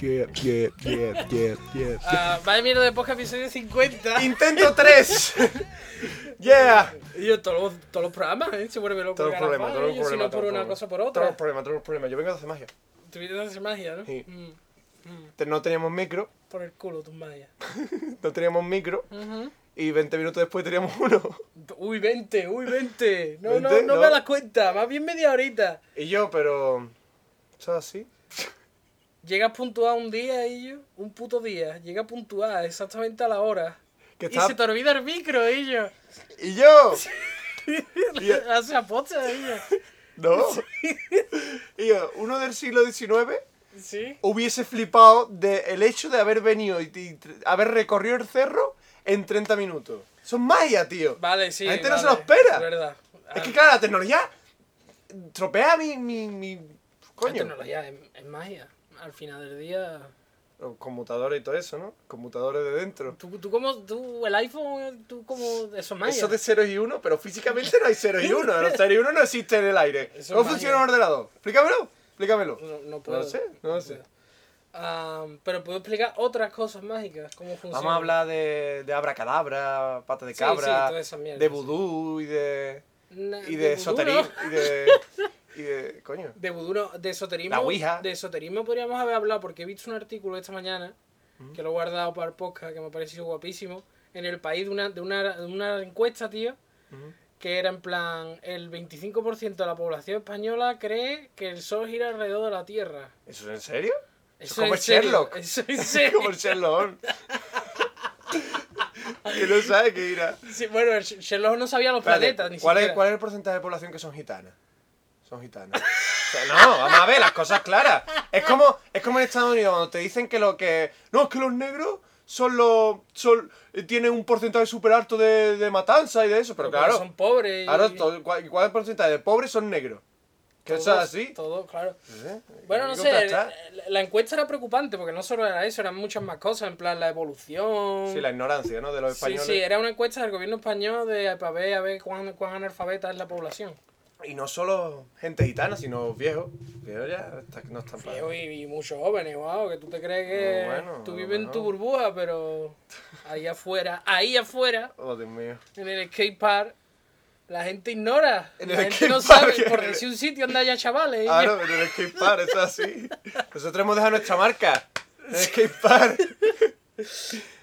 yeah, yeah, yeah, yeah, yeah. Ah, vaya mierda de podcast episodio 50. Intento 3. yeah. Y yo, todos los, todos los programas, ¿eh? Se vuelve loco. Todos los problemas, todos los yo, Si problemas. no por todos una problemas. cosa por Todos otra. los problemas, todos los problemas. Yo vengo de hacer magia. Tú vienes a hacer magia, ¿no? Sí. Mm, mm. No teníamos micro, Por el culo tus magias. no teníamos micro y 20 minutos después teníamos uno. Uy, 20, uy, 20. No, no, 20, no, no. me das cuenta, más bien media horita. Y yo, pero... ¿Eso es así? Llegas puntual un día y yo, un puto día, llega puntual exactamente a la hora. Que Y estaba- se te olvida el micro, y yo. Y yo... Y- Hace aposta, y yo. No. Y yo, uno del siglo XIX Sí. hubiese flipado del hecho de haber venido y, y haber recorrido el cerro en 30 minutos. Son magia, tío. Vale, sí. La gente no se vale, lo espera. Es verdad. Es que Ah, claro, la tecnología tropea mi... mi, mi- La coño. tecnología es, es magia. Al final del día. Los conmutadores y todo eso, ¿no? Conmutadores de dentro. Tú, tú como. Tú, el iPhone, tú como. Eso es magia. Eso de ceros y uno, pero físicamente no hay ceros y uno. Los ceros y uno no existen en el aire. Eso ¿Cómo funciona un ordenador? Explícamelo. Explícamelo. No, no No puedo. lo sé, no lo sé. Ah, pero puedo explicar otras cosas mágicas. ¿Cómo funciona? Vamos a hablar de, de abracadabra, pata de Sí, sí, cabra, toda esa mierda, de sí. vudú y de, Na- y de, esoterismo ¿no? y de, y de... Coño. De vudú, no, de esoterismo. La Ouija. De esoterismo podríamos haber hablado porque he visto un artículo esta mañana que lo he guardado para el podcast que me ha parecido guapísimo. En el país de una, de una, de una encuesta, tío, Ujú. que era en plan: el 25% de la población española cree que el sol gira alrededor de la Tierra. ¿Eso es en serio? Eso es como Sherlock. Eso en Es serio. como el Sherlock que no sabe qué irá. Sí, bueno, el Sherlock no sabía los Espérate, planetas, ni ¿cuál, es. ¿Cuál es el porcentaje de población que son gitanas? Son. O sea, no, vamos a ver, las cosas claras. Es como, es como en Estados Unidos, cuando te dicen que lo que. No, es que los negros son los. Son, tienen un porcentaje súper alto de, de matanza y de eso, pero claro. Son pobres. y- Claro, todo- ¿cuál, cuál es el porcentaje de pobres son negros? ¿Que eso es así? Todo, claro. ¿Eh? Bueno, no sé, la, la encuesta era preocupante porque no solo era eso, eran muchas más cosas, en plan la evolución. Sí, la ignorancia, ¿no? De los Sí, españoles. sí, era una encuesta del gobierno español de para ver, a ver cuán, cuán analfabeta es la población. Y no solo gente gitana, sino viejos. Viejos ya está- no están. Tío, y, y muchos jóvenes, wow, que tú te crees que No, bueno, tú vives en tu burbuja, pero ahí afuera, ahí afuera, Oh, Dios mío. en el skate park, la gente ignora. En la el gente skate no park, sabe, por decir un sitio donde haya chavales. Ah, no, en el skatepark, eso es así. Nosotros hemos dejado nuestra marca. En el skatepark.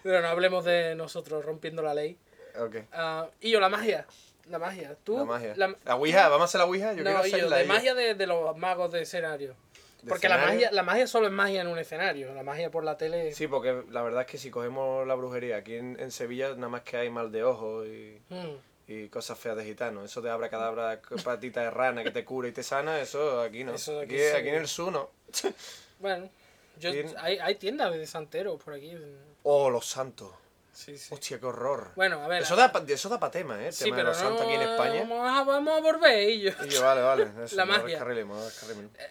Pero no hablemos de nosotros rompiendo la ley. Ok. Ah, y yo, la magia. La magia. ¿Tú? La magia. la- La Ouija, vamos a hacer la Ouija. Yo quiero no, y yo, hacerla. de magia de, de los magos de escenario. ¿De Porque la magia, la magia solo es magia en un escenario. La magia por la tele. Sí, porque la verdad es que si cogemos la brujería aquí en, en Sevilla, nada más que hay mal de ojo y, Mm. y cosas feas de gitano. Eso de abracadabra, patita de rana que te cura y te sana, eso aquí no. Eso aquí aquí, sí. aquí en el sur no. Bueno, yo, hay, hay tiendas de santeros por aquí. Oh, los santos. Sí, sí. Hostia, qué horror. Bueno, a ver. Eso da, eso da pa' tema, ¿eh? El sí, tema de pero los santos aquí en no- España. Vamos a, vamos a volver, y yo. Y yo, vale, vale. Eso, La no magia. no descarrilemos.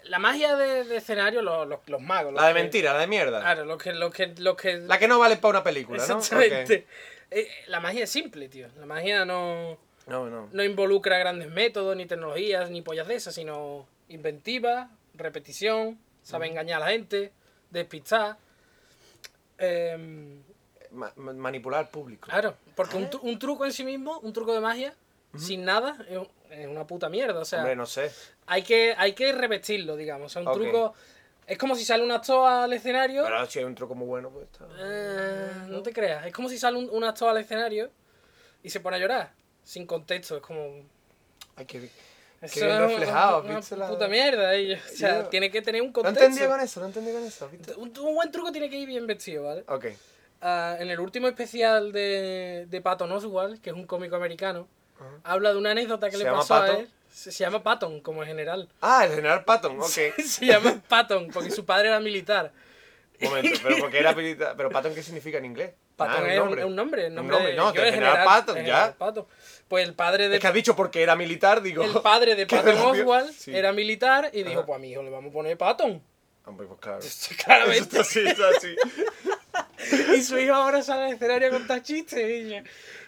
La magia de, de escenario, los, los, los magos. los La de que- mentira, la de mierda. Claro, los que, los que, los que La que no vale para una película, ¿no? Exactamente. Eh, la magia es simple, tío. La magia no. No, no. no involucra grandes métodos, ni tecnologías, ni pollas de esas, sino inventiva, repetición, sabe engañar a la gente, despistar. Em, Ma- ma- manipular al público. claro, porque un, tru- un truco en sí mismo, un truco de magia, sin nada, es, un- es una puta mierda. O sea, Hombre, no sé. hay, que, hay que revestirlo, digamos. O sea, un truco. Es como si sale un actor al escenario. Pero si hay un truco muy bueno, pues está. Eh, no te creas. Es como si sale un, un actor al escenario y se pone a llorar. Sin contexto. Es como. Ay, qué, qué Eso bien es reflejado, Una, ¿viste? una La- puta mierda. ello. O sea, tiene que tener un No contexto. entendía con eso, no entendía con eso, ¿viste? un, un buen truco tiene que ir bien vestido, ¿vale? Ok. Ah, en el último especial de, de Patton Oswalt, que es un cómico americano, Ajá. habla de una anécdota que ¿Se le pasó a Patton? él. Se, se llama Patton, como en general. Ah, el general Patton, ok. se llama Patton, porque su padre era militar. Un momento, pero porque era militar. Pero Patton, ¿qué significa en inglés? Patton Ah, es, un, es un nombre. el Un nombre, nombre, de- no, yo del es general Patton, el ya. general Patton. Pues el padre de Es que has dicho porque era militar, digo. El padre de ¿Qué Patton? Oswalt Sí. era militar y dijo, Ajá. pues a mi hijo le vamos a poner Patton. Hombre, pues claro. Eso Claramente. está así, está así. Y su hijo ahora sale al escenario a contar chistes. Y yo,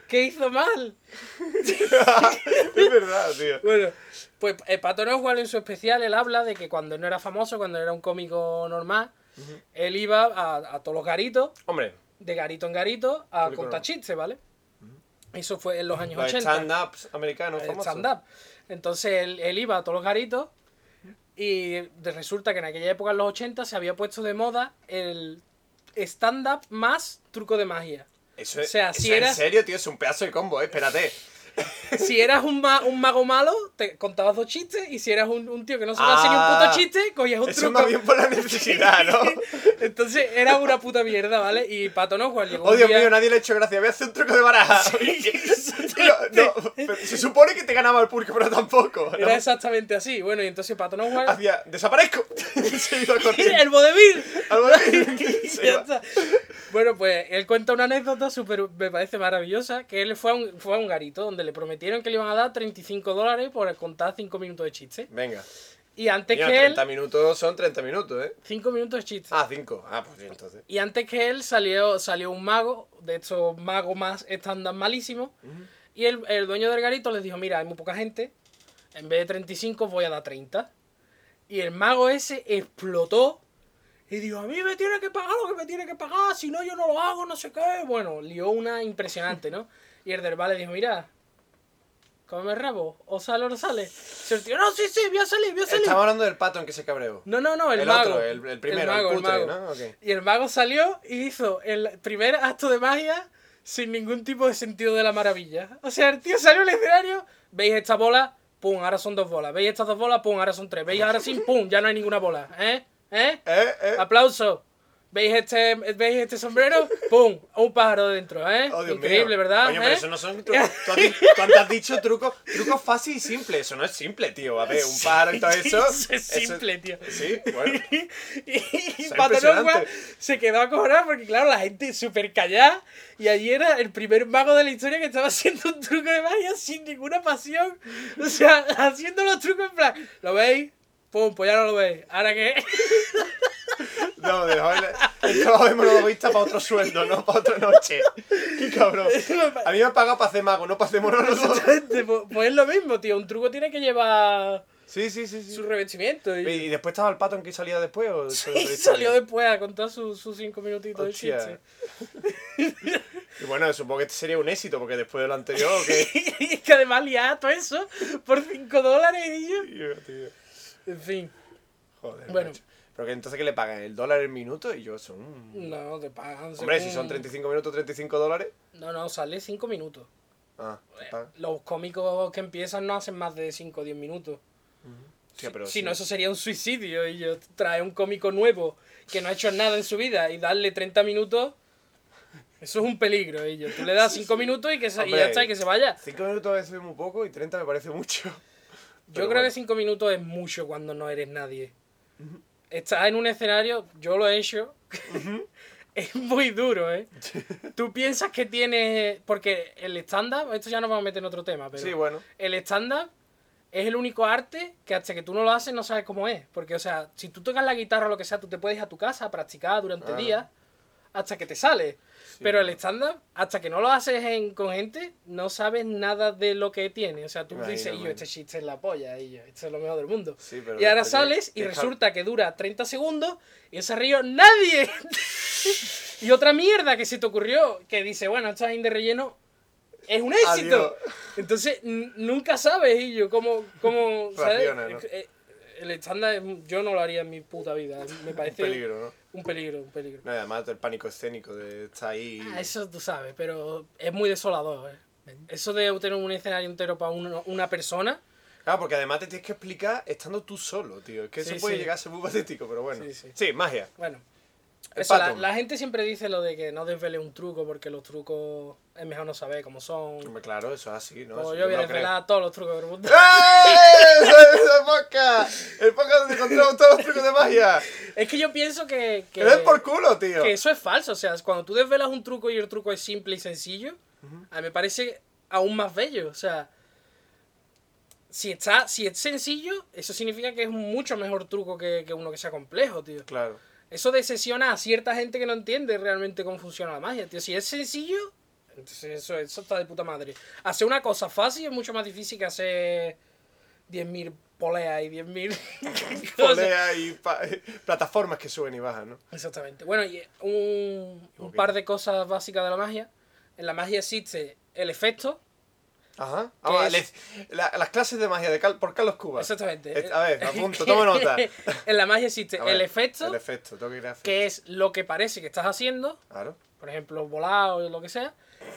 ¿Qué hizo mal? es verdad, tío. Bueno, pues eh, Patton Oswalt en su especial, él habla de que cuando no era famoso, cuando era un cómico normal, Él iba a, a todos los garitos, Hombre, de garito en garito, a contar no. chistes, ¿vale? Eso fue en los años los 80. stand-ups americanos el famosos. stand-up. Entonces él, él iba a todos los garitos y resulta que en aquella época, en los 80, se había puesto de moda el stand-up más truco de magia. Eso es, O sea, eso si en eras- serio, tío, es un pedazo de combo, eh, espérate. Si eras un, ma- un mago malo, te contabas dos chistes y si eras un, un tío que no sabía hacer ni un Ah, puto chiste, cogías un Eso es truco. más bien por la necesidad, ¿no? Entonces era una puta mierda, ¿vale? Y Pato Oswalt llegó Oh, Dios día- mío, nadie le ha hecho gracia. Voy a hacer un truco de baraja. No, no, pero se supone que te ganaba el público, pero tampoco. ¿no? Era exactamente así. Bueno, y entonces Pato Oswalt... Hacía, desaparezco. se iba. ¡El vodevil! Se iba. está. Bueno, pues él cuenta una anécdota súper, me parece maravillosa, que él fue a, un, fue a un garito donde le prometieron que le iban a dar 35 dólares por contar 5 minutos de chiste. Venga. Y antes Mira, que él... 30 minutos son 30 minutos, ¿eh? 5 minutos de chiste. Ah, 5. Ah, pues sí, entonces. Y antes que él salió, salió un mago, de estos magos más estándar malísimos, y el, el dueño del garito les dijo, mira, hay muy poca gente, en vez de 35 voy a dar 30. Y el mago ese explotó y dijo, a mí me tiene que pagar lo que me tiene que pagar, si no yo no lo hago, no sé qué. Bueno, lió una impresionante, ¿no? Y el del bar le dijo, mira, el rabo, o sale o no sale. Se el tío, no, sí, sí, voy a salir, voy a salir. Estamos hablando del pato en que se cabreó. No, no, no, el, El mago. otro, el- el primero, el mago. ¿no? Ok. Y el mago salió y hizo el primer acto de magia sin ningún tipo de sentido de la maravilla. O sea, el tío salió al escenario, veis esta bola, pum, ahora son dos bolas. Veis estas dos bolas, pum, ahora son tres. Veis ahora sí, pum, ya no hay ninguna bola. ¿Eh? ¿Eh? ¿Eh? ¿Eh? Aplauso. ¿Veis este, ¿Veis este sombrero? ¡Pum! Un pájaro dentro, ¿eh? Oh, Increíble, mío. ¿verdad? Coño, pero ¿Eh? eso no son trucos. Tú, has tú dicho trucos truco fácil y simple. Eso no es simple, tío. A ver, un paro y todo eso. Eso es simple, tío. Sí, bueno. y. Nogua se quedó a cobrar porque, claro, la gente súper callada. Y allí era el primer mago de la historia que estaba haciendo un truco de magia sin ninguna pasión. O sea, haciendo los trucos en plan, ¿lo veis? Pum, pues ya no lo veis. Ahora que. No, de el trabajo de monologuista para otro sueldo, no para otra noche. Qué cabrón. A mí me han pagado para hacer mago, no para hacer monólogo. Pues, pues es lo mismo, tío. Un truco tiene que llevar Sí, sí, sí. sí. su revestimiento. Y, ¿Y después estaba el pato en que salía después? ¿o Sí, salió después a contar sus sus cinco minutitos de chiste. Y bueno, supongo que este sería un éxito, porque después de lo anterior, que. y que además liaba todo eso por 5 dólares y yo. Tío, tío. En fin. Joder. Bueno. macho. Pero que entonces que le pagan el dólar el minuto y yo son. No, te pagan. Hombre, si según- son 35 minutos, 35 dólares. No, no, sale 5 minutos. Ah. Los cómicos que empiezan no hacen más de 5 o 10 minutos. Hostia, pero si sí. no, eso sería un suicidio. Y yo trae un cómico nuevo que no ha hecho nada en su vida y darle 30 minutos. Eso es un peligro, y yo. Tú le das 5 minutos y, que se- y Hombre. ya está, y que se vaya. 5 minutos es muy poco y 30 me parece mucho. Yo Pero creo bueno. que 5 minutos es mucho cuando no eres nadie. Estás en un escenario, yo lo he hecho. es muy duro, ¿eh? Tú piensas que tienes. Porque el stand-up, esto ya nos vamos a meter en otro tema, pero. Sí, bueno. El stand-up es el único arte que hasta que tú no lo haces no sabes cómo es. Porque, o sea, si tú tocas la guitarra o lo que sea, tú te puedes ir a tu casa a practicar durante Ah. días hasta que te sale. Pero el stand-up, hasta que no lo haces en, con gente, no sabes nada de lo que tiene. O sea, tú dices, yo, este chiste es la polla, y yo, esto es lo mejor del mundo. Sí, pero y ahora sales y deja- resulta que dura 30 segundos y ese río nadie. y otra mierda que se te ocurrió, que dice, bueno, esta de relleno es un éxito. Adiós. Entonces, nunca sabes, y yo, cómo, cómo ¿sabes? Eh, El estándar, yo no lo haría en mi puta vida. Me parece Peligro, ¿no? Un peligro, un peligro. No, además el pánico escénico de estar ahí. Ah, eso tú sabes, pero es muy desolador, ¿eh? Eso de tener un escenario entero para uno- una persona, Claro, porque además te tienes que explicar estando tú solo, tío. Es que Sí, eso puede sí. llegar a ser muy patético, pero bueno. Sí, sí. Sí, magia. bueno. Eso, la, la gente siempre dice lo de que no desvele un truco porque los trucos es mejor no saber cómo son. Claro, eso es así, ¿no? Eso yo voy a desvelar todos los trucos del mundo. ¡Eh! ¡El podcast! El podcast donde encontramos todos los trucos de magia. Es que yo pienso que, que, ¡Que den por culo, tío! que eso es falso. O sea, cuando tú desvelas un truco y el truco es simple y sencillo, a mí me parece aún más bello. O sea, si, está, si es sencillo, eso significa que es un mucho mejor truco que, que uno que sea complejo, tío. Claro. Eso decepciona a cierta gente que no entiende realmente cómo funciona la magia, tío. Si es sencillo, entonces eso, eso está de puta madre. Hacer una cosa fácil es mucho más difícil que hacer 10.000 poleas y 10.000 cosas. Poleas y pa- plataformas que suben y bajan, ¿no? Exactamente. Bueno, y un, par de cosas básicas de la magia. En la magia existe el efecto. Ajá. ¿Qué Vamos, es? le- la- las clases de magia de Cal- por Carlos Cuba. Exactamente. A ver, apunto, toma nota. en la magia existe ver, el efecto, El efecto, tengo que ir a efecto. que es lo que parece que estás haciendo, Claro. por ejemplo, volar o lo que sea,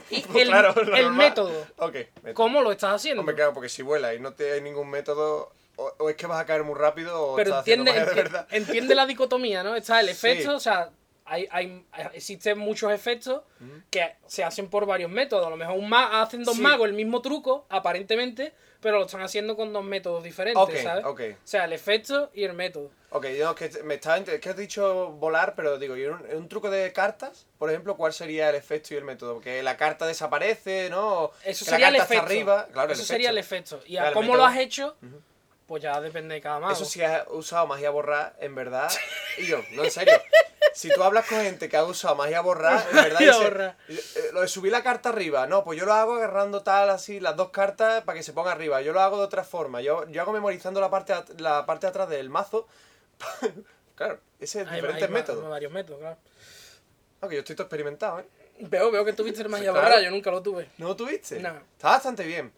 y el, Claro, el método, Ok, método. cómo lo estás haciendo. Hombre, claro, porque si vuelas y no te hay ningún método, o, o es que vas a caer muy rápido o Pero estás haciendo entiende, magia de verdad. entiende la dicotomía, ¿no? Está el Sí. efecto, o sea, hay, hay, existen muchos efectos que se hacen por varios métodos. A lo mejor un ma- hacen dos Sí. magos el mismo truco, aparentemente, pero lo están haciendo con dos métodos diferentes, ¿sabes? O sea, el efecto y el método. Ok, yo que me estaba es que has dicho volar, pero digo, ¿y un, truco de cartas, por ejemplo, cuál sería el efecto y el método? Porque la carta desaparece, ¿no? Eso que sería el la carta efecto. está arriba, claro, Eso sería el efecto. Y a Claro, el cómo método. lo has hecho, pues ya depende de cada mago. Eso sí has usado magia borrar, en verdad. Y yo, no, en serio. Si tú hablas con gente que ha usado magia borrar, en verdad dice, borrar. eh, lo de subir la carta arriba, no, pues yo lo hago agarrando tal así, las dos cartas para que se ponga arriba. Yo lo hago de otra forma. Yo, yo hago memorizando la parte, la parte de atrás del mazo. claro, ese es Hay- diferentes hay métodos. varios métodos, claro. Aunque yo estoy todo experimentado, ¿eh? Veo, veo que tuviste el magia claro. borrada, yo nunca lo tuve. ¿No lo tuviste? No. Está bastante bien.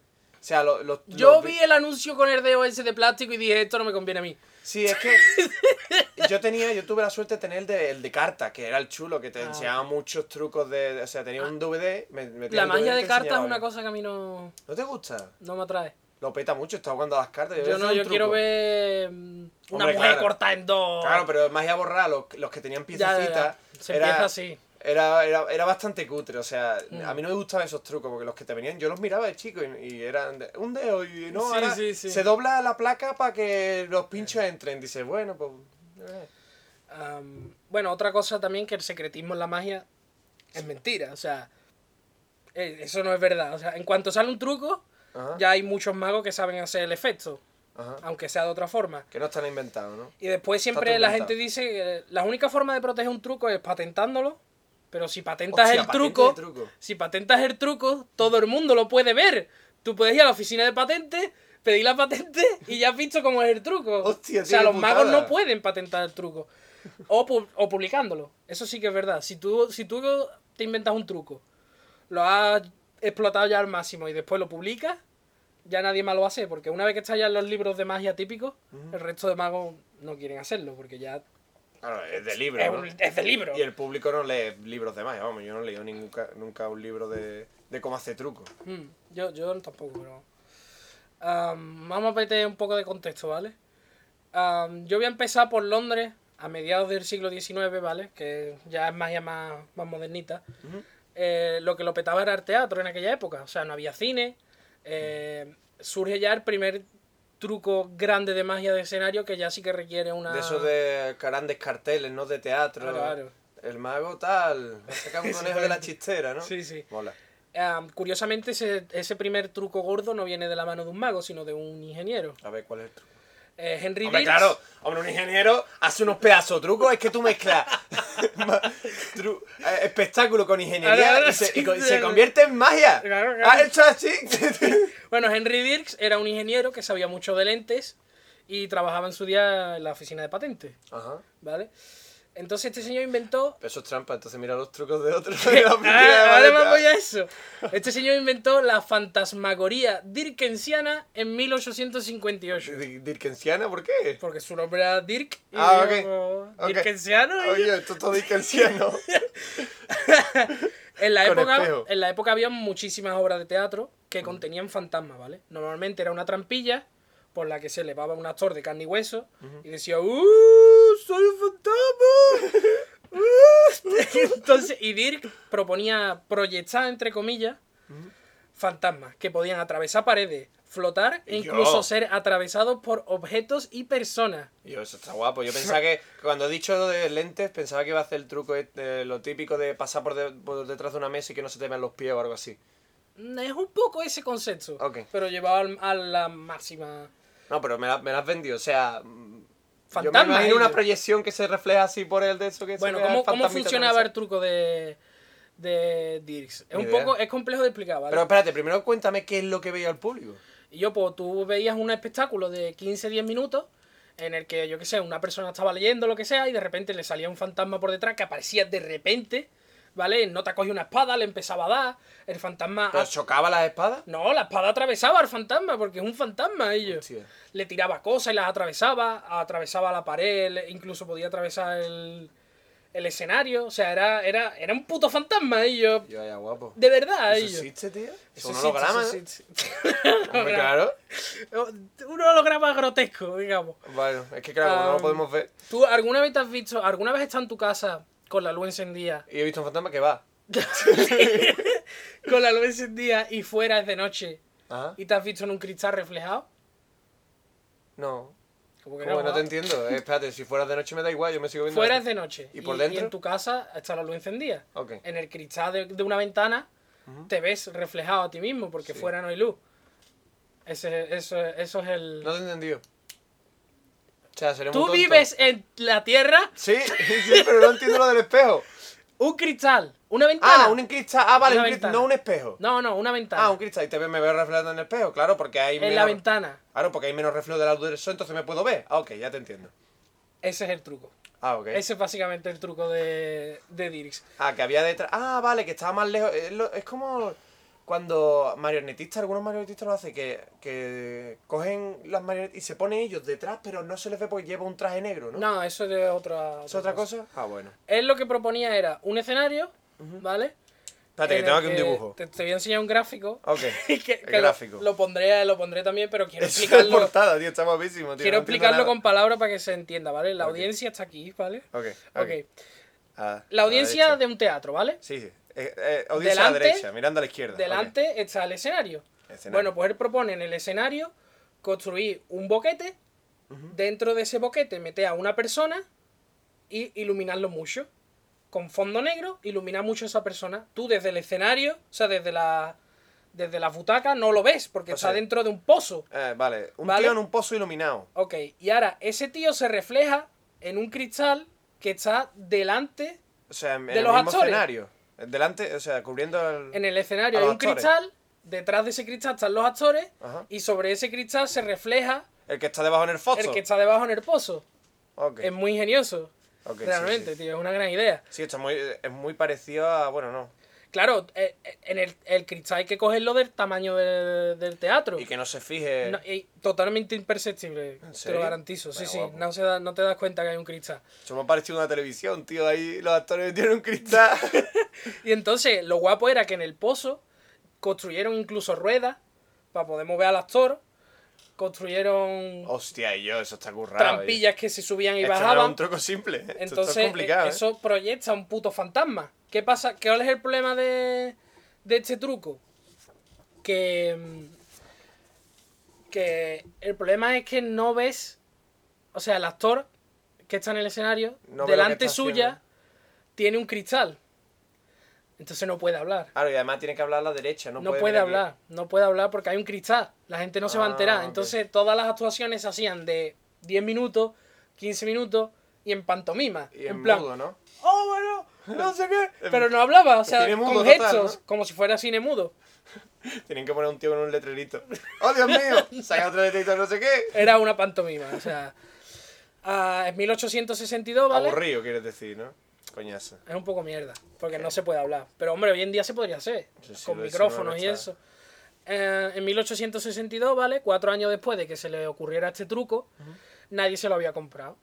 O sea, lo- lo- Yo vi el anuncio con el ese de plástico y dije, esto no me conviene a mí. Sí, es que yo tenía, yo tuve la suerte de tener el de, el de carta, que era el chulo, que te Ah. enseñaba muchos trucos de, o sea, tenía un DVD, me, metía La magia de cartas es una cosa que a mí no, ¿No te gusta? no me atrae. Lo peta mucho, está jugando a las cartas. Yo no, yo quiero ver mm, una Hombre, mujer claro. cortada en dos. Claro, pero magia borrada, los, los que tenían piececitas, Se era, empieza así. Era, era, era bastante cutre, o sea, Mm. a mí no me gustaban esos trucos, porque los que te venían, yo los miraba de chico y, y eran de- un dedo y no, Sí, ahora sí, sí. se dobla la placa para que los pinchos entren. Dice, bueno, pues... eh. Am, bueno, otra cosa también que el secretismo en la magia es mentira. O sea, eh, eso no es verdad. O sea, en cuanto sale un truco, Ajá, ya hay muchos magos que saben hacer el efecto, ajá. aunque sea de otra forma. Que no están inventados, ¿no? Y después siempre la gente dice que la única forma de proteger un truco es patentándolo. Pero si patentas Hostia, el truco, si patentas el truco, todo el mundo lo puede ver. Tú puedes ir a la oficina de patentes, pedir la patente y ya has visto cómo es el truco. Hostia, o sea, los magos no pueden patentar el truco. O, pu- o publicándolo. Eso sí que es verdad. Si tú, si tú te inventas un truco, lo has explotado ya al máximo y después lo publicas, ya nadie más lo hace. Porque una vez que está ya en los libros de magia típicos, el resto de magos no quieren hacerlo. Porque ya Claro, es de libro, es, ¿no? un- es de libro. Y el público no lee libros de magia, vamos, yo no he leído nunca, nunca un libro de, de cómo hacer trucos. Mm, yo, yo tampoco, pero. Am, vamos a meter un poco de contexto, ¿vale? Yo voy a empezar por Londres a mediados del siglo XIX, ¿vale? Que ya es magia más, más modernita. Eh, lo que lo petaba era el teatro en aquella época. O sea, no había cine. eh, surge ya el primer truco grande de magia de escenario que ya sí que requiere una. De esos de grandes carteles, ¿no? De teatro. Claro. El mago tal. Saca un conejo de la chistera, ¿no? Sí, sí. Mola. Am, curiosamente, ese, ese primer truco gordo no viene de la mano de un mago, sino de un ingeniero. A ver, ¿cuál es el truco? Eh, Henry Hombre, Dirks. claro, hombre, un ingeniero hace unos pedazos trucos, es que tú mezclas tru- eh, espectáculo con ingeniería y, se, y sí, co- y sí, se sí. convierte en magia. Claro, claro. ¿Has hecho así? Bueno, Henry Dirks era un ingeniero que sabía mucho de lentes y trabajaba en su día en la oficina de patentes, Ajá. ¿vale? Entonces este señor inventó... Eso es trampa, entonces mira los trucos de otros. Ah, ahora me voy a eso. Este señor inventó la fantasmagoría dirkensiana en 1858. ¿Dirkensiana? ¿Por qué? Porque su nombre era Dirk. Y Ah, digo, ok. Dirkensiano. Oye, esto es todo Dirkensiano. En la, Con época, espejo. en la época había muchísimas obras de teatro que contenían fantasmas, ¿vale? Normalmente era una trampilla por la que se elevaba un actor de carne y hueso y decía ¡Uh! ¡Soy un fantasma! ¡Uh! Entonces, y Dirk proponía proyectar, entre comillas, fantasmas que podían atravesar paredes, flotar e Yo. incluso ser atravesados por objetos y personas. Yo, eso está guapo. Yo pensaba que cuando he dicho lo de lentes, pensaba que iba a hacer el truco, este, lo típico de pasar por, de- por detrás de una mesa y que no se te vean los pies o algo así. Es un poco ese concepto, pero llevado al- a la máxima... No, pero me la, me la has vendido. O sea, mm, yo me imagino una proyección que se refleja así por el de eso que se Bueno, ¿cómo, cómo funcionaba el truco de, de Dirks? Es un idea. poco, es complejo de explicar, ¿vale? Pero espérate, primero cuéntame qué es lo que veía el público. Y yo, pues tú veías un espectáculo de 15-10 minutos en el que, yo qué sé, una persona estaba leyendo lo que sea y de repente le salía un fantasma por detrás que aparecía de repente, ¿vale? No te cogía una espada, le empezaba a dar, el fantasma... ¿Pero chocaba las espadas? No, la espada atravesaba al fantasma porque es un fantasma ellos. Hostia. Le tiraba cosas y las atravesaba, atravesaba la pared, incluso podía atravesar el, el escenario. O sea, era, era, era un puto fantasma ellos. Yo, ya, guapo. De verdad, ¿Eso ellos. existe, tío? Eso Es un existe, holograma, eso ¿no? existe. Hombre, claro. Un holograma grotesco, digamos. Bueno, es que claro, no lo Um, podemos ver. ¿Tú alguna vez te has visto, alguna vez estás en tu casa con la luz encendida, Y he visto un fantasma que va. con la luz encendida y fuera es de noche Ajá. y te has visto en un cristal reflejado? No. Como que no, No te entiendo. Eh, espérate, si fueras de noche me da igual, yo me sigo viendo. Fuera es de noche. ¿Y por dentro? en tu casa está la luz encendida. Ok. En el cristal de, de una ventana te ves reflejado a ti mismo porque Sí. fuera no hay luz. Ese, eso, eso es el... No te he entendido. O sea, Tú vives en la Tierra, Sí, sí, pero no entiendo lo del espejo. un cristal, una ventana. Ah, un cristal. Ah, vale, Una un cristal, ventana. no un espejo. No, no, una ventana. Ah, un cristal. Y te ve- me veo reflejado en el espejo, claro, porque hay en menos... la ventana. Claro, porque hay menos reflejo de la luz del sol, entonces me puedo ver. Ah, ok, ya te entiendo. Ese es el truco. Ah, ok. Ese es básicamente el truco de, de Dirix. Ah, que había detrás. Ah, vale, que estaba más lejos. Es, lo- es como cuando marionetistas, algunos marionetistas lo hacen, que, que cogen las marionetas y se ponen ellos detrás, pero no se les ve porque lleva un traje negro, ¿no? No, eso es otra, ¿Es otra cosa? Ah, bueno. Él lo que proponía era un escenario, ¿vale? Espérate, que En tengo aquí un dibujo. Te, te voy a enseñar un gráfico. Ok. que, que el lo- gráfico. Lo, pondré, lo pondré también, pero quiero Eso es explicarlo. portada, tío, está guapísimo, tío. quiero no explicarlo con palabras para que se entienda, ¿vale? La audiencia está aquí, ¿vale? Ok, Ok. ok. Ah, La audiencia de un teatro, ¿vale? Sí, sí. Eh, eh, audiencia a la Delante- derecha, mirando a la izquierda. Delante está el escenario. Escenario. Bueno, pues él propone en el escenario construir un boquete. Dentro de ese boquete meter a una persona y iluminarlo mucho. Con fondo negro, iluminar mucho a esa persona. Tú desde el escenario, o sea, desde la, desde la butaca, no lo ves porque O está sea, dentro de un pozo. Eh, vale, un ¿Vale? tío en un pozo iluminado. Ok, y ahora ese tío se refleja en un cristal que está delante O sea, en, De en el los mismo actores. escenario. Delante, o sea, cubriendo el... En el escenario hay un actores. cristal, detrás de ese cristal están los actores, Ajá. y sobre ese cristal se refleja El que está debajo en el foso. el que está debajo en el pozo. Ok. Es muy ingenioso. ok, sí, realmente, sí. tío, es una gran idea. Sí, está muy, es muy parecido a... Bueno, no. Claro, eh, eh, en el, el cristal hay que cogerlo del tamaño del, del teatro. Y que no se fije... No, y totalmente imperceptible, te lo garantizo. Sí, sí, no, se da- no te das cuenta que hay un cristal. Eso me ha parecido una televisión, tío. Ahí los actores metieron un cristal. Y entonces, lo guapo era que en el pozo construyeron incluso ruedas para poder mover al actor. Construyeron Hostia, y yo, eso está currado. trampillas que se subían y Esto no es bajaban. un truco simple. Esto Entonces, es complicado, eh, ¿eh? eso proyecta un puto fantasma. ¿Qué pasa? ¿Cuál es el problema de, de este truco? Que. mm, Que el problema es que no ves. O sea, el actor que está en el escenario, No delante suya, haciendo. tiene un cristal. Entonces no puede hablar. Claro, y además tiene que hablar a la derecha. No, No, puede, puede ver aquí. hablar, no puede hablar porque hay un cristal. La gente no se va a Ah, enterar. Entonces todas las actuaciones se hacían de 10 minutos, 15 minutos y en pantomima. Y en en plan, mudo, ¿no? oh, bueno, no sé qué. Pero no hablaba, o sea, mudo con total, gestos, ¿no? como si fuera cine mudo. Tienen que poner un tío con un letrerito. ¡Oh, Dios mío! Saca otro letrerito, no sé qué. Era una pantomima, o sea. ah, en 1862, ¿vale? Aburrido, quieres decir, ¿no? Coñazo. Es un poco mierda, porque no se puede hablar. Pero hombre, hoy en día se podría hacer, Sí, sí, con micrófonos no y eso. Eh, en 1862, ¿vale? Cuatro años después de que se le ocurriera este truco, nadie se lo había comprado.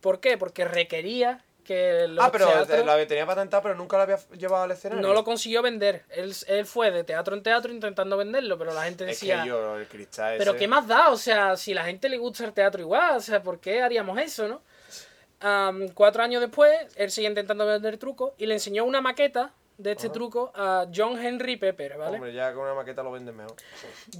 ¿Por qué? Porque requería que los ah, pero teatros- lo tenía patentado, pero nunca lo había llevado al escenario. no lo consiguió vender. Él, él fue de teatro en teatro intentando venderlo, pero la gente Es decía... que yo, el cristal Pero ese- ¿qué más da? O sea, si la gente le gusta el teatro igual, o sea, ¿por qué haríamos eso, no? Am, cuatro años después, él sigue intentando vender truco y le enseñó una maqueta de este truco a John Henry Pepper, ¿vale? Hombre, ya con una maqueta lo venden mejor.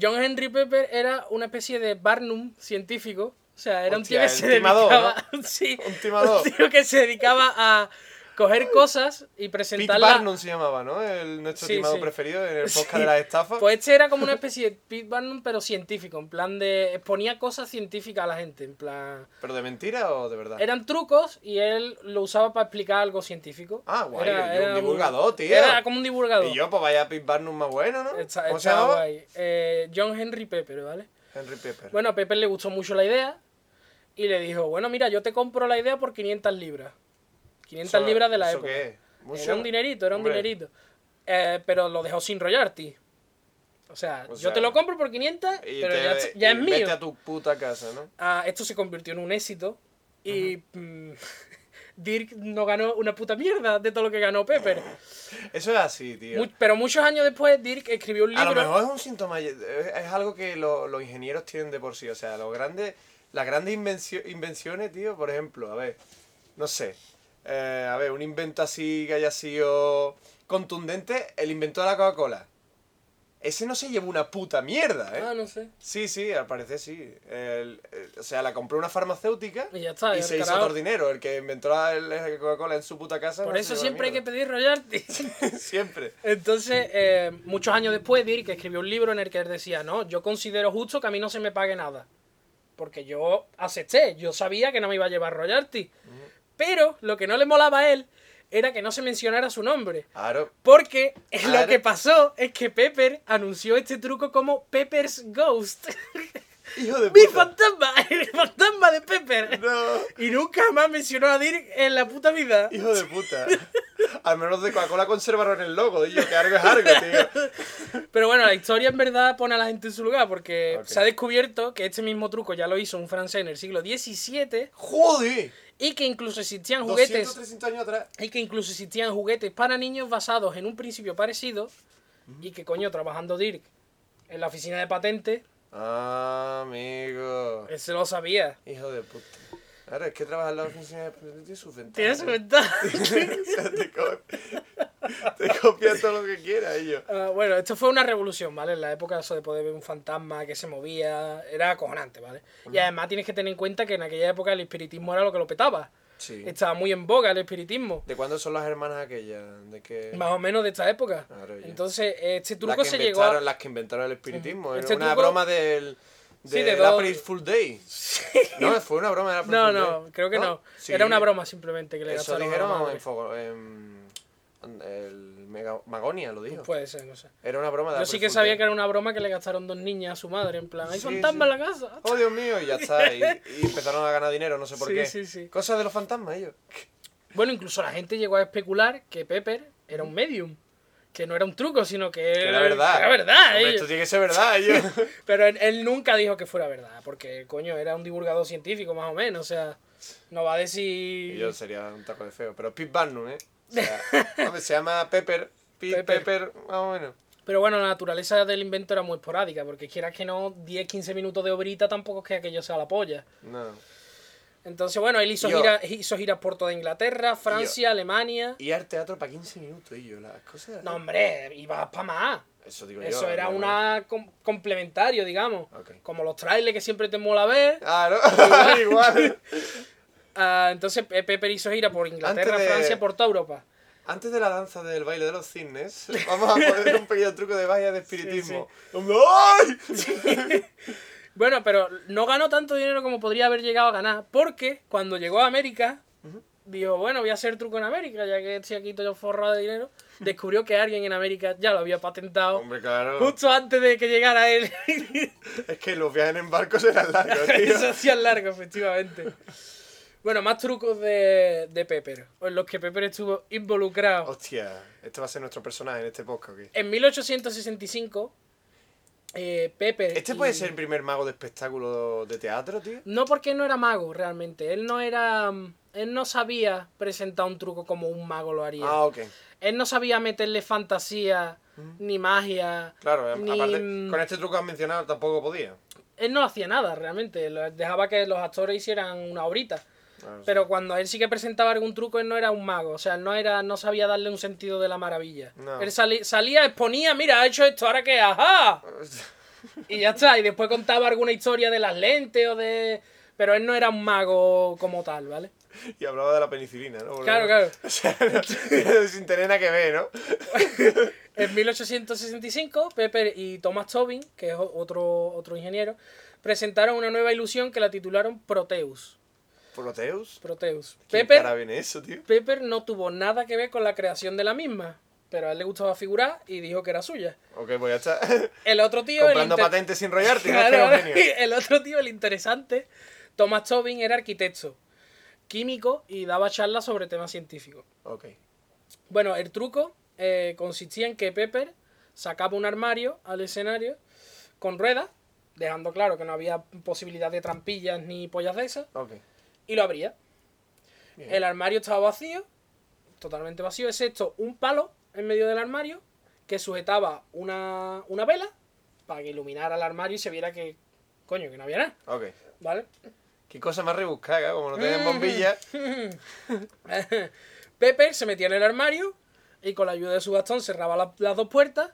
John Henry Pepper era una especie de Barnum científico. O sea, era un tío que se timador, dedicaba. sí, Un un tío que se dedicaba a, coger cosas y Pete presentarlas. Barnum se llamaba, ¿no? El, nuestro Sí, timado sí. preferido en el Sí. podcast de las estafas. Pues este era como una especie de Pete Barnum, pero científico, en plan de. exponía cosas científicas a la gente, en plan. ¿Pero de mentira o de verdad? Eran trucos y él lo usaba para explicar algo científico. Ah, guay, yo, un divulgador, tío. Era como un divulgador. Y yo, pues vaya Pete Barnum más bueno, ¿no? Está- ¿Cómo se estaba llamaba? guay. Eh, John Henry Pepper, ¿vale? Henry Pepper. Bueno, a Pepper le gustó mucho la idea y le dijo, bueno, mira, yo te compro la idea por 500 libras. 500 Eso- libras de la ¿eso época. qué es? Era un dinerito, era un Hombre, dinerito. Eh, pero lo dejó sin royalty. O sea, O yo sea, te lo compro por 500, y pero te- ya, ya y es mío. Vete a tu puta casa, ¿no? Ah, esto se convirtió en un éxito y mm, Dirk no ganó una puta mierda de todo lo que ganó Pepper. Eso es así, tío. Pero muchos años después Dirk escribió un A libro. lo mejor es un síntoma, es es algo que lo- los ingenieros tienen de por sí. O sea, los grandes, las grandes invencio- invenciones, tío, por ejemplo, a ver, no sé. Eh, a ver, un invento así que haya sido contundente, el invento de la Coca-Cola. Ese no se llevó una puta mierda, ¿eh? Ah, no sé. Sí, sí, al parecer sí. El- el- o sea, la compró una farmacéutica Y ya está, y y se hizo todo el dinero. El que inventó la, la Coca-Cola en su puta casa. Por no eso siempre hay que pedir royalty. mierda. siempre. Entonces, eh, muchos años después, Dirk escribió un libro en el que él decía, no, yo considero justo que a mí no se me pague nada. Porque yo acepté, yo sabía que no me iba a llevar royalty. Pero lo que no le molaba a él era que no se mencionara su nombre. Claro. Porque lo que pasó es que Pepper anunció este truco como Pepper's Ghost. Hijo de ¡Mi puta. fantasma! ¡El fantasma de Pepper! No. Y nunca más mencionó a Dirk en la puta vida. Hijo de puta. Al menos de Coca-Cola conservaron el logo, yo que algo es algo, tío. Pero bueno, la historia en verdad pone a la gente en su lugar porque Ok. se ha descubierto que este mismo truco ya lo hizo un francés en el siglo XVII ¡Joder! Y que incluso existían 200, juguetes 300 años atrás. y que incluso existían juguetes para niños basados en un principio parecido y que coño trabajando Dirk en la oficina de patentes Ah, amigo. él se lo sabía. Hijo de puta. Claro, es que trabajar en la oficina de patentes tiene sus ventajas. Tiene su ¿eh? te, co- te copia todo lo que quiera, ellos. Ah, bueno, esto fue una revolución, ¿vale? En la época eso de poder ver un fantasma que se movía era acojonante, ¿vale? Y además tienes que tener en cuenta que en aquella época el espiritismo era lo que lo petaba. Sí. Estaba muy en boga el espiritismo. ¿De cuándo son las hermanas aquellas? ¿De qué? Más o menos de esta época. Entonces, este las, truco que se llegó a... las que inventaron el espiritismo. Este Era una truco- broma del. Sí, De dos- April Full Day. No, fue una broma de April No, no, Day. creo que no. Sí. Era una broma simplemente que le Eso dijeron en- en el Mega- Magonia, lo dijo. Puede ser, no sé. Era una broma de Yo sí que sabía que era una broma que le gastaron dos niñas a su madre, en plan, hay Sí, fantasma sí. en la casa. Oh, Dios mío, y ya está. Y, y empezaron a ganar dinero, no sé por Sí, qué. sí, sí. Cosas de los fantasmas, ellos. Bueno, incluso la gente llegó a especular que Pepper era un medium. Que no era un truco, sino que Que era verdad. Era verdad, Hombre, ellos. esto tiene que ser verdad, ellos. Pero él, él nunca dijo que fuera verdad, porque, coño, era un divulgador científico más o menos, o sea, no va a decir... Y yo sería un taco de feo. Pero Pete Barnum, ¿eh? O sea, hombre, se llama Pepper. Pepper. Pepper, más o menos. Pero bueno, la naturaleza del invento era muy esporádica, porque quieras que no, 10-15 minutos de obrita tampoco es que aquello sea la polla. No. Entonces, bueno, él hizo, Yo- giras, hizo giras por toda Inglaterra, Francia, Alemania... Y al teatro para 15 minutos, y yo, las cosas. No, hombre, iba para más. Eso digo yo. Eso era ¿no? una com- complementario, digamos. Como los trailers que siempre te mola ver. Ah, ¿no? Igual. Ah, entonces Pe- Pepper hizo gira por Inglaterra, de- Francia, por toda Europa. Antes de la danza del baile de los cisnes, vamos a poner un pequeño truco de magia de espiritismo. ¡Ay! Bueno, pero no ganó tanto dinero como podría haber llegado a ganar, porque cuando llegó a América, dijo, bueno, voy a hacer truco en América, ya que estoy aquí todo forrado de dinero. Descubrió que alguien en América ya lo había patentado Hombre, claro. justo antes de que llegara él. Es que los viajes en barcos eran largos, tío. Eso hacía largo, efectivamente. Bueno, más trucos de, de Pepper, o en los que Pepper estuvo involucrado. Hostia, este va a ser nuestro personaje en este podcast. ¿o qué? En 1865, eh, Pepper... Este puede ser el primer mago de espectáculo de teatro, tío. No porque no era mago, realmente. Él no era... mm, Él no sabía presentar un truco como un mago lo haría. Ah, ok. Él no sabía meterle fantasía, ni magia. Claro, ni... aparte, mm, con este truco que has mencionado tampoco podía. Él no hacía nada, realmente. Dejaba que los actores hicieran una horita. Ah, sí. Pero cuando él sí que presentaba algún truco, él no era un mago. O sea, él no, era, no sabía darle un sentido de la maravilla. No. Él salía, exponía, mira, ha hecho esto, ahora qué, ajá. Y ya está. Y después contaba alguna historia de las lentes o de... Pero él no era un mago como tal, ¿vale? Y hablaba de la penicilina, ¿no? Porque Claro, claro. O sea, no- sin tener nada que ver, ¿no? En 1865, Pepper y Thomas Tobin, que es otro, otro ingeniero, presentaron una nueva ilusión que la titularon Proteus. Proteus. Proteus. ¿Qué Pepper, viene eso, tío? Pepper no tuvo nada que ver con la creación de la misma, pero a él le gustaba figurar y dijo que era suya. Ok, pues ya está. El otro tío, Comprando inter- patentes sin no que Claro, genio. el otro tío, el interesante, Thomas Tobin, era arquitecto, químico y daba charlas sobre temas científicos. Ok. Bueno, el truco eh, consistía en que Pepper sacaba un armario al escenario con ruedas, dejando claro que no había posibilidad de trampillas ni pollas de esas, Ok. Y lo abría. Bien. El armario estaba vacío, totalmente vacío, excepto un palo en medio del armario que sujetaba una, una vela para que iluminara el armario y se viera que, coño, que no había nada, Ok. ¿vale? Qué cosa más rebuscada, ¿eh? como no Mm. tienen bombilla. Pepper se metía en el armario y con la ayuda de su bastón cerraba la- las dos puertas.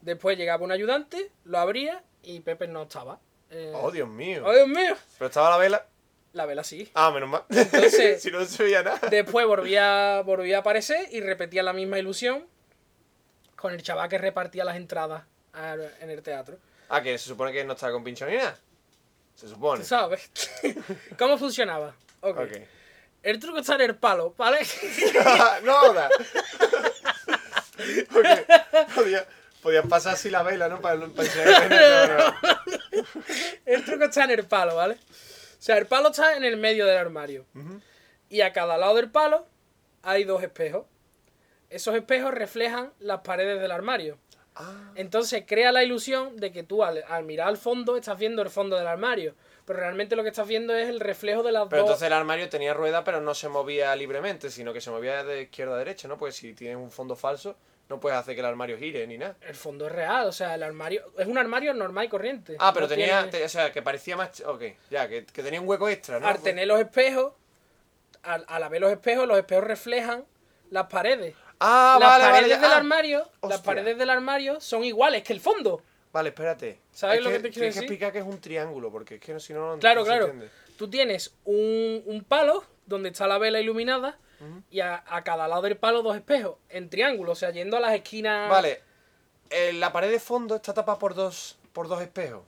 Después llegaba un ayudante, lo abría y Pepper no estaba. Eh, Oh, Dios mío. ¡oh, Dios mío! Pero estaba la vela. La vela sí. Ah, menos mal. Entonces- si no se veía nada. Después volvía, volvía a aparecer y repetía la misma ilusión con el chaval que repartía las entradas a- en el teatro. Ah, que se supone que no estaba con pincho ni nada. Se supone. ¿Tú sabes? ¿Cómo funcionaba? Ok. Ok. El truco está en el palo, ¿vale? no jodas. Ok. Podía, podías pasar así la vela, ¿no? Para, para no, no, no. El truco está en el palo, ¿vale? O sea, el palo está en el medio del armario. Y a cada lado del palo hay dos espejos. Esos espejos reflejan las paredes del armario. Ah, Entonces crea la ilusión de que tú al, al mirar al fondo estás viendo el fondo del armario. Pero realmente lo que estás viendo es el reflejo de las pero dos. entonces el armario tenía rueda, pero no se movía libremente, sino que se movía de izquierda a derecha, ¿no? Porque si tienes un fondo falso, no puedes hacer que el armario gire ni nada. El fondo es real, o sea, el armario. Es un armario normal y corriente. Ah, pero No tenía, tiene- te- o sea, que parecía más... Ok, ya, que, que tenía un hueco extra, ¿no? Al tener los espejos, al, al haber los espejos, los espejos reflejan las paredes. Ah, las vale, paredes del Ah, armario, las paredes del armario son iguales que el fondo. Vale, espérate. ¿Sabes Es lo que te quiero tienes decir? que explicar que es un triángulo, porque es que si no, no Claro, no se claro. entiende. Tú tienes un, un palo donde está la vela iluminada y a, a cada lado del palo dos espejos en triángulo, o sea, yendo a las esquinas. Vale, eh, la pared de fondo está tapada por dos, por dos espejos,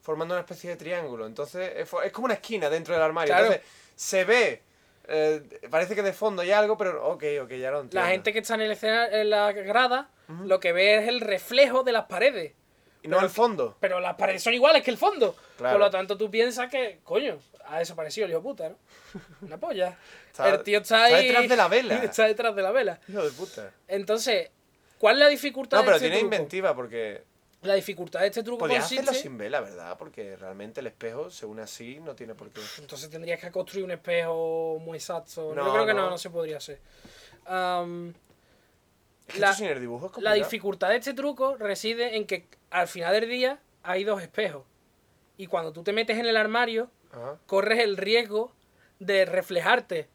formando una especie de triángulo. Entonces, es, como una esquina dentro del armario. Claro. Entonces, se ve, eh, parece que de fondo hay algo, pero ok, ok, ya lo entiendo. La gente que está en, el escena- en la grada lo que ve es el reflejo de las paredes. Y no el fondo. Pero las paredes son iguales que el fondo. Claro. Por lo tanto, tú piensas que, coño, ha desaparecido el hijo puta, ¿no? Una polla. Está- el tío está está ahí. detrás de la vela. está detrás de la vela. Hijo de puta. Entonces, ¿cuál es la dificultad No, de pero este tiene truco? inventiva porque La dificultad de este truco hacerlo consiste... sin vela, ¿verdad? Porque realmente el espejo, según así, no tiene por qué. Entonces tendrías que construir un espejo muy exacto. No, Yo creo que no, no. no se podría hacer. Am, Es que La- esto sin el dibujo es la dificultad de este truco reside en que al final del día hay dos espejos. Y cuando tú te metes en el armario, Ajá. corres el riesgo de reflejarte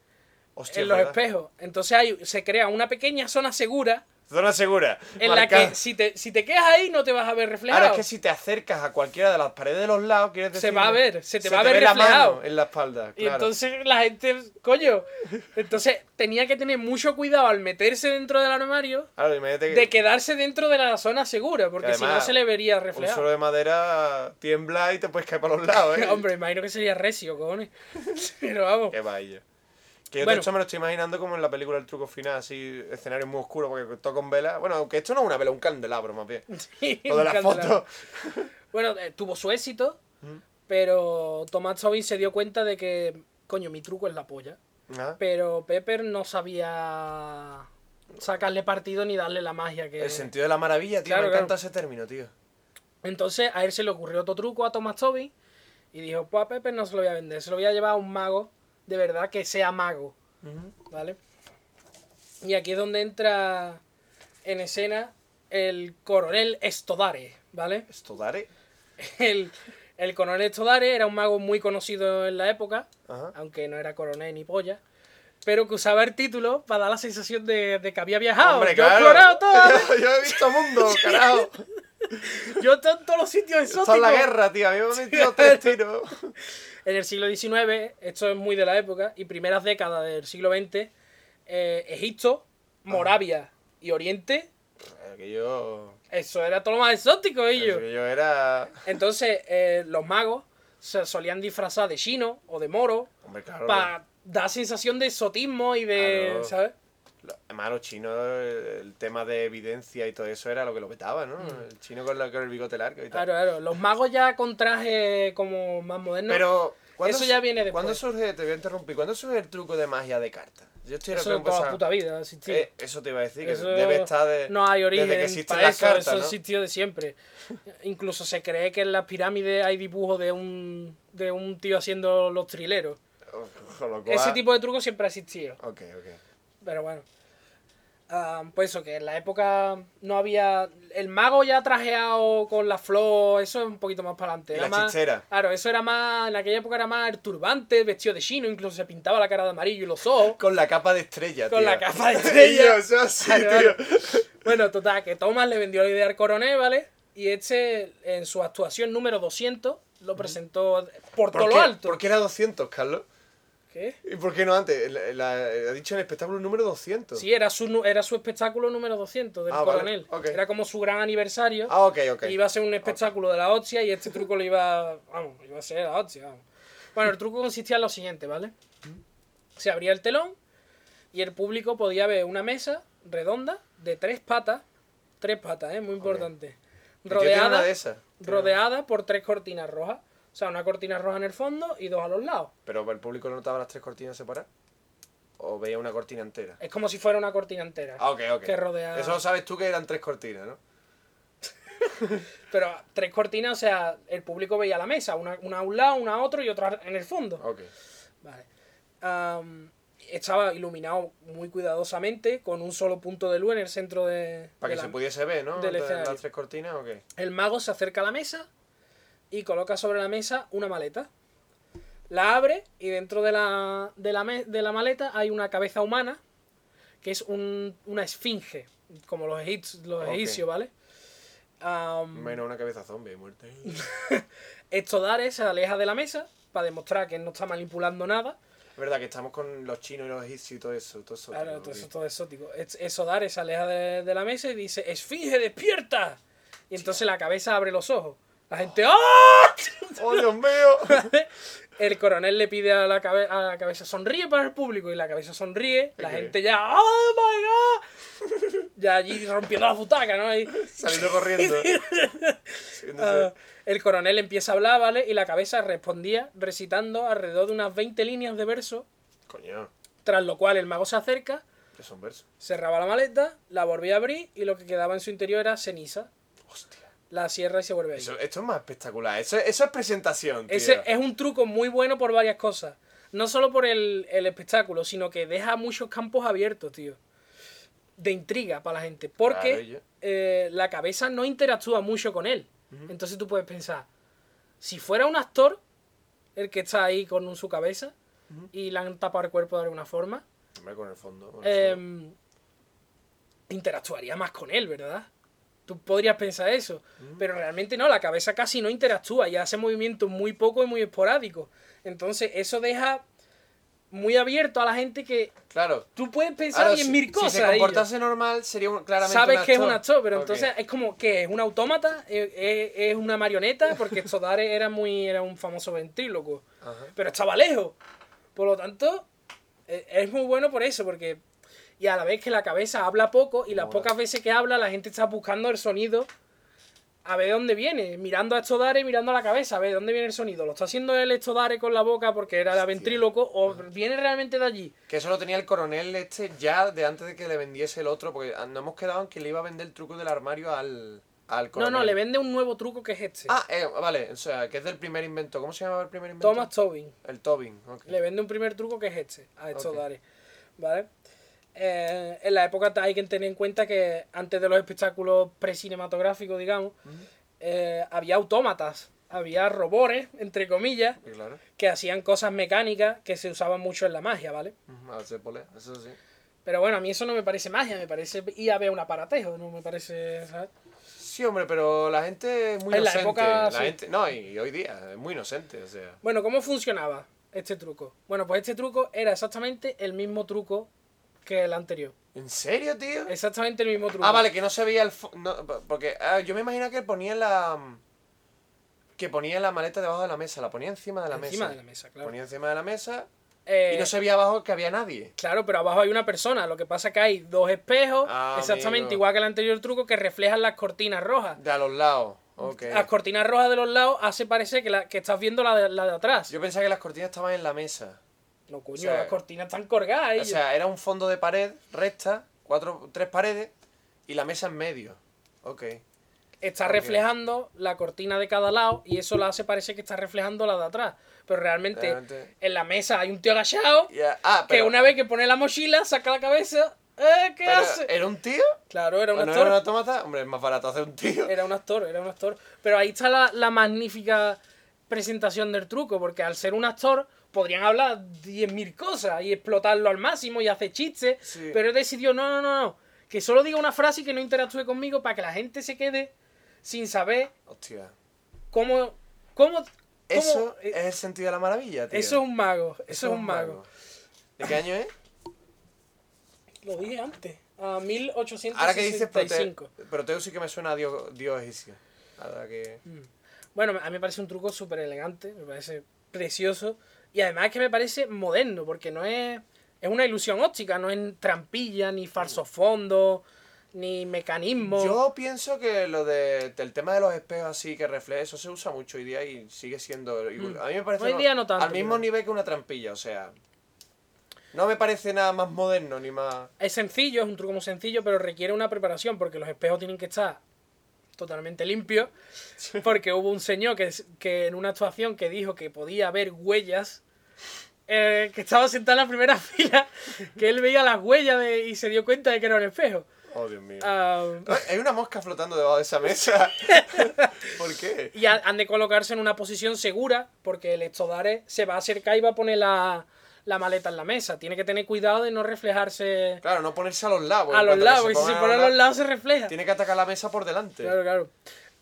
Hostia, en los ¿verdad? espejos. Entonces hay, se crea una pequeña zona segura Zona segura. en la que si te, si te quedas ahí no te vas a ver reflejado. Ahora es que si te acercas a cualquiera de las paredes de los lados, quieres Se decir. va a ver, se te va a ver ve la reflejado. mano en la espalda. Y entonces la gente, coño, entonces tenía que tener mucho cuidado al meterse dentro del armario Claro, imagínate que de quedarse dentro de la zona segura, porque Que si no se le vería un reflejado. suelo de madera tiembla y te puedes caer para los lados, ¿eh? Hombre, imagino que sería recio, cojones. Pero vamos. Qué vaya. Que yo Bueno. de hecho me lo estoy imaginando como en la película El truco final, así, escenario muy oscuro porque todo con vela. Bueno, aunque esto no es una vela, un candelabro más bien. Sí, Lo de la foto. Bueno, eh, tuvo su éxito, pero Thomas Tobin se dio cuenta de que, coño, mi truco es la polla. Ajá. Pero Pepper no sabía sacarle partido ni darle la magia que... El sentido de la maravilla, tío. Claro, me encanta claro. ese término, tío. Entonces a él se le ocurrió otro truco a Thomas Tobin y dijo, pues a Pepper no se lo voy a vender, se lo voy a llevar a un mago de verdad que sea mago, ¿vale? Y aquí es donde entra en escena el coronel Estodare, ¿vale? Esto daré. El, el coronel Estodare era un mago muy conocido en la época, Ajá. aunque no era coronel ni polla, pero que usaba el título para dar la sensación de, de que había viajado. Hombre, yo he claro. explorado todo, yo he visto mundo, carajo. yo he estado en todos los sitios Está exóticos. en la guerra, tío. A mí me han metido tres tiros. En el siglo XIX, esto es muy de la época, y primeras décadas del siglo XX, eh, Egipto, Moravia y Oriente, Aquello. eso era todo lo más exótico ellos. Aquello era. Entonces, eh, los magos se solían disfrazar de chino o de moro Hombre, claro. para dar sensación de exotismo y de. Claro. ¿Sabes? Además, los chinos, el, tema de evidencia y todo eso era lo que lo petaba, ¿no? El chino con, la- con el bigote largo y tal. Mm. Claro, claro. Los magos ya con trajes como más modernos. Pero. ¿cuándo Eso ya viene después. ¿Cuándo surge, te voy a interrumpir, ¿cuándo surge el truco de magia de cartas? Yo estoy eso toda la puta vida existido. Eh, eso te iba a decir, que Eso debe estar de. no hay origen desde que existen para las eso, cartas, eso ¿no? existió de siempre. Incluso se cree que en las pirámides hay dibujos de un, de un tío haciendo los trileros. Cual- Ese tipo de truco siempre ha existido. Ok, ok. Pero bueno. Ah, pues eso, que en la época no había. El mago ya trajeado con la flor, eso es un poquito más para adelante. Y la más- chistera. Claro, eso era más. En aquella época era más el turbante, vestido de chino, incluso se pintaba la cara de amarillo y los ojos. Con la capa de estrella, Con tío. la capa de estrella. Tío, eso así, Claro, tío. Bueno, total, que Thomas le vendió la idea al coronel, ¿vale? Y este, en su actuación número 200, lo presentó por todo ¿Por lo alto. ¿Por qué era 200, Carlos? ¿Qué? ¿Y por qué no antes? La- la- ha dicho el espectáculo número 200. Sí, era su, era su espectáculo número 200 del Ah, vale, coronel. ok. Era como su gran aniversario. Ah, ok, ok. Iba a ser un espectáculo de la hostia y este truco lo iba. Vamos, iba a ser la hostia, vamos. Bueno, el truco consistía en lo siguiente, ¿vale? Se abría el telón y el público podía ver una mesa redonda de tres patas. Tres patas, ¿eh? Muy importante. Una Rodeada, de rodeada por tres cortinas rojas. O sea, una cortina roja en el fondo y dos a los lados. Pero el público no notaba las tres cortinas separadas. ¿O veía una cortina entera? Es como si fuera una cortina entera. Ah, ok, ok. Que rodea- Eso lo sabes tú que eran tres cortinas, ¿no? Pero tres cortinas, o sea, el público veía la mesa, una, una a un lado, una a otro y otra en el fondo. Ok. Vale. Am, estaba iluminado muy cuidadosamente, con un solo punto de luz en el centro de. Para de que la- se pudiese ver, ¿no? del. Las tres cortinas, ok. El mago se acerca a la mesa y coloca sobre la mesa una maleta. La abre y dentro de la, de la, de la maleta hay una cabeza humana, que es un- una esfinge, como los, egipcios, los egipcios, ¿vale? Am, Menos una cabeza zombie muerte. Estodare se aleja de la mesa para demostrar que no está manipulando nada. Es verdad que estamos con los chinos y los egipcios y todo eso. Todo eso Claro, todo eso todo exótico. Es- Esodare se aleja de, de la mesa y dice, Esfinge, despierta. Y entonces la cabeza abre los ojos. La gente, ¡ah! ¡Oh, Dios mío! El coronel le pide a la, cabe- a la cabeza, sonríe para el público. Y la cabeza sonríe. La gente ya, ¡oh, my God! Ya allí rompiendo la butaca, ¿no? Y, Saliendo corriendo. Ah, el coronel empieza a hablar, ¿vale? Y la cabeza respondía recitando alrededor de unas 20 líneas de verso. Coño, Tras lo cual el mago se acerca, son versos. cerraba la maleta, la volvía a abrir y lo que quedaba en su interior era ceniza. Hostia. La cierra y se vuelve a ir. Eso, esto es más espectacular. Eso, eso es presentación, tío. Ese es un truco muy bueno por varias cosas. No solo por el, el espectáculo, sino que deja muchos campos abiertos, tío. De intriga para la gente. Porque Claro, eh, la cabeza no interactúa mucho con él. Entonces tú puedes pensar, si fuera un actor el que está ahí con su cabeza y le han tapado el cuerpo de alguna forma, con el fondo. con el em, interactuaría más con él, ¿verdad? Tú podrías pensar eso, pero realmente no, la cabeza casi no interactúa y hace movimientos muy poco y muy esporádicos. Entonces eso deja muy abierto a la gente que Claro. tú puedes pensar si, mil si cosas. se ahí. comportase normal, sería un, claramente Sabes un que es un actor. pero entonces es como que es un autómata, es, es- es una marioneta, porque Stodare era muy era un famoso ventríloco, Ajá. pero estaba lejos. Por lo tanto, e- es muy bueno por eso, porque y a la vez que la cabeza habla poco y las Mola. pocas veces que habla la gente está buscando el sonido a ver dónde viene, mirando a Stodare, mirando a la cabeza, a ver dónde viene el sonido. ¿Lo está haciendo el Stodare con la boca porque era Hostia. ventríloco o viene realmente de allí? Que eso lo tenía el coronel este ya de antes de que le vendiese el otro, porque no hemos quedado en que le iba a vender el truco del armario al, al No, coronel. no, le vende un nuevo truco que es este. Ah, eh, vale, o sea, que es del primer invento. ¿Cómo se llamaba el primer invento? Thomas Tobin. El Tobin, ok. Le vende un primer truco que es este, a estos Ok. Dare. ¿Vale? Eh, en la época hay que tener en cuenta que antes de los espectáculos precinematográficos, digamos, eh, había autómatas, había robores, entre comillas, claro. que hacían cosas mecánicas que se usaban mucho en la magia, ¿vale? Eso sí. Pero bueno, a mí eso no me parece magia, me parece ir a ver un aparatejo, no me parece, ¿sabes? Sí, hombre, pero la gente es muy En la época, la sí. gente, no, y hoy día es muy inocente, o sea. Bueno, ¿cómo funcionaba este truco? Bueno, pues este truco era exactamente el mismo truco que el anterior. ¿En serio, tío? Exactamente el mismo truco. Ah, vale, que no se veía el... no, porque ah, yo me imagino que ponía la... Que ponía la maleta debajo de la mesa, la ponía encima de la Encima mesa. de la mesa, claro. Ponía encima de la mesa Eh, y no se veía abajo que había nadie. Claro, pero abajo hay una persona. Lo que pasa es que hay dos espejos, Ah, exactamente amigo. igual que el anterior truco, que reflejan las cortinas rojas. De a los lados. Ok. Las cortinas rojas de los lados hace parecer que, la, que estás viendo la de, la de atrás. Yo pensaba que las cortinas estaban en la mesa. No, coño, o sea, las cortinas están colgadas ahí. O sea, era un fondo de pared recta, cuatro, tres paredes y la mesa en medio. Ok. está reflejando la cortina de cada lado y eso la hace parecer que está reflejando la de atrás. Pero realmente, Realmente- en la mesa hay un tío agachado Ah, que una vez que pone la mochila, saca la cabeza. ¿Eh? ¿Qué pero, hace? ¿Era un tío? Claro, era un ¿O no actor. era un autómata? Hombre, es más barato hacer un tío. Era un actor, era un actor. Pero ahí está la, la magnífica presentación del truco, porque al ser un actor podrían hablar 10.000 cosas y explotarlo al máximo y hacer chistes, Sí. pero él decidió, no, no, no, no, que solo diga una frase y que no interactúe conmigo para que la gente se quede sin saber Hostia. cómo... cómo, Eso es el sentido de la maravilla, tío. eso es un mago, eso, es un mago. ¿De qué año es? Lo dije antes, a 1865. Ahora que dices Prote Proteus sí que me suena a Dios, Dios egipcio. Ahora que... Bueno, a mí me parece un truco súper elegante, me parece precioso. Y además es que me parece moderno, porque no es. Es una ilusión óptica, no es trampilla, ni falso fondo, ni mecanismo. Yo pienso que lo de, del tema de los espejos así que refleja, eso se usa mucho hoy día y sigue siendo... y A mí me parece Mm. Hoy día no tanto, al mismo pero- nivel que una trampilla, o sea... No me parece nada más moderno ni más... Es sencillo, es un truco muy sencillo, pero requiere una preparación, porque los espejos tienen que estar totalmente limpios. Porque hubo un señor que, que en una actuación que dijo que podía ver huellas. eh, que estaba sentado en la primera fila, que él veía las huellas de- y se dio cuenta de que era un espejo. Oh, Dios mío. Ah, Hay una mosca flotando debajo de esa mesa. ¿Por qué? Y ha- han de colocarse en una posición segura, porque el estodare se va a acercar y va a poner la, la maleta en la mesa. Tiene que tener cuidado de no reflejarse Claro, no ponerse a los lados. a los que lados, porque si se pone a los lados, se refleja. Tiene que atacar la mesa por delante. Claro, claro.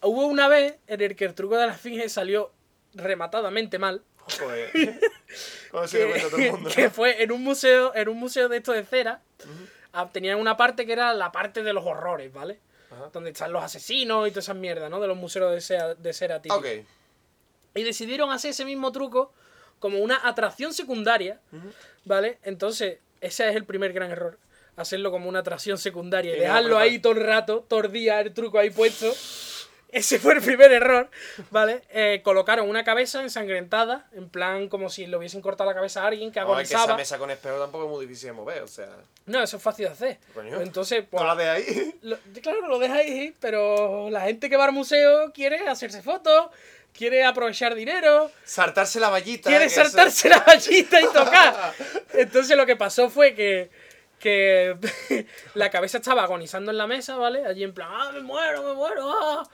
Hubo una vez en el que el truco de la esfinge salió rematadamente mal. Joder. ¿Cómo se dio cuenta todo el mundo? que fue en un museo, en un museo de esto de cera. ah, Tenían una parte que era la parte de los horrores, ¿vale? Ajá. Donde están los asesinos y todas esas mierdas, ¿no? De los museos de cera, de cera típicos. Ok. Y decidieron hacer ese mismo truco como una atracción secundaria, ¿vale? Entonces, ese es el primer gran error. Hacerlo como una atracción secundaria y no dejarlo ahí todo el rato, todo el día, el truco ahí puesto. Ese fue el primer error, ¿vale? Eh, colocaron una cabeza ensangrentada, en plan como si le hubiesen cortado la cabeza a alguien que No, es que esa agonizaba. mesa con espejo tampoco es muy difícil de mover, o sea. No, eso es fácil de hacer. Coño. Entonces, pues, No la de ahí. lo- claro, lo deja ahí, pero la gente que va al museo quiere hacerse fotos, quiere aprovechar dinero, Saltarse la vallita. quiere eso- saltarse la vallita y tocar. Entonces lo que pasó fue que, que la cabeza estaba agonizando en la mesa, ¿vale? Allí en plan, ah, me muero, me muero. ah".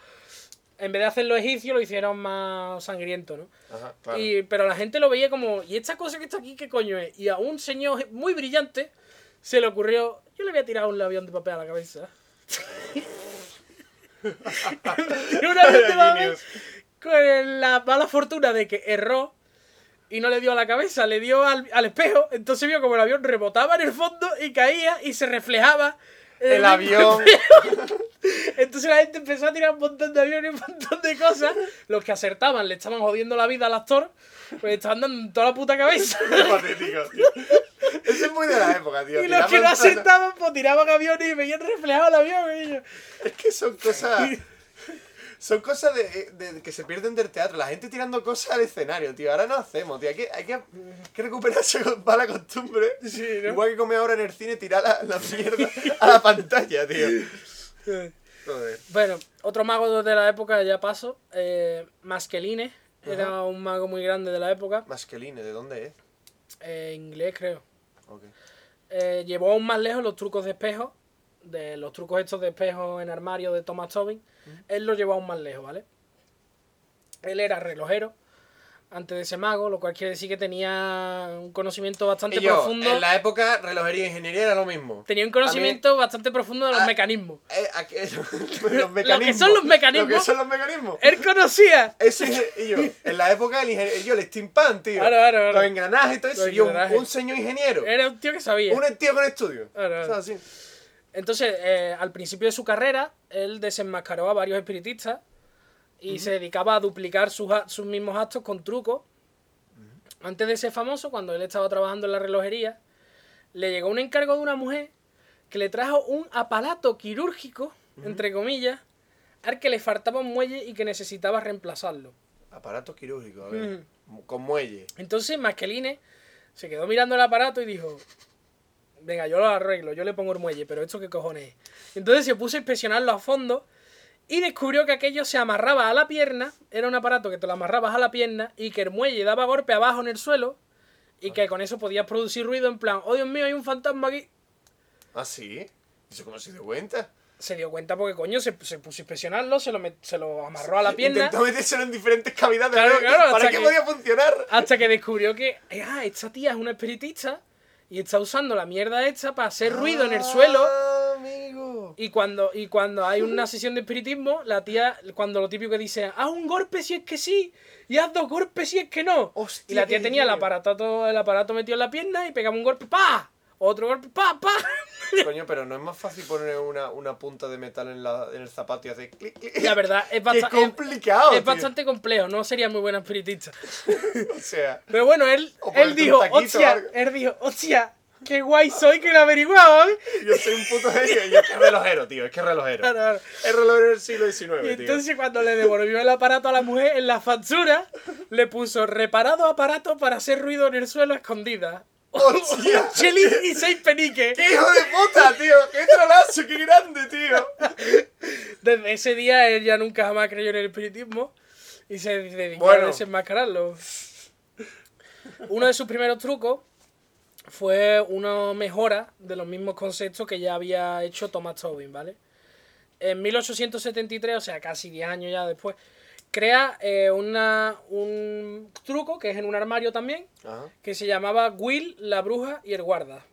En vez de hacerlo egipcio, lo hicieron más sangriento, ¿no? Ajá, claro. Y, pero la gente lo veía como, ¿y esta cosa que está aquí qué coño es? Y a un señor muy brillante se le ocurrió, yo le voy a tirar un avión de papel a la cabeza. y una vez, con la mala fortuna de que erró y no le dio a la cabeza, le dio al, al espejo, entonces vio como el avión rebotaba en el fondo y caía y se reflejaba El avión. Entonces la gente empezó a tirar un montón de aviones y un montón de cosas. Los que acertaban le estaban jodiendo la vida al actor, pues estaban dando en toda la puta cabeza. Qué patético, tío. Eso es muy de la época, tío. Y los que no acertaban, pues tiraban aviones y veían reflejado el avión. Y yo, Es que son cosas. Son cosas de, de- que se pierden del teatro. La gente tirando cosas al escenario, tío. Ahora no hacemos, tío. Hay que, hay que, que recuperar esa mala costumbre. Sí, ¿no? Igual que come ahora en el cine, tirar la, la mierda a la pantalla, tío. Joder. Bueno, otro mago de la época, ya paso. Eh, Masqueline. Era un mago muy grande de la época. Masqueline, ¿de dónde es? eh, inglés, creo. Ok. Eh, llevó aún más lejos los trucos de espejo. De los trucos estos de espejo en armario de Thomas Tobin. Él los llevó aún más lejos, ¿vale? Él era relojero. antes de ese mago, lo cual quiere decir que tenía un conocimiento bastante yo, profundo. en la época, relojería e ingeniería era lo mismo. Tenía un conocimiento bastante profundo de los mecanismos. Aquí- los mecanismos. son los mecanismos. Lo que son los mecanismos. Él conocía. Ese es- y yo, en la época del ingeniero, el steampunk, tío. Claro, claro, claro. Los engranajes y todo eso. Yo, un, señor ingeniero. Era un tío que sabía. Un tío con estudio. Claro, claro. O sea, así. Entonces, eh, al principio de su carrera, él desenmascaró a varios espiritistas y se dedicaba a duplicar sus, sus mismos actos con trucos. Antes de ser famoso, cuando él estaba trabajando en la relojería, le llegó un encargo de una mujer que le trajo un aparato quirúrgico, entre comillas, al que le faltaba un muelle y que necesitaba reemplazarlo. Aparato quirúrgico, a ver. Con muelle. Entonces Masqueline se quedó mirando el aparato y dijo, venga, yo lo arreglo, yo le pongo el muelle, pero esto qué cojones es. Entonces se puso a inspeccionarlo a fondo y descubrió que aquello se amarraba a la pierna, era un aparato que te lo amarrabas a la pierna y que el muelle daba golpe abajo en el suelo y que con eso podías producir ruido en plan, oh Dios mío, hay un fantasma aquí. Ah, sí. ¿Eso cómo se dio cuenta? Se dio cuenta porque coño se, se puso a inspeccionarlo, se lo, met- se lo amarró a la pierna. Intentó metérselo en diferentes cavidades. Claro, claro, ¿Para qué que- podía funcionar? Hasta que descubrió que, ah, esta tía es una espiritista y está usando la mierda esta para hacer ruido en el suelo. Ah, amigo. Y cuando, y cuando hay una sesión de espiritismo, la tía, cuando lo típico que dice, haz un golpe si es que sí, y haz dos golpes si es que no. Hostia, y la tía tenía el aparato, el aparato metido en la pierna y pegaba un golpe, ¡pa! Otro golpe, ¡pa! ¡pa! Coño, pero no es más fácil poner una, una punta de metal en, la, en el zapato y hacer clic, clic. La verdad, es, bastante complicado. es bastante complejo, no sería muy buena espiritista. O sea, Pero bueno, él, él dijo, hostia, algo". él dijo, hostia, qué guay soy que lo averiguado, ¿eh? yo soy un puto genio. Yo es que relojero, tío. Es que relojero. Claro, claro. Es relojero del siglo XIX, Y tío. entonces cuando le devolvió el aparato a la mujer, en la factura le puso reparado aparato para hacer ruido en el suelo a escondida. ¡Hostia! Chelín y seis peniques. ¡Qué hijo de puta, tío! ¡Qué trolazo! ¡Qué grande, tío! Desde ese día él ya nunca jamás creyó en el espiritismo y se dedicó Bueno. a desenmascararlo. Uno de sus primeros trucos fue una mejora de los mismos conceptos que ya había hecho Thomas Tobin, ¿vale? En 1873, o sea, casi 10 años ya después, crea eh, una, un truco que es en un armario también, Ajá. que se llamaba Will, la bruja y el guarda.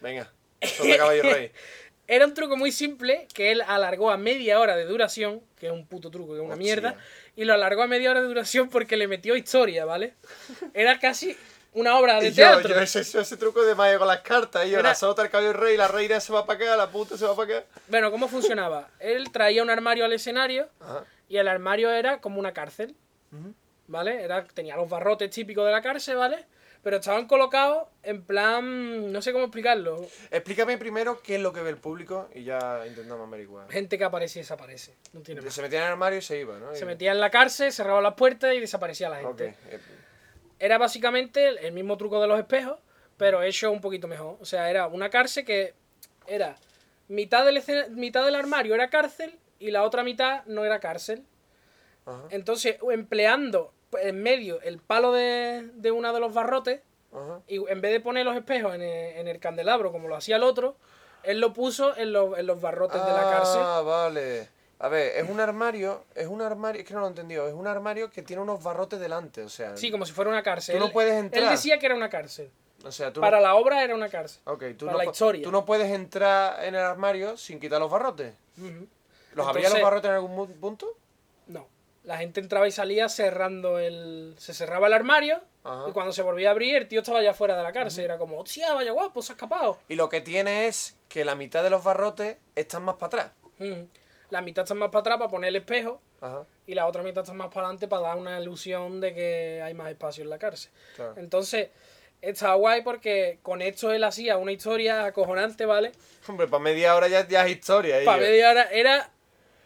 Venga. Sobre caballo rey. Era un truco muy simple que él alargó a media hora de duración, que es un puto truco, que es una Hostia. mierda, y lo alargó a media hora de duración porque le metió historia, ¿vale? Era casi una obra de yo, teatro. yo ese, ese truco de magia con las cartas. Y yo, Era- la sota, el caballo rey, la reina se va para acá, la puta se va para acá. Bueno, ¿cómo funcionaba? Él traía un armario al escenario Ajá. Y el armario era como una cárcel, ¿vale? Era, tenía los barrotes típicos de la cárcel, ¿vale? Pero estaban colocados en plan, no sé cómo explicarlo. Explícame primero qué es lo que ve el público y ya intentamos averiguar. Gente que aparece y desaparece. No tiene más. Se metía en el armario y se iba, ¿no? Se metía en la cárcel, cerraba las puertas y desaparecía la gente. eh, Era básicamente el- mismo truco de los espejos, pero hecho un poquito mejor. O sea, era una cárcel que era mitad del, escena- mitad del armario era cárcel y la otra mitad no era cárcel. Ajá. Entonces, empleando en medio el palo de, de uno de los barrotes, Ajá. y en vez de poner los espejos en el, en el candelabro como lo hacía el otro, él lo puso en, los- en los barrotes de la cárcel. Ah, vale. A ver, es un armario, es un armario, es que no lo he entendido, es un armario que tiene unos barrotes delante, o sea, Sí, como si fuera una cárcel. Tú no Él- puedes Él entrar. decía que era una cárcel. o sea, tú Para no, la obra era una cárcel. ok, tú para no, la historia. tú no puedes entrar en el armario sin quitar los barrotes. Ujú. ¿Los abría los barrotes en algún punto? No. La gente entraba y salía cerrando el. Se cerraba el armario Ajá. y cuando se volvía a abrir, el tío estaba ya fuera de la cárcel. Era como, hostia, vaya guapo, se ha escapado. Y lo que tiene es que la mitad de los barrotes están más para atrás. La mitad está más para atrás para poner el espejo Ajá, y la otra mitad está más para adelante para dar una ilusión de que hay más espacio en la cárcel. claro. Entonces, estaba guay porque con esto él hacía una historia acojonante, ¿vale? Hombre, para media hora ya, ya es historia. Para ello. media hora era.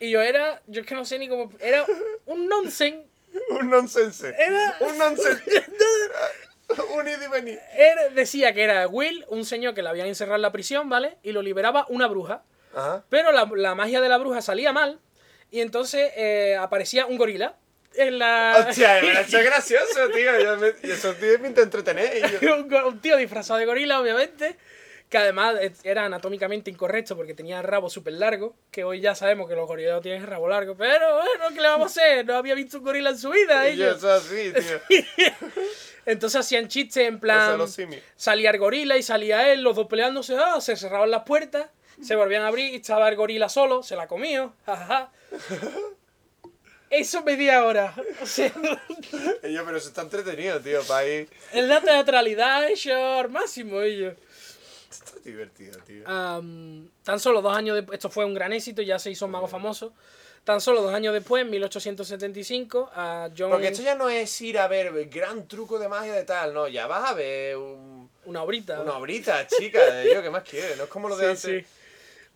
Y yo era. Yo es que no sé ni cómo. Era un nonsense. Un nonsense. Era- Un nonsense. un id y venir. Él decía que era Will, un señor que le habían encerrado en la prisión, ¿vale? Y lo liberaba una bruja. Ajá. Pero la, la magia de la bruja salía mal. Y entonces eh, aparecía un gorila. En la. Hostia, eso es gracioso, tío. Yo me, y eso tío me intenta entretener. Y yo, un, un tío disfrazado de gorila, obviamente. Que además era anatómicamente incorrecto porque tenía el rabo súper largo, que hoy ya sabemos que los gorilas tienen el rabo largo, pero bueno, ¿qué le vamos a hacer? No había visto un gorila en su vida, Y yo, ellos. eso así, tío. Entonces hacían chistes en plan, los simios. salía el gorila y salía él, los dos peleándose, ah, se cerraban las puertas, se volvían a abrir y estaba el gorila solo, se la comió, jajaja. Eso media hora. O sea, yo, pero eso está entretenido, tío, para ir. es la teatralidad hecho al máximo ellos. Está divertido, tío. Tan solo dos años después, esto fue un gran éxito, ya se hizo un mago famoso. Tan solo dos años después, en 1875, a John. Porque esto ya no es ir a ver el gran truco de magia de tal, no, ya vas a ver un- Una horita. una obrita, chica, de yo, ¿qué más quieres? No es como lo de Sí, antes. sí.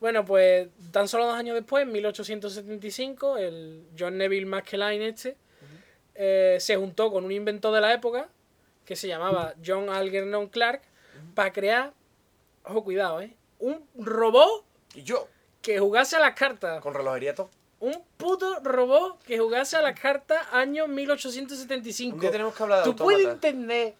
Bueno, pues tan solo dos años después, en 1875, el John Neville Maskelyne este eh, se juntó con un inventor de la época que se llamaba John Algernon Clark para crear, ojo cuidado, ¿eh? Un robot Y yo, que jugase a las cartas. con relojería todo. Un puto robot que jugase a las cartas año 1875. Un día tenemos que hablar de ¿Tú puedes entender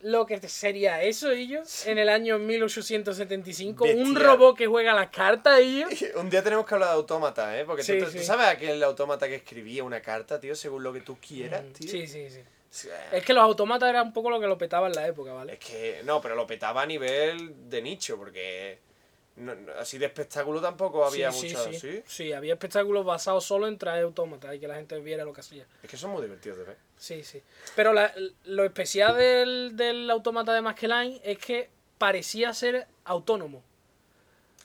lo que sería eso, ellos? En el año 1875. Un Bestial. robot que juega a las cartas, ellos. Un día tenemos que hablar de autómata, ¿eh? Porque tú- Sí, tú, sí. tú sabes aquel autómata que escribía una carta, tío, según lo que tú quieras, tío. Mm, Sí, sí, sí. Sí, Es que los automatas eran un poco lo que lo petaba en la época, ¿vale? Es que, no, pero lo petaba a nivel de nicho, porque no- no- así de espectáculo tampoco había sí, mucho, sí, ¿sí? había espectáculos basados solo en traer autómatas y que la gente viera lo que hacía. Es que son muy divertidos de ver. Sí, sí. Pero la- lo especial del, del autómata de Maskelyne es que parecía ser autónomo.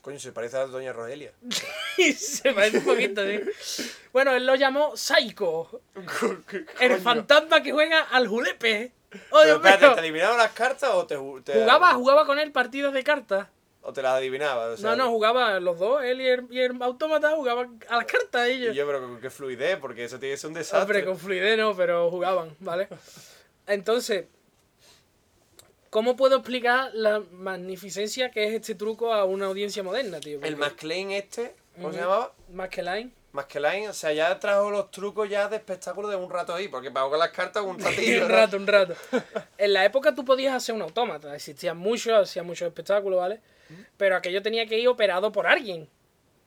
Coño, se parece a Doña Rogelia. Se parece un poquito, sí. Bueno, él lo llamó Psycho. El fantasma que juega al julepe. Oh, Pero espérate. ¿te adivinaban las cartas o te, ju- te- Jugaba, jugaba con él partidos de cartas. o te las adivinabas? O sea, No, no, jugaba los dos, él y el, y el autómata jugaban a las cartas Y ellos. yo, pero con qué fluidez, porque eso tiene que ser un desastre. Hombre, con fluidez no, pero jugaban, ¿vale? Entonces, ¿cómo puedo explicar la magnificencia que es este truco a una audiencia moderna, tío? El Porque Masclein este, ¿cómo se llamaba? Maskelyne. Maskelyne, o sea, ya trajo los trucos ya de espectáculo de un rato ahí, porque para jugar las cartas un ratillo. un rato, un rato. En la época tú podías hacer un autómata, existían muchos, hacían muchos espectáculos, ¿vale? Pero aquello tenía que ir operado por alguien.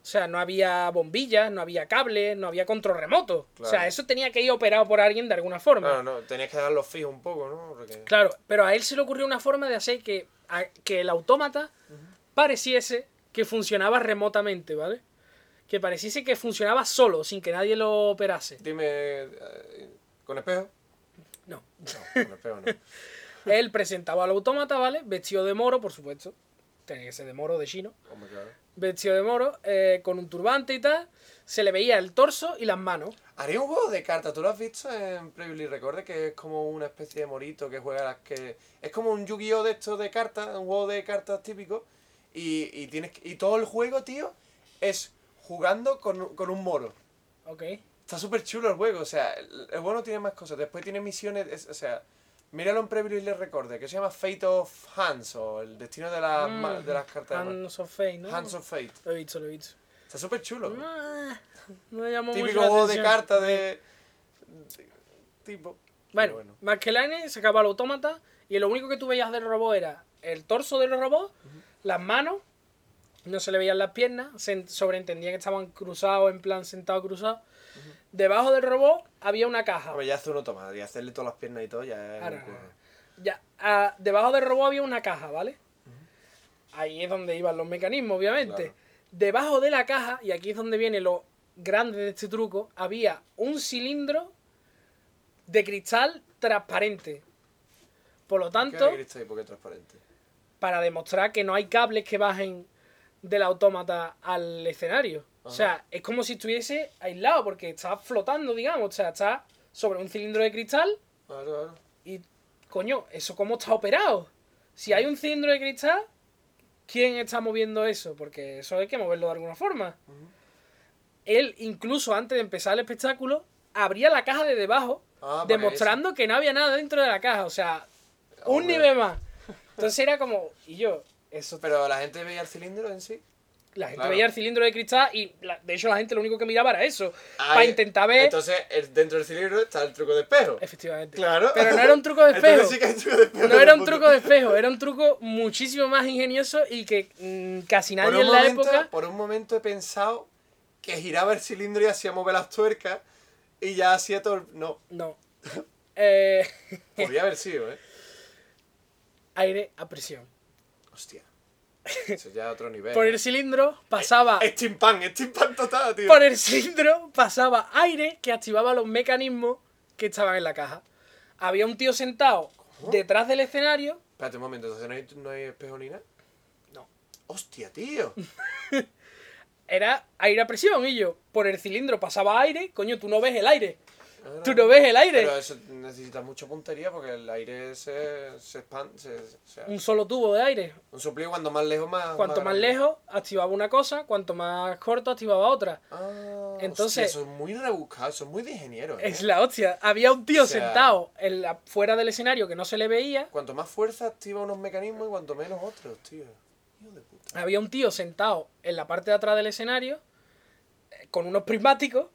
O sea, no había bombillas, no había cables, no había control remoto. O sea, eso tenía que ir operado por alguien de alguna forma. Claro, no, tenías que darlos fijos un poco, ¿no? Porque... Claro, pero a él se le ocurrió una forma de hacer que, a- que el autómata pareciese que funcionaba remotamente, ¿vale? Que pareciese que funcionaba solo, sin que nadie lo operase. Dime, eh, ¿con espejo? No. No, con espejo no. Él presentaba al autómata, ¿vale? Vestido de moro, por supuesto. Tenía que ser de moro, de chino. Claro. Vestido de moro, eh, con un turbante y tal. Se le veía el torso y las manos. Haría un juego de cartas, ¿tú lo has visto en Previously Record? Que es como una especie de morito que juega las que... Es como un Yu-Gi-Oh! de estos de cartas, un juego de cartas típico. Y, y, tienes y todo el juego, tío, es jugando con, con un moro. Ok. Está súper chulo el juego, o sea, el, el juego no tiene más cosas. Después tiene misiones, es- o sea, míralo en Previously Record, que se llama Fate of Hands, o el destino de, las Mm, de las cartas. Hands of Fate, ¿no? Hands of Fate. Lo he visto, lo he visto. Está súper chulo. Ah, No me llamó Típico juego de cartas de... de- tipo... Bueno, Pero Maskelyne sacaba el autómata y lo único que tú veías del robot era el torso del robot, las manos, no se le veían las piernas, se en- sobreentendía que estaban cruzados, en plan sentado cruzado. Debajo del robot había una caja. Hombre, ya hace uno toma, y hacerle todas las piernas y todo ya es Ahora, ya, ah, debajo del robot había una caja, ¿vale? Ahí es donde iban los mecanismos, obviamente. Claro. Debajo de la caja, y aquí es donde viene lo grande de este truco, había un cilindro de cristal transparente. Por lo ¿Qué tanto, queréis ahí? Porque es transparente. para demostrar que no hay cables que bajen del autómata al escenario. O sea, es como si estuviese aislado, porque está flotando, digamos. O sea, está sobre un cilindro de cristal Claro, claro. y, coño, ¿eso cómo está operado? Si hay un cilindro de cristal, ¿quién está moviendo eso? Porque eso hay que moverlo de alguna forma. Él, incluso antes de empezar el espectáculo, abría la caja de debajo, Ah, demostrando que no había nada dentro de la caja. O sea, un Hombre. nivel más. Entonces era como, y yo, eso Pero la gente veía el cilindro en sí. La gente Claro. veía el cilindro de cristal y la- de hecho la gente lo único que miraba era eso. Para intentar ver. Entonces, dentro del cilindro está el truco de espejo. Efectivamente. Claro. Pero no era un truco de espejo. Entonces sí que hay truco de espejo. No era un truco de espejo, era un truco muchísimo más ingenioso y que mm, casi nadie en la momento, época. por un momento he pensado que giraba el cilindro y hacía mover las tuercas y ya hacía todo. el- No, No. Eh, podría haber sido, ¿eh? aire a presión. Hostia. Eso ya es otro nivel. Por el cilindro pasaba. Es steampunk, es steampunk total, tío. Por el cilindro pasaba aire que activaba los mecanismos que estaban en la caja. Había un tío sentado detrás del escenario. Espérate un momento, entonces no hay, no hay espejo ni nada. No. Hostia, tío. Era aire a presión y yo. Por el cilindro pasaba aire. Coño, tú no ves el aire. Tú no ves el aire. Pero eso necesita mucha puntería porque el aire se, se expande. Se, Un solo tubo de aire. un soplido cuanto más lejos más. Cuanto más lejos activaba una cosa, cuanto más corto activaba otra. Ah, Entonces- hostia, eso es muy rebuscado, eso es muy de ingeniero. ¿eh? Es la hostia. Había un tío O sea- sentado en la, fuera del escenario que no se le veía. Cuanto más fuerza activa unos mecanismos y cuanto menos otros, tío. Hijo de puta. Había un tío sentado en la parte de atrás del escenario eh, con unos prismáticos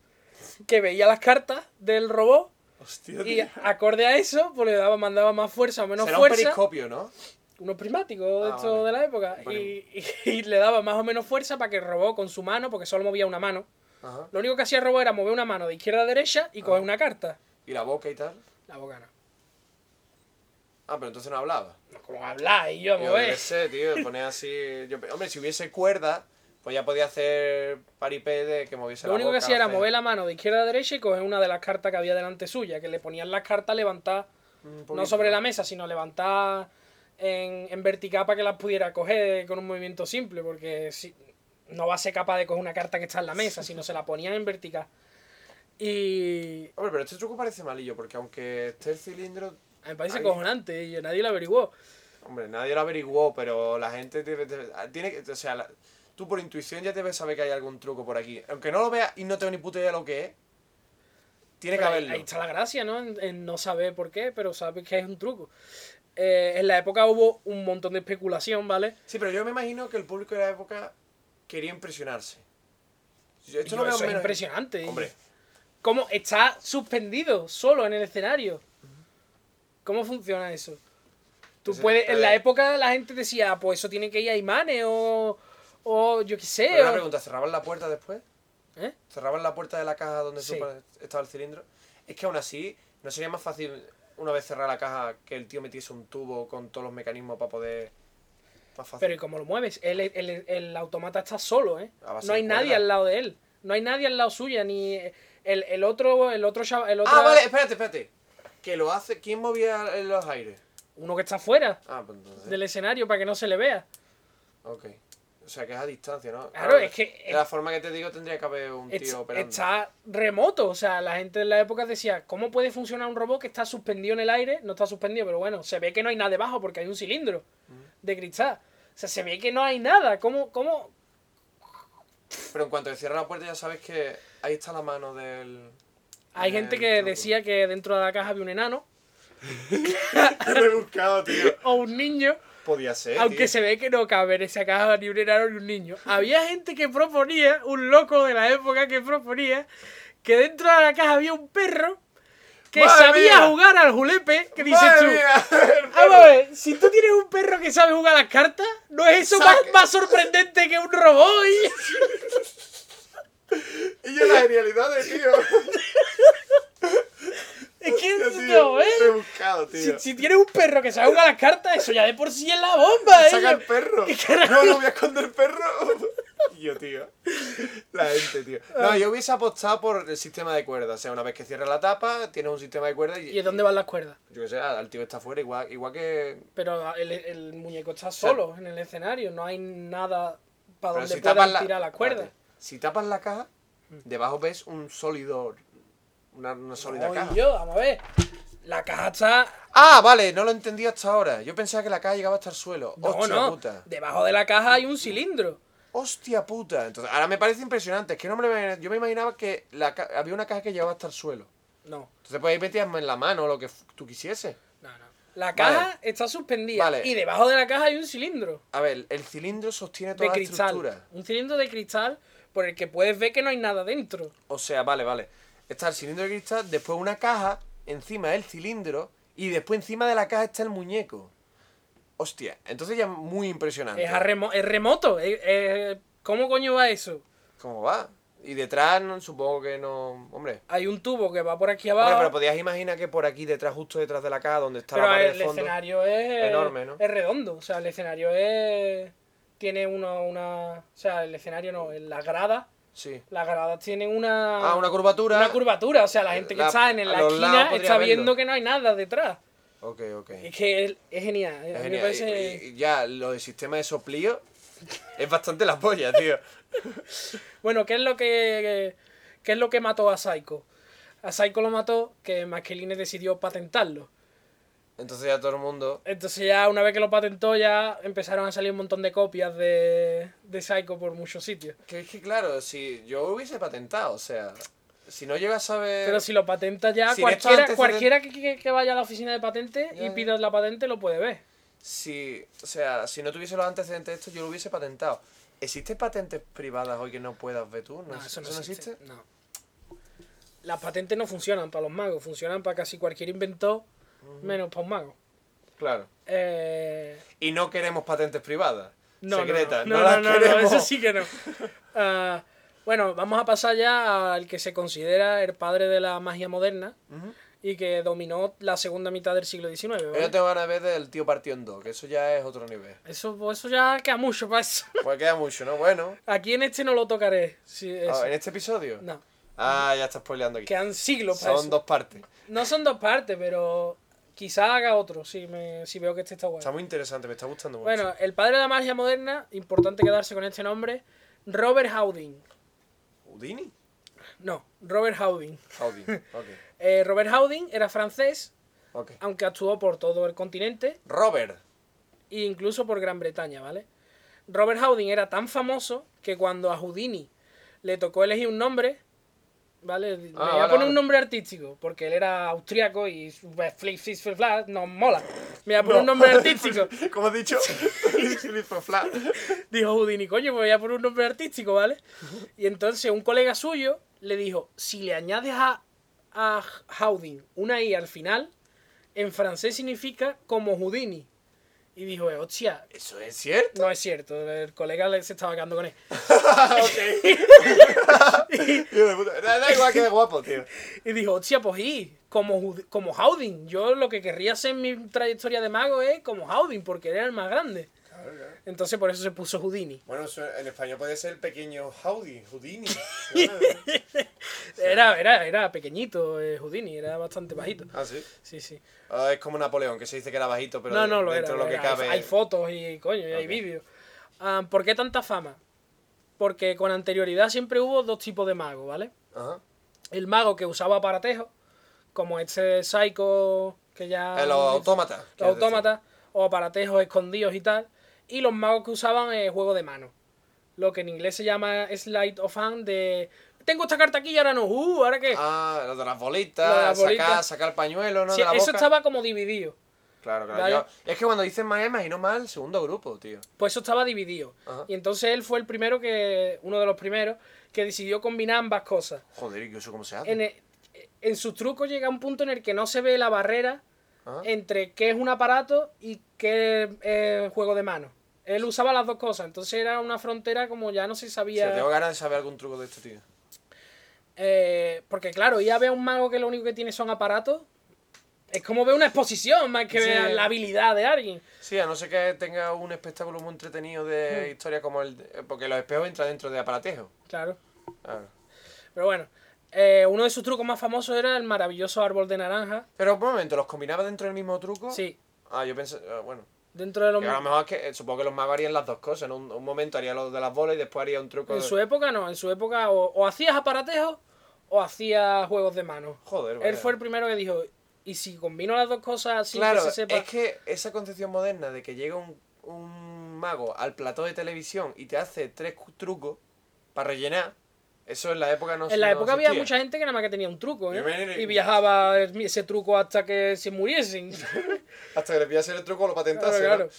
que veía las cartas del robot Hostia, y acorde a eso pues le daba mandaba más fuerza o menos Será un fuerza periscopio, ¿no? unos prismáticos de, Ah, vale. de la época y, y- y le daba más o menos fuerza para que el robot con su mano porque solo movía una mano Ajá. lo único que hacía el robot era mover una mano de izquierda a derecha y coger una carta Y la boca y tal. la boca no Ah, pero entonces no hablaba. como hablar y yo Yo mover qué sé, tío, poner así. yo- hombre, si hubiese cuerda, pues ya podía hacer paripé de que moviese lo la único que hacía era hacer mover la mano de izquierda a derecha y coger una de las cartas que había delante suya que le ponían las cartas levantadas un no sobre la mesa, sino levantar en, en vertical para que las pudiera coger con un movimiento simple, porque si, no va a ser capaz de coger una carta que está en la mesa, sino se la ponían en vertical. Y Hombre, pero este truco parece malillo, porque aunque esté el cilindro. me parece Ahí. cojonante y nadie lo averiguó. Hombre, nadie lo averiguó, pero la gente tiene que. O sea, la- tú por intuición ya debes saber que hay algún truco por aquí. Aunque no lo veas y no tengo ni puta idea de lo que es, tiene que Pero haberlo. ahí está la gracia, ¿no? En, en no saber por qué, pero sabes que es un truco. Eh, en la época hubo un montón de especulación, ¿vale? Sí, pero yo me imagino que el público de la época quería impresionarse. Yo Esto lo veo eso es impresionante. Hombre, ¿Cómo está suspendido solo en el escenario? ¿Cómo funciona eso? Tú puedes, en la época la gente decía, "Ah, pues eso tiene que ir a imanes o, o yo qué sé. pero una o- pregunta, ¿cerraban la puerta después? ¿Eh? ¿Cerraban la puerta de la caja donde Sí. estaba el cilindro? Es que aún así, ¿no sería más fácil una vez cerrar la caja que el tío metiese un tubo con todos los mecanismos para poder... Más fácil. Pero ¿y cómo lo mueves? El, el- el automata está solo, ¿eh? A base No hay nadie al lado de él. No hay nadie al lado suya, ni el, el otro, el otro el otro, Ah, vale, espérate, espérate. Que lo hace... ¿Quién movía en los aires? uno que está fuera Ah, pues entonces... del escenario para que no se le vea. Ok. O sea, que es a distancia, ¿no? Claro, es que- De la forma que te digo, tendría que haber un tío Es- operando. está remoto, o sea, la gente de la época decía, ¿cómo puede funcionar un robot que está suspendido en el aire? No está suspendido, pero bueno, se ve que no hay nada debajo porque hay un cilindro de cristal. O sea, se ve que no hay nada. ¿Cómo, cómo? Pero en cuanto te cierra la puerta ya sabes que ahí está la mano del... Hay del gente que truco. decía que dentro de la caja había un enano Qué rebuscado, tío. o un niño, Podía ser, aunque tío. se ve que no cabe en esa caja ni un enano ni un niño. Había gente que proponía, un loco de la época que proponía, que dentro de la caja había un perro que ¡Madre sabía mía! jugar al julepe, que dices ¡Madre tú. mía! El Vamos a ver, si tú tienes un perro que sabe jugar a las cartas, ¿no es eso más sorprendente que un robot? y- Y yo la genialidad de tío. Es que Tío, no, tío, ¿eh? rebuscado, Si, tío. si tienes un perro que sabe jugar las cartas, eso ya de por sí es la bomba, ¿eh? Saca el perro. No, no voy a esconder el perro. Yo, tío. La gente, tío. No, yo hubiese apostado por el sistema de cuerdas. O sea, una vez que cierras la tapa, tienes un sistema de cuerdas y. ¿Y de dónde van las cuerdas? Yo qué sé, al tío está afuera, igual, igual que. Pero el, el muñeco está solo en el escenario, no hay nada para donde si la. tirar las cuerdas. Si tapas la caja, debajo ves un sólido. Una, una sólida caja. yo, vamos a ver. La caja está. Ah, vale, no lo entendí hasta ahora. Yo pensaba que la caja llegaba hasta el suelo. No, Hostia no. puta. Debajo de la caja hay un cilindro. Hostia puta. Entonces, ahora me parece impresionante. Es que no me lo- yo me imaginaba que la ca- había una caja que llegaba hasta el suelo. No, Entonces, pues ahí metías en la mano o lo que tú quisieses. no, no. La caja Vale. está suspendida. Vale. Y debajo de la caja hay un cilindro A ver, el cilindro sostiene de toda la cristal. estructura. Un cilindro de cristal por el que puedes ver que no hay nada dentro. O sea, vale, vale. Está el cilindro de cristal, después una caja, encima del cilindro, y después encima de la caja está el muñeco. Hostia, entonces ya muy impresionante. Es, remo- es remoto. es- es- ¿Cómo coño va eso? ¿Cómo va? Y detrás, no, supongo que no. Hombre. Hay un tubo que va por aquí Hombre, abajo. pero podías imaginar que por aquí detrás, justo detrás de la caja, donde está Pero la pared el de fondo. escenario es Enorme, ¿no? Es redondo, o sea, el escenario es tiene una, una o sea, el escenario no, en las gradas, Sí. las gradas tienen una Ah, una curvatura. una curvatura, o sea, la gente que La- está en la esquina está verlo. viendo que no hay nada detrás. Ok, ok. Es que es, es genial, a Es mí me genial. parece- Y- y ya, lo del sistema de soplío es bastante la polla, tío. Bueno, ¿qué es lo que qué es lo que mató a Psycho? A Psycho lo mató que Mascheline decidió patentarlo. Entonces ya todo el mundo. Entonces ya una vez que lo patentó ya empezaron a salir un montón de copias de, de Psycho por muchos sitios. Que es que claro, si yo hubiese patentado, o sea, si no llegas a saber. Pero si lo patenta ya, cualquiera, cualquiera que, que- que vaya a la oficina de patente Ya, y ya. pida la patente lo puede ver. Si, o sea, si no tuviese los antecedentes de esto, yo lo hubiese patentado. ¿Existen patentes privadas hoy que no puedas ver tú? ¿No, No, eso no, existe. No. Las patentes no funcionan para los magos, funcionan para casi cualquier inventor, menos para un mago. Claro. Eh, Y no queremos patentes privadas. no, no, secretas. no, No, no, las no, no, queremos. eso sí que no. Ah, bueno, vamos a pasar ya al que se considera el padre de la magia moderna y que dominó la segunda mitad del siglo XIX. ¿vale? Yo tengo ganas de ver del tío partido en dos, que eso ya es otro nivel. Eso, pues eso ya queda mucho para eso. Pues queda mucho, ¿no? Bueno. Aquí en este no lo tocaré. Eso. Ah, ¿En este episodio? No, Ah, ya estás spoileando aquí. quedan siglos para Son eso. dos partes. No son dos partes, pero quizá haga otro si, me, si veo que este está bueno. Está muy interesante, me está gustando mucho. Bueno, el padre de la magia moderna, importante quedarse con este nombre, Robert Houdin. ¿Houdini? No, Robert Houdin. Houdini, ok. Eh, Robert Houdin era francés, aunque actuó por todo el continente Robert. e incluso por Gran Bretaña, ¿vale? Robert Houdin era tan famoso que cuando a Houdini le tocó elegir un nombre, ¿vale? Me voy a poner vale. un nombre artístico, porque él era austriaco y flip, flap, nos mola. Me voy a poner un nombre artístico. Como has dicho. Dijo Houdini, coño, me voy a poner un nombre artístico, ¿vale? Y entonces un colega suyo le dijo, si le añades a, a Houdin una I al final, en francés significa como Houdini. Y dijo, eh, hostia, ¿Eso es cierto? no es cierto, el colega le- se estaba quedando con él. Puta. Da, da igual que guapo, tío. Y dijo, hostia, pues y, como, como Houdin. Yo lo que querría hacer en mi trayectoria de mago es como Houdin, porque era el más grande. Entonces por eso se puso Houdini. Bueno, en español puede ser el pequeño Howdy, Houdini. Era, era, era pequeñito eh, Houdini, era bastante bajito. ah, sí. Sí, sí. Ah, es como Napoleón, que se dice que era bajito, pero no, no, lo era. dentro de lo que era. Cabe. Hay, fotos y coño, y hay vídeos. Ah, ¿Por qué tanta fama? Porque con anterioridad siempre hubo dos tipos de magos, ¿vale? Ajá. El mago que usaba aparatejos, como este Psycho que ya... Eh, los autómatas. Los autómatas, o aparatejos escondidos y tal. Y los magos que usaban eh, juego de mano. Lo que en inglés se llama slide of hand de... Tengo esta carta aquí y ahora no. Uh, ¿ahora qué? Ah, lo de las bolitas, Lo de las sacar, bolitas. sacar el pañuelo, ¿no? Sí, de la eso boca. estaba como dividido. Claro, claro. Vale. Yo- es que cuando dices más, imagino más el segundo grupo, tío. Pues eso estaba dividido. Ajá. Y entonces él fue el primero que... Uno de los primeros que decidió combinar ambas cosas. Joder, ¿y eso cómo se hace? En, el- en sus trucos llega un punto en el que no se ve la barrera Ajá. entre qué es un aparato y qué es eh, juego de mano. Él usaba las dos cosas, entonces era una frontera como ya no se sabía. sea, tengo ganas de saber algún truco de este tío. Eh, porque claro, ir a ver a un mago que lo único que tiene son aparatos. Es como ver una exposición más que Sí. ver la habilidad de alguien. Sí, a no ser que tenga un espectáculo muy entretenido de Hmm. historia como el... de- Porque los espejos entran dentro de aparatejo. Claro. Claro. Pero bueno, eh, uno de sus trucos más famosos era el maravilloso árbol de naranja. Pero un momento, ¿los combinaba dentro del mismo truco? Sí, Ah, yo pensé... ah, bueno. Dentro de los. Que a lo mejor es que eh, supongo que los magos harían las dos cosas. En un, un momento haría lo de las bolas y después haría un truco... En de- su época no, en su época o, o hacías aparatejos o hacías juegos de mano. Joder, Él vaya. fue el primero que dijo, y si combino las dos cosas sin Claro, que se sepa... es que esa concepción moderna de que llega un, un mago al plató de televisión y te hace tres trucos para rellenar, Eso en la época no En la no época había mucha gente que nada más que tenía un truco, me- ¿eh? Y viajaba ese truco hasta que se muriesen. Hasta que le pillase el truco lo Claro, patentase. ¿no? claro.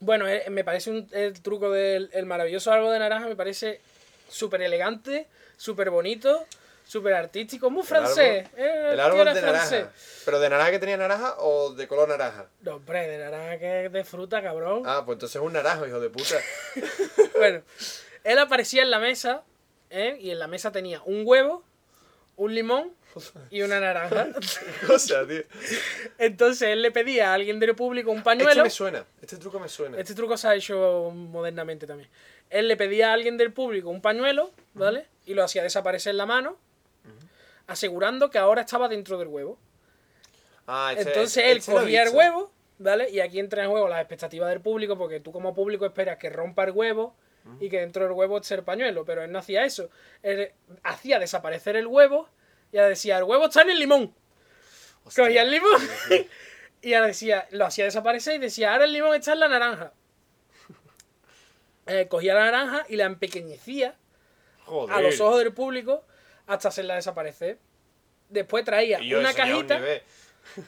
Bueno, eh, me parece un, el truco del el maravilloso árbol de naranja, me parece súper elegante, súper bonito, súper artístico, muy El francés. árbol- eh, El árbol de francés. naranja. ¿Pero de naranja que tenía naranja o de color naranja? No, hombre, de naranja que es de fruta, cabrón. Ah, pues entonces es un naranjo, hijo de puta. Bueno, él aparecía en la mesa, ¿eh? Y en la mesa tenía un huevo, un limón y una naranja. tío. Entonces él le pedía a alguien del público un Este pañuelo. me suena. Este truco me suena. Este truco se ha hecho modernamente también. Él le pedía a alguien del público un pañuelo, ¿vale? Y lo hacía desaparecer en la mano, asegurando que ahora estaba dentro del huevo. Ah, este- Entonces este- él este cogía el huevo, ¿vale? Y aquí entra en juego las expectativas del público, porque tú como público esperas que rompa el huevo y que dentro del huevo el pañuelo, pero él no hacía eso. Él hacía desaparecer el huevo y ahora decía, el huevo está en el limón. Hostia. Cogía el limón y ahora decía, lo hacía desaparecer y decía, ahora el limón está en la naranja. Eh, cogía la naranja y la empequeñecía Joder. a los ojos del público hasta hacerla desaparecer. Después traía una es un cajita,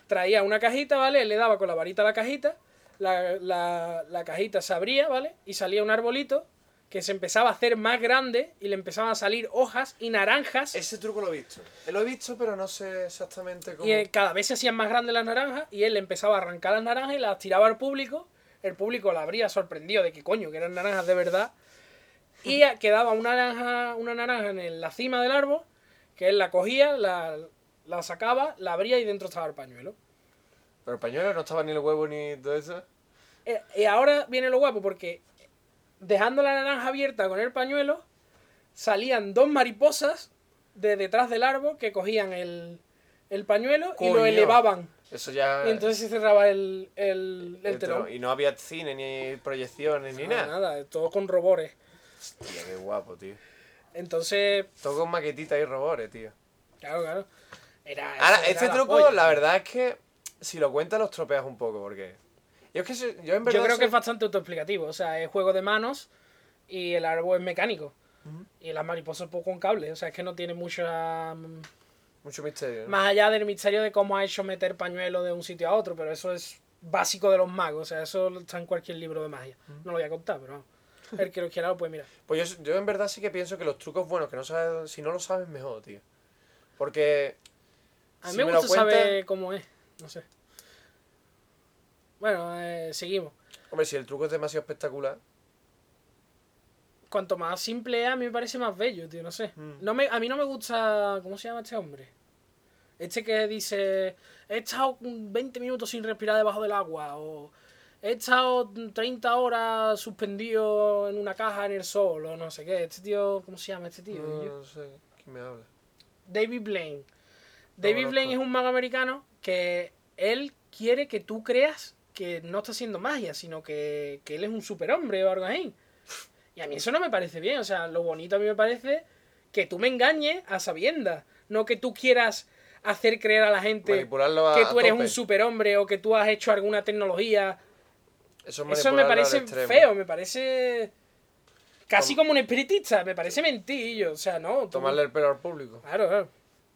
traía una cajita, ¿vale? Él le daba con la varita a la cajita, la, la- la cajita se abría, ¿vale? Y salía un arbolito que se empezaba a hacer más grande y le empezaban a salir hojas y naranjas. Ese truco lo he visto. Lo he visto, pero no sé exactamente cómo. Y eh, cada vez se hacían más grandes las naranjas y él empezaba a arrancar las naranjas y las tiraba al público. El público la habría sorprendido de que coño, que eran naranjas de verdad. Y eh, quedaba una naranja, una naranja en la cima del árbol, que él la cogía, la, la sacaba, la abría y dentro estaba el pañuelo. Pero el pañuelo no estaba ni el huevo ni todo eso. Eh, Y ahora viene lo guapo porque dejando la naranja abierta con el pañuelo, salían dos mariposas de detrás del árbol que cogían el, el pañuelo y lo elevaban. Eso ya. Y entonces se cerraba el, el, el el telón. Y no había cine, ni proyecciones, ni Nada, nada. nada, todo con robores. Hostia, qué guapo, tío. Entonces, Todo con maquetitas y robores, tío. claro, claro. Era, Ahora, este truco, la verdad es que si lo cuentas los tropeas un poco, porque. Yo es que soy- yo en verdad. Yo creo soy- que es bastante autoexplicativo. O sea, es juego de manos y el árbol es mecánico. Y las mariposas pues con cable. O sea, es que no tiene mucha. mm, Mucho misterio. ¿no? Más allá del misterio de cómo ha hecho meter pañuelo de un sitio a otro, pero eso es básico de los magos. O sea, eso está en cualquier libro de magia. No lo voy a contar, pero vamos. El que lo quiera lo puede mirar. Pues yo, yo en verdad sí que pienso que los trucos buenos, que no sabes, si no lo sabes, mejor, tío. Porque. A mí si me gusta cuentas- saber cómo es. No sé. Bueno, eh, seguimos. Hombre, si el truco es demasiado espectacular. Cuanto más simple es, a mí me parece más bello, tío, no sé. Mm. No me, a mí no me gusta. ¿Cómo se llama este hombre? Este que dice. He estado 20 minutos sin respirar debajo del agua. O he estado 30 horas suspendido en una caja en el sol. O no sé qué. Este tío. ¿Cómo se llama este tío? No, sé, ¿quién me habla? David Blaine. David. Blaine es un mago americano que él quiere que tú creas que no está haciendo magia, sino que, que él es un superhombre o algo así. Y a mí eso no me parece bien. O sea, lo bonito a mí me parece que tú me engañes a sabiendas. No que tú quieras hacer creer a la gente a que tú eres tope. un superhombre o que tú has hecho alguna tecnología. Eso, es Eso me parece feo, me parece... Casi Tom- como un espiritista, me parece mentillo. O sea, no. tú- Tomarle el pelo al público. Claro, claro.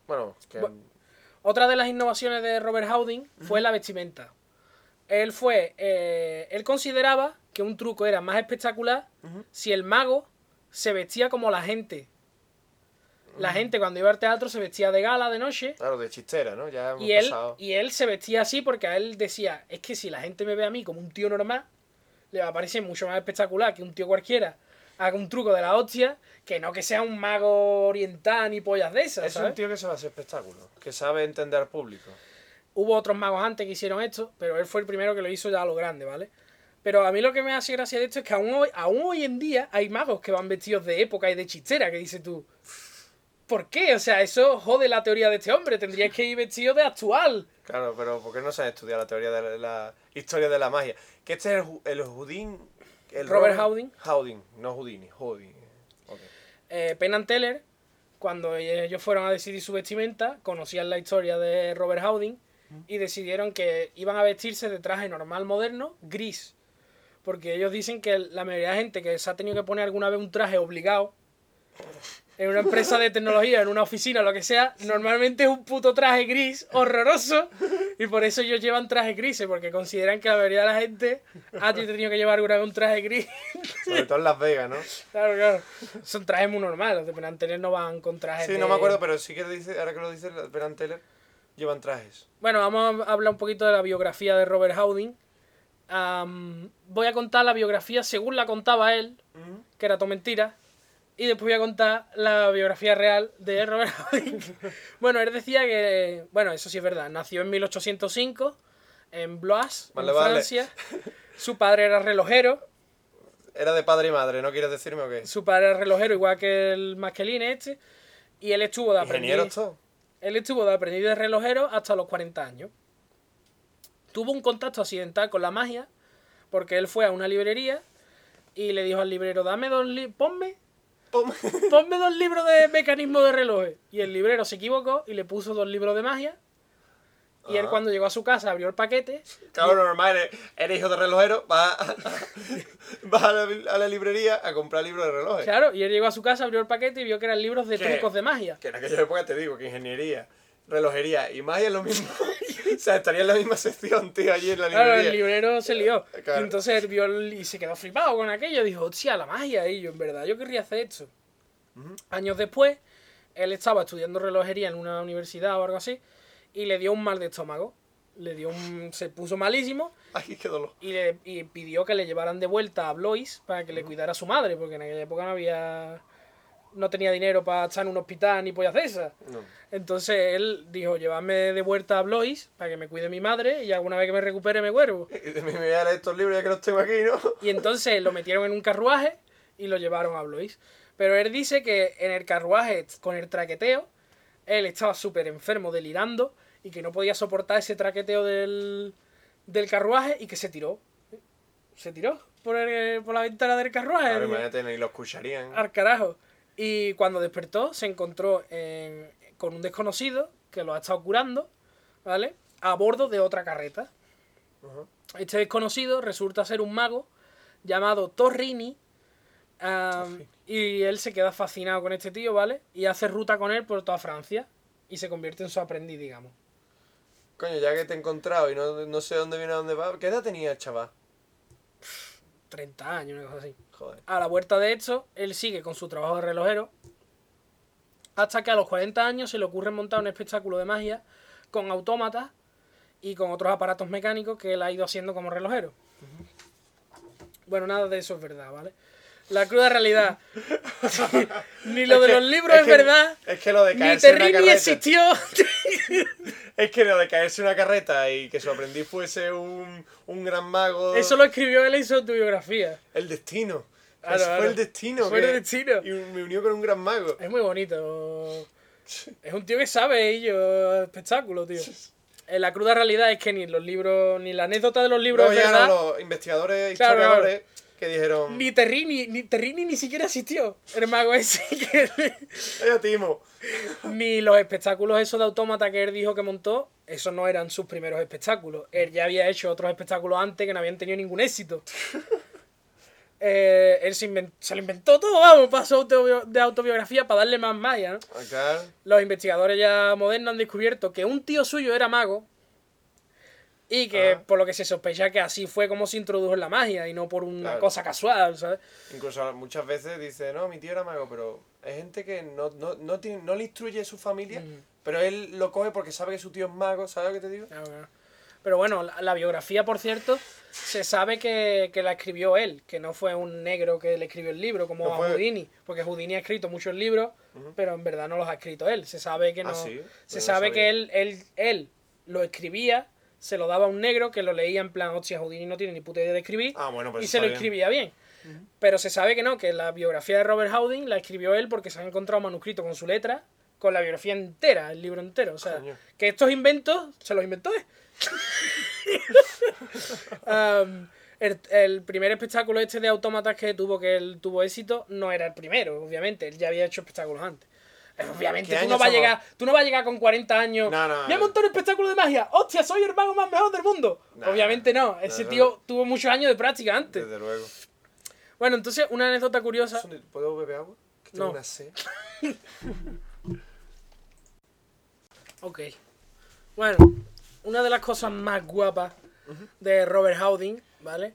Bueno, es que. Bu- Otra de las innovaciones de Robert Houdin fue la vestimenta. Él fue. eh, él consideraba que un truco era más espectacular si el mago se vestía como la gente. La gente cuando iba al teatro se vestía de gala de noche. Claro, de chistera, ¿no? Ya hemos Y él, pasado. y él se vestía así porque a él decía, es que si la gente me ve a mí como un tío normal, le va a parecer mucho más espectacular que un tío cualquiera haga un truco de la hostia, que no que sea un mago oriental ni pollas de esas. Es ¿sabes? un tío que sabe hacer espectáculo, que sabe entender al público. Hubo otros magos antes que hicieron esto, pero él fue el primero que lo hizo ya a lo grande, ¿vale? Pero a mí lo que me hace gracia de esto es que aún hoy, aún hoy en día hay magos que van vestidos de época y de chistera, que dices tú. ¿Por qué? O sea, eso jode la teoría de este hombre. Tendrías que ir vestido de actual. Claro, pero ¿por qué no se ha estudiado la teoría de la, la historia de la magia? Que este es el, el Houdin. El Robert Houdin. Houdin, no Houdini, Houdin. Ok. Eh, Penn Teller, cuando ellos fueron a decidir su vestimenta, conocían la historia de Robert Houdin y decidieron que iban a vestirse de traje normal moderno, gris. Porque ellos dicen que la mayoría de gente que se ha tenido que poner alguna vez un traje obligado en una empresa de tecnología, en una oficina, lo que sea, normalmente es un puto traje gris horroroso y por eso ellos llevan traje grises, porque consideran que la mayoría de la gente ha tenido que llevar alguna vez un traje gris. Sobre todo en Las Vegas, ¿no? Claro, claro. Son trajes muy normales, los de Penn Teller no van con trajes Sí, no me acuerdo, pero sí que dice, ahora que lo dice Penn Teller, llevan trajes. Bueno, vamos a hablar un poquito de la biografía de Robert Howden. Am, voy a contar la biografía según la contaba él, que era todo mentira. Y después voy a contar la biografía real de Robert Howden. bueno, él decía que, bueno, eso sí es verdad, nació en 1805 en Blois, Vale, en vale. Francia. Su padre era relojero, Era de padre y madre, ¿no quieres decirme o qué? su padre era relojero igual que el Masqueline este. Y él estuvo de Ingeniero aprendiz. Él estuvo de aprendiz de relojero hasta los 40 años. Tuvo un contacto accidental con la magia, porque él fue a una librería y le dijo al librero, dame dos libros, ponme, ponme dos libros de mecanismo de relojes. Y el librero se equivocó y le puso dos libros de magia. Y él cuando llegó a su casa abrió el paquete. Claro, normal, eres, eres hijo de relojero, vas, a, vas a, la, a la librería a comprar libros de relojes. Claro, y él llegó a su casa, abrió el paquete y vio que eran libros de ¿Qué? trucos de magia. Que en aquella época te digo que ingeniería, relojería y magia es lo mismo. o sea, estaría en la misma sección, tío, allí en la Claro, librería. el librero se lió. Claro. Y entonces él vio y se quedó flipado con aquello. Dijo, hostia, la magia. Y yo, en verdad, yo querría hacer esto. Años después, él estaba estudiando relojería en una universidad o algo así. Y le dio un mal de estómago. Le dio un. Se puso malísimo. Ay, qué dolor. Y, le, y pidió que le llevaran de vuelta a Blois para que le cuidara a su madre. Porque en aquella época no había. No tenía dinero para estar en un hospital ni pollas de esas. No. Entonces él dijo, llévame de vuelta a Blois para que me cuide mi madre y alguna vez que me recupere me vuelvo. Y de mí me voy a leer estos libros ya que los tengo aquí, ¿no? Y entonces lo metieron en un carruaje y lo llevaron a Blois. Pero él dice que en el carruaje, con el traqueteo, él estaba súper enfermo, delirando, y que no podía soportar ese traqueteo del, del carruaje y que se tiró. Se tiró por, el- por la ventana del carruaje. Claro, imagínate, ni lo escucharían. Al carajo. Y cuando despertó, se encontró en- con un desconocido que lo ha estado curando, ¿vale? A bordo de otra carreta. Este desconocido resulta ser un mago llamado Torrini. y él se queda fascinado con este tío, ¿vale? Y hace ruta con él por toda Francia. Y se convierte en su aprendiz, digamos. Coño, ya que te he encontrado y no, no sé dónde viene a dónde va. ¿Qué edad tenía el chaval? 30 años, una cosa así. Joder. A la vuelta de esto, él sigue con su trabajo de relojero. Hasta que a los 40 años se le ocurre montar un espectáculo de magia con autómatas y con otros aparatos mecánicos que él ha ido haciendo como relojero. Bueno, nada de eso es verdad, ¿vale? La cruda realidad. Ni lo Es de que- los libros es, que- verdad. Es que lo de Ni caerse una Terrini carreta. existió. Es que lo de caerse en una carreta y que su aprendiz fuese un, un gran mago. Eso lo escribió él en su autobiografía. El destino. Claro, Eso claro. fue el destino. Fue el destino. Y me unió con un gran mago. Es muy bonito. Es un tío que sabe ello, espectáculo, tío. Eh, La cruda realidad es que ni los libros, ni la anécdota de los libros es verdad, los investigadores, claro. Que dijeron. ni Terrini, ni Terrini ni siquiera existió. El mago ese que- ¡Ey, Timo! ni los espectáculos esos de autómata que él dijo que montó, esos no eran sus primeros espectáculos. Él ya había hecho otros espectáculos antes que no habían tenido ningún éxito. Eh, él se, inven- se lo inventó todo, vamos, pasó de autobiografía para darle más malla, ¿no? Acá. los investigadores ya modernos han descubierto que un tío suyo era mago y que Ah. por lo que se sospecha que así fue como se introdujo en la magia y no por una Claro. cosa casual, ¿sabes? Incluso muchas veces dice, no, mi tío era mago, pero hay gente que no, no, no, tiene, no le instruye a su familia, pero él lo coge porque sabe que su tío es mago, ¿sabes lo que te digo? Claro. Pero bueno, la, la biografía, por cierto, se sabe que, que la escribió él, que no fue un negro que le escribió el libro, como No a fue- Houdini, porque Houdini ha escrito muchos libros, pero en verdad no los ha escrito él. Se sabe que no. Ah, ¿sí? Se no sabe que él, él, él lo escribía, se lo daba a un negro que lo leía en plan, hostia, Houdini no tiene ni puta idea de escribir. Ah, bueno, pues y se lo bien. escribía bien. Pero se sabe que no, que la biografía de Robert Howden la escribió él porque se han encontrado manuscritos con su letra, con la biografía entera, el libro entero. O sea, Coño. que estos inventos se los inventó él. El, el primer espectáculo este de autómatas que tuvo que él tuvo éxito no era el primero, obviamente. Él ya había hecho espectáculos antes. Obviamente, ¿Qué tú no, vas a llegar, tú no vas a llegar con 40 años. No, no, Voy a no. montar un espectáculo de magia. ¡Hostia, soy el mago más mejor del mundo! No, Obviamente no. Ese tío tuvo muchos años de práctica antes. Desde luego. Bueno, entonces, una anécdota curiosa. ¿Puedo beber agua? Que Esto No. una C. Ok. Bueno, una de las cosas más guapas de Robert Houdin, ¿vale?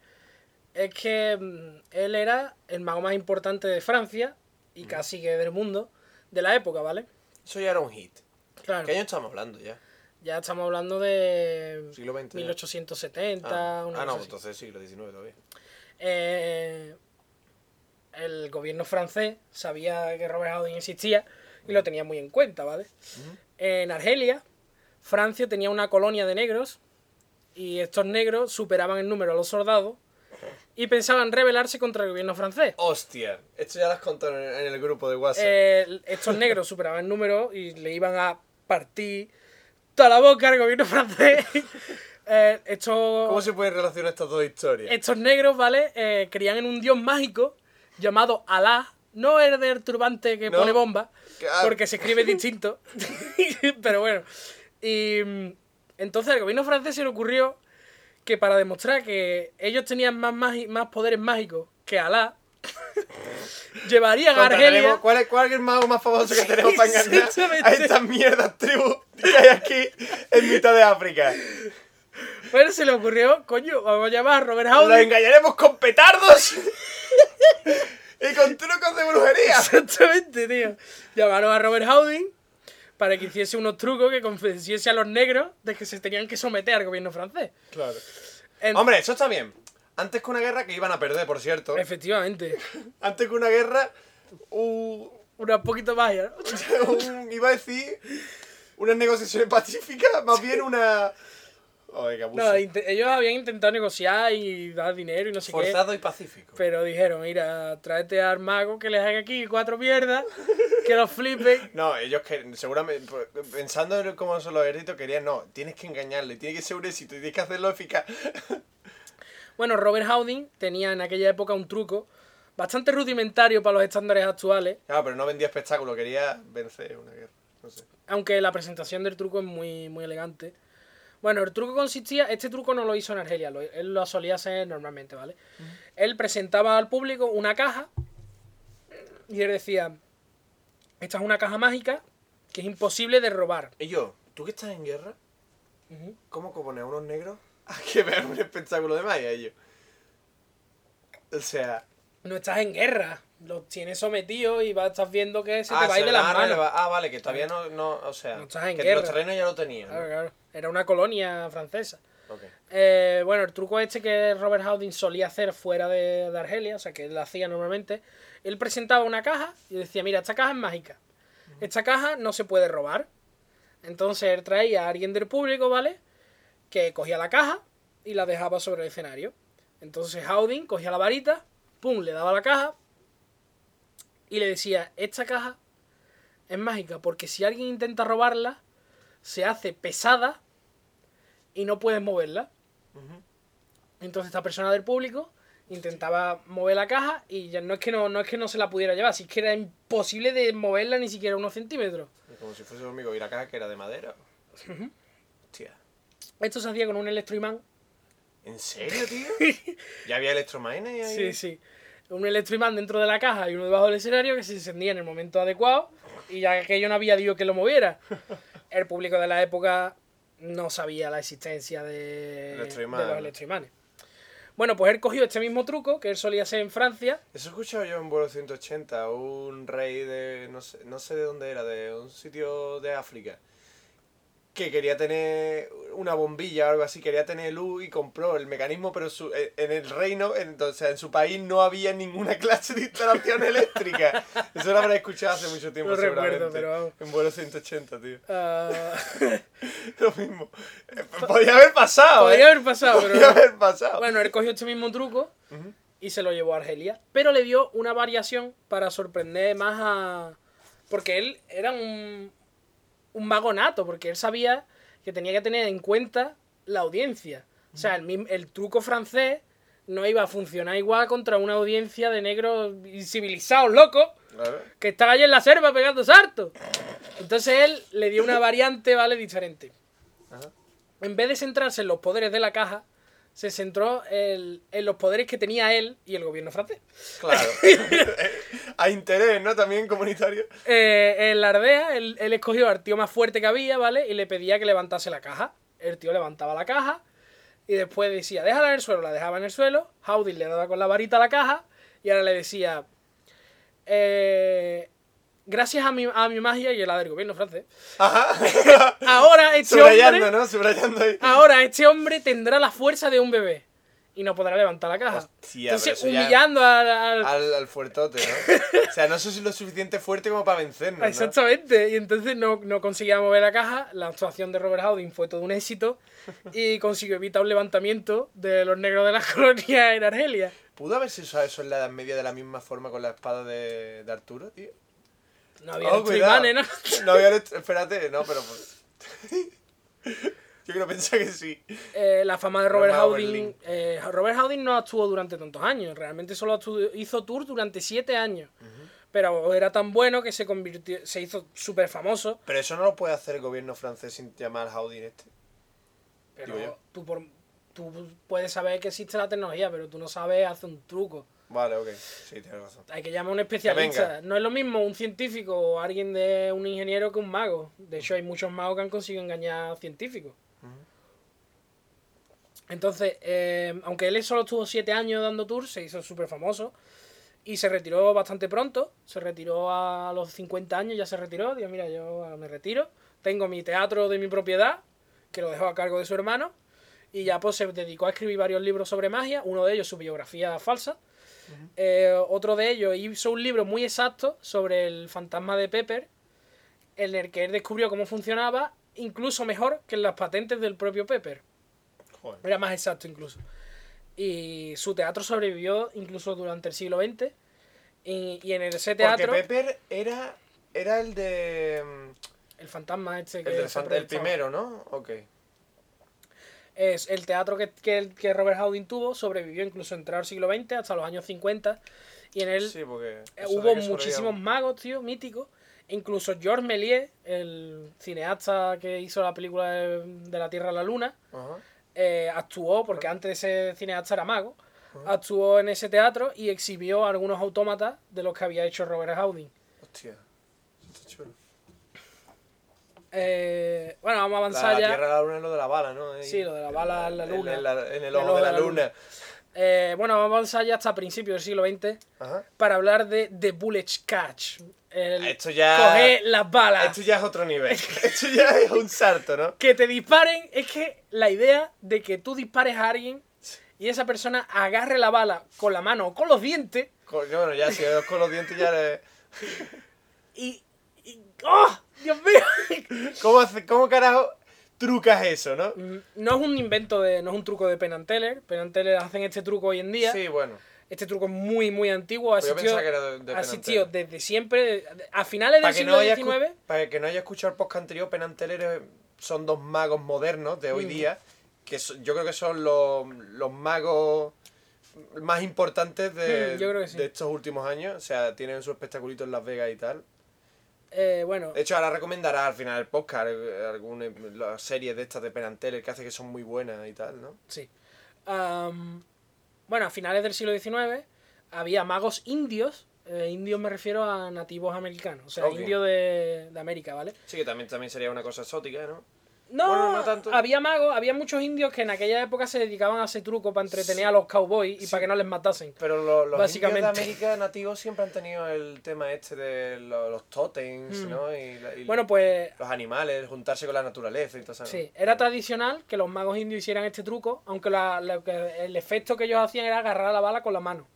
Es que mm, él era el mago más importante de Francia y casi que del mundo de la época, ¿vale? Eso ya era un hit. Claro, ¿Qué año estamos hablando ya? ya estamos hablando de Siglo XX. ya. 1870, Ah, una ah, no, así. entonces siglo XIX todavía. Eh, el gobierno francés sabía que Robert Houdin existía y lo tenía muy en cuenta, ¿vale? En Argelia, Francia tenía una colonia de negros y estos negros superaban en número a los soldados y pensaban rebelarse contra el gobierno francés. Hostia, esto ya lo has contado en el, el grupo de WhatsApp. Eh, estos negros superaban en número y le iban a partir toda la boca al gobierno francés. Eh, estos, ¿Cómo se pueden relacionar estas dos historias? estos negros, ¿vale? Eh, creían en un dios mágico llamado Alá. No el del turbante que No. pone bomba, porque se escribe distinto. Pero bueno. Y mm, entonces al gobierno francés se le ocurrió que para demostrar que ellos tenían más, más poderes mágicos que Alá, llevarían a Argelia. ¿Cuál es, ¿Cuál es el mago más famoso que tenemos para engañar a estas mierdas tribus que hay aquí en mitad de África? Bueno, se le ocurrió, coño, vamos a llamar a Robert Los Houdin. engañaremos con petardos y con trucos de brujería. Exactamente, tío. Llamaron a Robert Houdin para que hiciese unos trucos que convenciese a los negros de que se tenían que someter al gobierno francés. Claro. Hombre, eso está bien. Antes que una guerra que iban a perder, por cierto. Efectivamente. Antes que una guerra, un, Una poquito más, ¿no? un- iba a decir unas negociaciones pacíficas, más bien una. No, ellos habían intentado negociar y dar dinero y no sé qué. Forzado y pacífico. Pero dijeron, mira, tráete al mago que les haga aquí cuatro mierdas, que los flipen. No, ellos que seguramente, pensando en cómo son los ejércitos, querían, no, tienes que engañarle, tiene que ser un éxito y tienes que hacerlo eficaz. Bueno, Robert Houdin tenía en aquella época un truco bastante rudimentario para los estándares actuales, Claro, pero no vendía espectáculo, quería vencer una guerra. No sé. aunque la presentación del truco es muy, muy elegante. Bueno, el truco consistía, este truco no lo hizo en Argelia, lo- él lo solía hacer normalmente, ¿vale? Él presentaba al público una caja y él decía, esta es una caja mágica que es imposible de robar. Y yo, ¿tú que estás en guerra? Ujú. ¿Cómo que pones a unos negros a que vean un espectáculo de magia? Y yo. O sea. No estás en guerra, los tienes sometidos y vas, estás viendo que se te ah, va a ir de las manos. Ah, vale, que todavía no. no o sea, No estás en que guerra. los terrenos ya lo tenían. ¿no? Claro, claro. Era una colonia francesa. Eh, bueno, el truco este que Robert Houdin solía hacer fuera de, de Argelia, o sea, que él lo hacía normalmente, él presentaba una caja y decía, mira, esta caja es mágica. Esta caja no se puede robar. Entonces él traía a alguien del público, ¿vale? Que cogía la caja y la dejaba sobre el escenario. Entonces Houdin cogía la varita, pum, le daba la caja y le decía, esta caja es mágica porque si alguien intenta robarla, se hace pesada y no puedes moverla. Entonces esta persona del público intentaba mover la caja y ya no es que no, no es que no se la pudiera llevar, si es que era imposible de moverla ni siquiera unos centímetros. Como si fuese conmigo. ¿Y la caja que era de madera? Hostia. Esto se hacía con un electroimán. ¿En serio, tío? ¿Ya había electromanes ahí? Sí, sí. Un electroimán dentro de la caja y uno debajo del escenario que se encendía en el momento adecuado y ya que yo no había Dios que lo moviera. El público de la época no sabía la existencia de, los electroimanes. Bueno, pues él cogió este mismo truco que él solía hacer en Francia. Eso he escuchado yo en vuelo 180, un rey de, no sé, no sé de dónde era, de un sitio de África, que quería tener una bombilla o algo así, quería tener luz y compró el mecanismo, pero su- eh, en el reino, en, o sea, en su país no había ninguna clase de instalación eléctrica. Eso lo habré escuchado hace mucho tiempo, No recuerdo, pero vamos. En vuelo 180, tío. ah, Lo mismo. Eh, Podría haber pasado, podría ¿eh? haber pasado, pero Podría no. haber pasado. Bueno, él cogió este mismo truco y se lo llevó a Argelia. Pero le dio una variación para sorprender más a. Porque él era un, un mago nato, porque él sabía que tenía que tener en cuenta la audiencia. O sea, el, el truco francés no iba a funcionar igual contra una audiencia de negros incivilizados, locos, Claro. que están allí en la selva pegando sartos. Entonces él le dio una variante, ¿vale? Diferente. Ajá. En vez de centrarse en los poderes de la caja, se centró en, en los poderes que tenía él y el gobierno francés. Claro. a interés, ¿no? También comunitario. Eh, en la aldea, él, él escogió al tío más fuerte que había, ¿vale? Y le pedía que levantase la caja. El tío levantaba la caja y después decía, déjala en el suelo, la dejaba en el suelo. Howdy le daba con la varita a la caja y ahora le decía, eh, gracias a mi, a mi magia y el del gobierno francés, Ajá. ahora este Subrayando, hombre, ¿no? Subrayando ahí. ahora este hombre tendrá la fuerza de un bebé y no podrá levantar la caja. Hostia, Entonces, ya- humillando al- al, Al, al fuertote, ¿no? O sea, no sé si lo suficiente fuerte como para vencernos, ¿no? Exactamente, y entonces no, no conseguía mover la caja. La actuación de Robert Howden fue todo un éxito y consiguió evitar un levantamiento de los negros de las colonias en Argelia. ¿Pudo haberse usado eso en la Edad Media de la misma forma con la espada de, de Arturo, tío? No había Oh, electroimanes, ¿no? No había... Espérate, no, pero... Pues... Yo quiero pensar que sí. Eh, la fama de Robert. Berlín. eh, Robert Howden no actuó durante tantos años, realmente solo actuó- hizo tour durante siete años. Pero era tan bueno que se convirtió, se hizo súper famoso. Pero eso no lo puede hacer el gobierno francés sin llamar Houdin este. Pero tú, por- tú puedes saber que existe la tecnología, pero tú no sabes hacer un truco. Vale, ok. Sí, tienes razón. Hay que llamar a un especialista. No es lo mismo un científico o alguien de un ingeniero que un mago. De hecho, hay muchos magos que han conseguido engañar a científicos. Entonces, eh, aunque él solo estuvo siete años dando tours, se hizo súper famoso. Y se retiró bastante pronto. Se retiró a los 50 años, ya se retiró. Dijo, mira, yo me retiro. Tengo mi teatro de mi propiedad, que lo dejó a cargo de su hermano. Y ya pues se dedicó a escribir varios libros sobre magia. Uno de ellos, su biografía falsa. Eh, otro de ellos hizo un libro muy exacto sobre el fantasma de Pepper, en el que él descubrió cómo funcionaba, incluso mejor que en las patentes del propio Pepper. Joder. Era más exacto incluso. Y su teatro sobrevivió incluso durante el siglo XX. Y, y en ese Porque teatro, Pepper era, era el de... mm, el fantasma este El, que del el proyectaba. primero, ¿no? Ok. Es el teatro que, que, que Robert Howden tuvo, sobrevivió incluso entrar al siglo XX hasta los años 50. Y en él Sí. Eh, hubo muchísimos magos, tío, míticos. Incluso Georges Méliès, el cineasta que hizo la película de, de la Tierra a la Luna, eh, actuó, porque antes ese cineasta era mago, actuó en ese teatro y exhibió algunos autómatas de los que había hecho Robert Howden. Hostia. Eh, bueno, vamos a La, avanzar ya. Tierra a la Luna es lo de la bala, ¿no? Ahí. Sí, lo de la bala en la En- luna. En, la- en el El ojo de la luna. Eh, bueno, vamos a avanzar ya hasta principios del siglo XX Ajá. para hablar de The Bullet Catch. El Esto ya... coger las balas. Esto ya es otro nivel. Esto ya es un salto, ¿no? que te disparen es que la idea de que tú dispares a alguien y esa persona agarre la bala con la mano o con los dientes Coño, bueno, ya si es con los dientes ya... le- y. y- ¡Oh! ¡Dios mío! ¿Cómo, hace, ¿Cómo carajo trucas eso, no? Mm, no es un invento de. no es un truco de Penn and Teller. Penn and Teller hacen este truco hoy en día. Sí, bueno. Este truco es muy, muy antiguo. Ha Pues yo existido, pensaba que era de- de Teller. desde siempre. A finales del siglo no XIX. para que no haya escuchado el podcast anterior, Penn and Teller eh, son dos magos modernos de hoy Mm. día, que yo creo que son los, los magos más importantes de, Mm, sí. de estos últimos años. O sea, tienen su espectaculito en Las Vegas y tal. Eh, bueno, De hecho, ahora recomendará al final del podcast eh, alguna las series de estas de Teller que hace que son muy buenas y tal, ¿no? sí. Bueno, a finales del siglo XIX había magos indios. eh, indios me refiero a nativos americanos. O sea, indios de, de América, ¿vale? Sí, que también, también sería una cosa exótica, ¿no? No, Bueno, no tanto. había magos, había muchos indios que en aquella época se dedicaban a hacer truco para entretener a los cowboys y para que no les matasen. Pero lo- los Básicamente. indios de América nativos siempre han tenido el tema este de lo- los totems, Mm. ¿no? Y, y Bueno, pues los animales, juntarse con la naturaleza y todo eso. sí, era tradicional que los magos indios hicieran este truco, aunque la- el efecto que ellos hacían era agarrar la bala con la mano.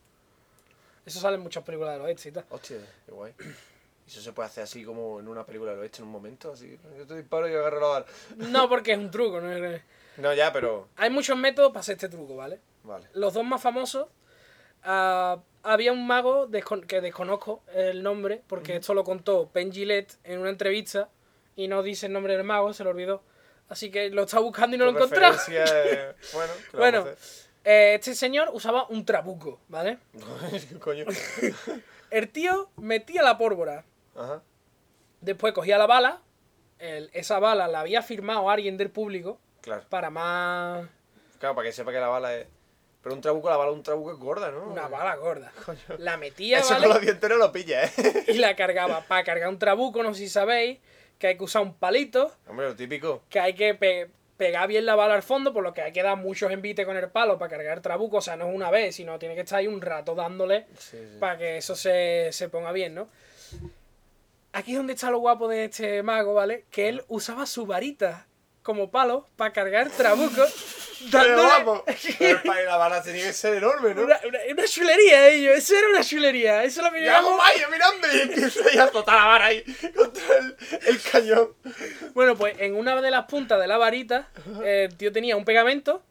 Eso sale en muchas películas del oeste y tal. Hostia, qué guay. Y eso se puede hacer así como en una película del oeste en un momento, así. Yo te disparo y agarro la bala. No porque es un truco, no es- No, ya, pero. Hay muchos métodos para hacer este truco, ¿vale? Vale. Los dos más famosos, ah, había un mago descon- que desconozco el nombre, porque esto lo contó Ben Gillette en una entrevista y no dice el nombre del mago, se lo olvidó. Así que lo está buscando y no lo encontró. bueno, ¿qué le Bueno, eh, este señor usaba un trabuco, ¿vale? Coño. El tío metía la pólvora, Ajá. después cogía la bala, el- esa bala la había firmado alguien del público Claro. para más... Claro, para que sepa que la bala es. Pero un trabuco, la bala de un trabuco es gorda, ¿no? Una bala gorda. La metía, Eso ¿vale? con los dientes no lo pilla, ¿eh? Y la cargaba. Para cargar un trabuco, no sé si sabéis, que hay que usar un palito, Hombre, lo típico. que hay que pe- pegar bien la bala al fondo, por lo que hay que dar muchos envites con el palo para cargar el trabuco. O sea, no es una vez, sino tiene que estar ahí un rato dándole Sí, sí. para que eso se, se ponga bien, ¿no? Aquí es donde está lo guapo de este mago, ¿vale? Que él usaba su varita como palo para cargar trabuco. Pero dándole- vamos, pero para la bala tenía que ser enorme, ¿no? Una, una, una chulería, ello. Eso era una chulería. Eso es lo que ¡Ya, llamamos- vaya, mirando! Y empieza a azotar la vara ahí contra el, el cañón. Bueno, pues en una de las puntas de la varita, el tío tenía un pegamento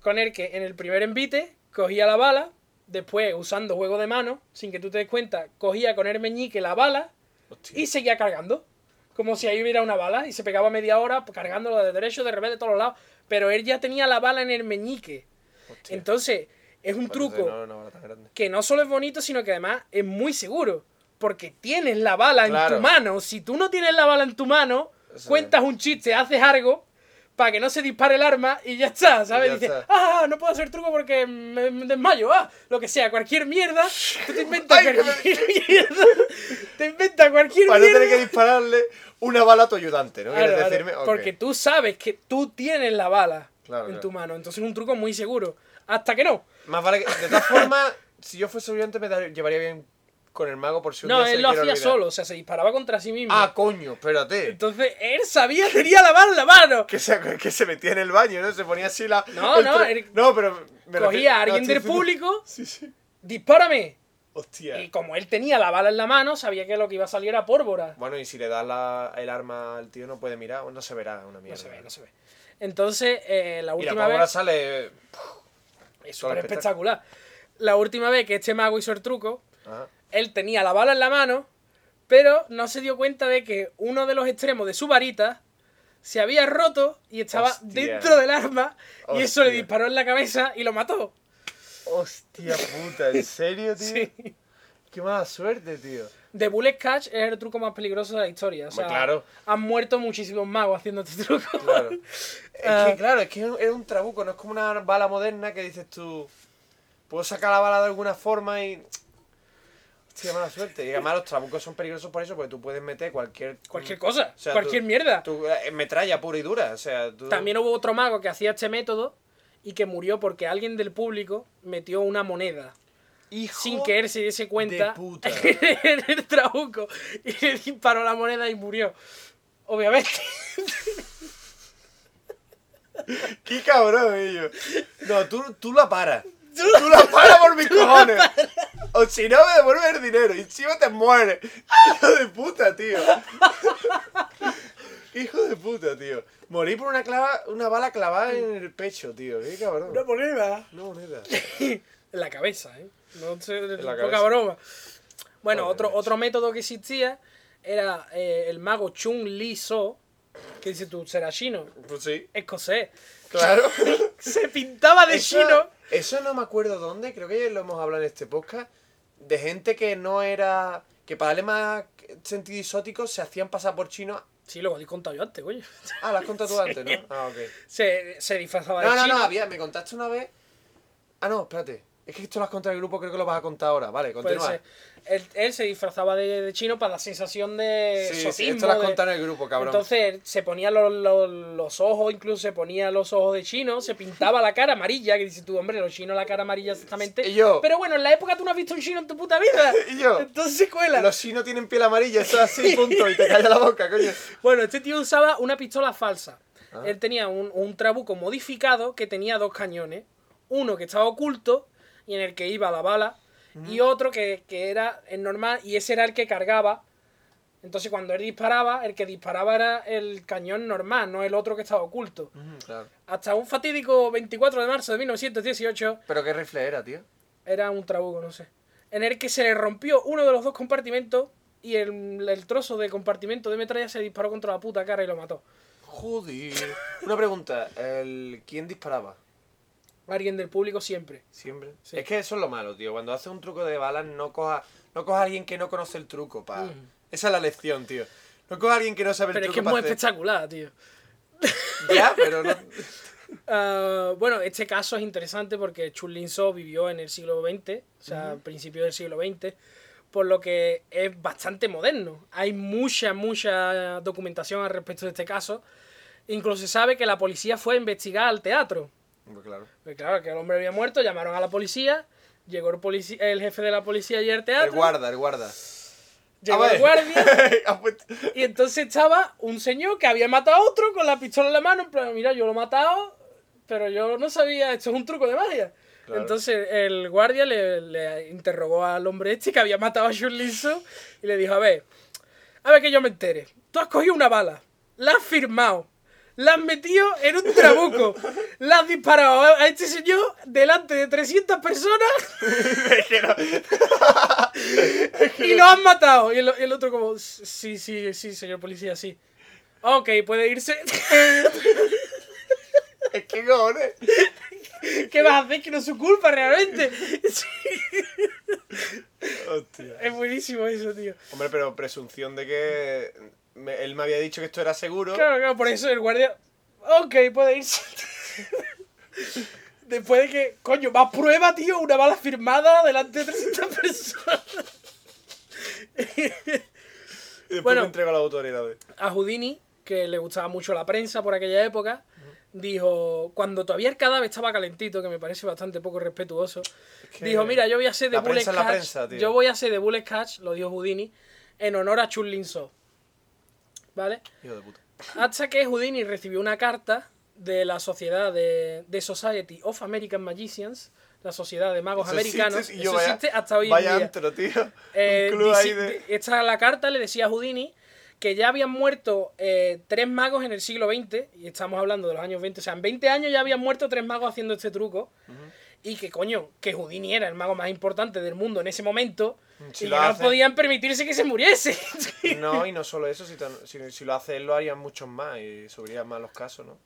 con el que en el primer envite cogía la bala, después usando juego de mano, sin que tú te des cuenta, cogía con el meñique la bala y seguía cargando. Como si ahí hubiera una bala y se pegaba media hora cargándolo de derecho, de revés, de todos lados. Pero él ya tenía la bala en el meñique. Hostia. Entonces, es un truco No, que no solo es bonito, sino que además es muy seguro. Porque tienes la bala en tu mano. Si tú no tienes la bala en tu mano, Eso cuentas un chiste, haces algo para que no se dispare el arma y ya está, ¿sabes? ya está. ah, no puedo hacer truco porque me, me desmayo, ah, lo que sea, cualquier mierda, tú te inventas Ay, que me- cualquier mierda, te inventas cualquier Para no mierda. tener que dispararle una bala a tu ayudante, ¿no? Claro, ¿Quieres claro, decirme? Ok. Porque tú sabes que tú tienes la bala Claro, en tu mano, entonces es un truco muy seguro. Hasta que no. Más vale que. De todas formas, si yo fuese ayudante, me llevaría bien con el mago por si un No, día él lo quiere hacía olvidar. solo, o sea, se disparaba contra sí mismo. Ah, coño, espérate. Entonces él sabía, tenía la bala en la mano. Que se, que se metía en el baño, ¿no? Se ponía así la. No, el no, tra- No, pero. me refiero- Cogía a alguien del público, Sí, sí. dispárame. Hostia. Y como él tenía la bala en la mano, sabía que lo que iba a salir era pórvora. Bueno, y si le das la- el arma al tío, no puede mirar, o no se verá una mierda. No se ve, no se ve. Entonces, eh, la Y la última pólvora vez. sale. Es súper espectacular. La última vez que este mago hizo el truco, Ajá. Él tenía la bala en la mano, pero no se dio cuenta de que uno de los extremos de su varita se había roto y estaba Hostia. dentro del arma y eso le disparó en la cabeza y lo mató. Hostia puta, ¿en serio, tío? Sí. Qué mala suerte, tío. The Bullet Catch es el truco más peligroso de la historia. O sea, claro. han muerto muchísimos magos haciendo este truco. Claro. Es que, claro, es que es un trabuco, no es como una bala moderna que dices tú. Puedo sacar la bala de alguna forma y. Hostia, mala suerte. Y además los trabucos son peligrosos por eso, porque tú puedes meter cualquier. Cualquier cosa, O sea, cualquier tú- mierda. tú- eh, metralla pura y dura. O sea, tú. También hubo otro mago que hacía este método y que murió porque alguien del público metió una moneda Hijo sin que él se diese cuenta de puta. en el trabuco y le disparó la moneda y murió. Obviamente. ¡Qué cabrón, ellos! No, tú, tú la paras. Tú la paras por mis cojones. O si no, me devuelves el dinero. Y encima te mueres. Hijo de puta, tío. Hijo de puta, tío. Morí por una, clava, una bala clavada en el pecho, tío. Qué cabrón. Una moneda. Una moneda. En la cabeza, ¿eh? No sé, la poca cabeza. broma. Bueno, otro, otro método que existía era eh, el mago Chung Li So, que dice tú, será chino, Pues sí. escocés. Claro. Se pintaba de chino. Eso no me acuerdo dónde, creo que lo hemos hablado en este podcast, de gente que no era... Que para darle más sentido isótico se hacían pasar por chino. Sí, lo he contado yo antes, coño. Ah, lo has contado tú antes, ¿no? Ah, ok. Se, se disfrazaba No, de no, chino. no, había, me contaste una vez... Ah, no, espérate. Es que esto lo has contado en el grupo, creo que lo vas a contar ahora. Vale, continúa. Él, él se disfrazaba de, de chino para dar sensación de Sí, sí, esto lo has de- contado en el grupo, cabrón. Entonces se ponía los, los- los ojos, incluso se ponía los ojos de chino, se pintaba la cara amarilla, que dices tú, hombre, los chinos la cara amarilla exactamente. Y yo- Pero bueno, en la época tú no has visto un chino en tu puta vida. Y yo- Entonces se cuela. Los chinos tienen piel amarilla, eso es así, punto, y te calla la boca, coño. Bueno, este tío usaba una pistola falsa. Ah. Él tenía un, un trabuco modificado que tenía dos cañones. Uno que estaba oculto y en el que iba la bala. Y otro que, que era el normal y ese era el que cargaba. Entonces cuando él disparaba, el que disparaba era el cañón normal, no el otro que estaba oculto. Claro. Hasta un fatídico 24 de marzo de 1918 Pero qué rifle era, tío. era un trabuco, no sé. En el que se le rompió uno de los dos compartimentos y el, el trozo de compartimento de metralla se disparó contra la puta cara y lo mató. Joder. Una pregunta, el... ¿quién disparaba? Alguien del público siempre. Siempre. Sí. Es que eso es lo malo, tío. Cuando haces un truco de balas, no coja, no coja a alguien que no conoce el truco, pa. Mm. Esa es la lección, tío. No coja a alguien que no sabe el Pero es truco que es muy espectacular, tío. Ya, pero no. Ah, bueno, este caso es interesante porque Chun So vivió en el siglo XX, o sea, principios del siglo XX, por lo que es bastante moderno. Hay mucha, mucha documentación al respecto de este caso. Incluso se sabe que la policía fue a investigar al teatro. Pues claro. Pues claro, que el hombre había muerto, llamaron a la policía, llegó el, el jefe de la policía y al El teatro, guarda, el guarda. llegó el guardia, Ah, pues- y entonces estaba un señor que había matado a otro con la pistola en la mano, en plan, mira, yo lo he matado, pero yo no sabía, esto es un truco de magia. Claro. Entonces el guardia le, le interrogó al hombre este que había matado a Shun Lin Soo y le dijo, a ver, a ver que yo me entere. Tú has cogido una bala, la has firmado, la has metido en un trabuco, la has disparado a este señor delante de 300 personas y lo has matado. Y el, el otro como, sí, sí, sí, señor policía, sí. Ok, puede irse. Es que cojones. ¿Qué vas a hacer? Que no es su culpa realmente. Hostia. Es buenísimo eso, tío. Hombre, pero presunción de que me- él me había dicho que esto era seguro. Claro, claro, por eso el guardia. Ok, puede irse. Después de que, coño, más prueba, tío, una bala firmada delante de 300 personas. Y después Bueno. me entrego a las autoridades. A Houdini, que le gustaba mucho la prensa por aquella época, dijo, cuando todavía el cadáver estaba calentito, que me parece bastante poco respetuoso, que dijo, mira, yo voy a ser de la Bullet la Catch, yo voy a ser de Bullet Catch, lo dijo Houdini, en honor a Chun Lin So. ¿Vale? Hijo de puta. Hasta que Houdini recibió una carta de la sociedad de, de Society of American Magicians, la sociedad de magos Eso existe, americanos. y yo Eso vaya- existe hasta hoy Vaya en día. antro, tío. Eh, Un club ahí de... Esta la carta le decía a Houdini que ya habían muerto eh, tres magos en el siglo XX, y estamos hablando de los años 20, o sea, en 20 años ya habían muerto tres magos haciendo este truco, y que coño, que Houdini era el mago más importante del mundo en ese momento, Si y lo que no podían permitirse que se muriese. No, y no solo eso, si, tan- si, si lo hace él lo harían muchos más y subirían más los casos, ¿no?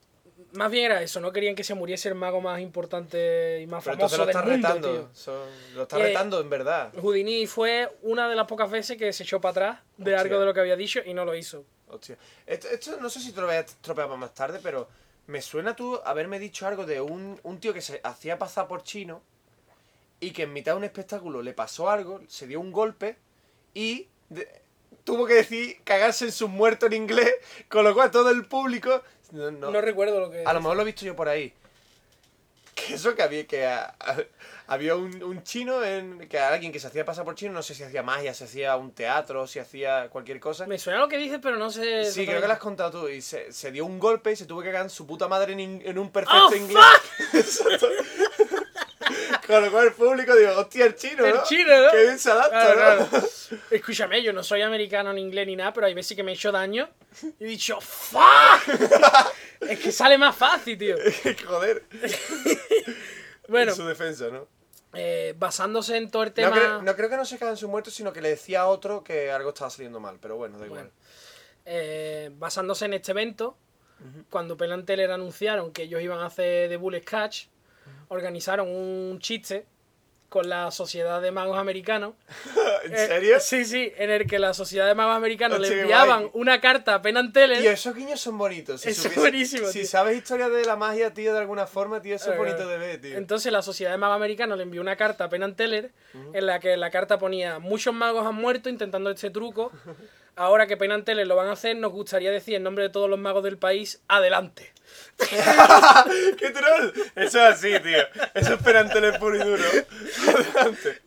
más bien era eso, no querían que se muriese el mago más importante y más Pero entonces famoso lo del está mundo, retando. son- lo está Eh, retando en verdad. Houdini fue una de las pocas veces que se echó para atrás de Hostia. algo de lo que había dicho y no lo hizo. Hostia. Esto, esto no sé si te lo voy a estropear para más tarde, pero me suena tú haberme dicho algo de un, un tío que se hacía pasar por chino y que en mitad de un espectáculo le pasó algo, se dio un golpe y de- tuvo que decir cagarse en sus muertos en inglés, con lo cual todo el público... No, no. No, recuerdo lo que... A lo mejor lo he visto yo por ahí. Que eso que había que a- a- había un, un chino en que alguien que se hacía pasar por chino, no sé si hacía magia, si hacía un teatro, si hacía cualquier cosa. Me suena lo que dices, pero no sé... Sí, creo que lo has contado tú. Y se, se dio un golpe y se tuvo que cagar en su puta madre en, in- en un ¡Oh, perfecto inglés. Exacto. Con lo cual el público digo, hostia, el chino, El ¿no? chino, ¿no? Qué bien se adapta, Claro, ¿no? claro. Escúchame, yo no soy americano ni inglés ni nada, pero hay veces que me he hecho daño y he dicho ¡Fuck! es que sale más fácil, tío. Joder. Bueno, En su defensa, ¿no? eh, basándose en todo el No, tema... creo, no creo que no se en sus muertos, sino que le decía a otro que algo estaba saliendo mal. Pero bueno, da igual. Bueno. eh, basándose en este evento, cuando Penn and Teller anunciaron que ellos iban a hacer The Bullet Catch, organizaron un chiste con la Sociedad de Magos Americanos. ¿En Eh, serio? sí, sí, en el que la Sociedad de Magos Americanos le enviaban una carta a Penn Teller. Y esos guiños son bonitos. Si Eso es buenísimo, Si tío. sabes historia de la magia, tío, de alguna forma, tío, eso es bonito de ver, tío. Entonces la Sociedad de Magos Americanos le envió una carta a Penn and Teller en la que la carta ponía muchos magos han muerto intentando este truco. Ahora que Penn Teller lo van a hacer, nos gustaría decir en nombre de todos los magos del país, adelante. ¡Qué troll! Eso es así, tío. Eso es perantele puro y duro. Adelante.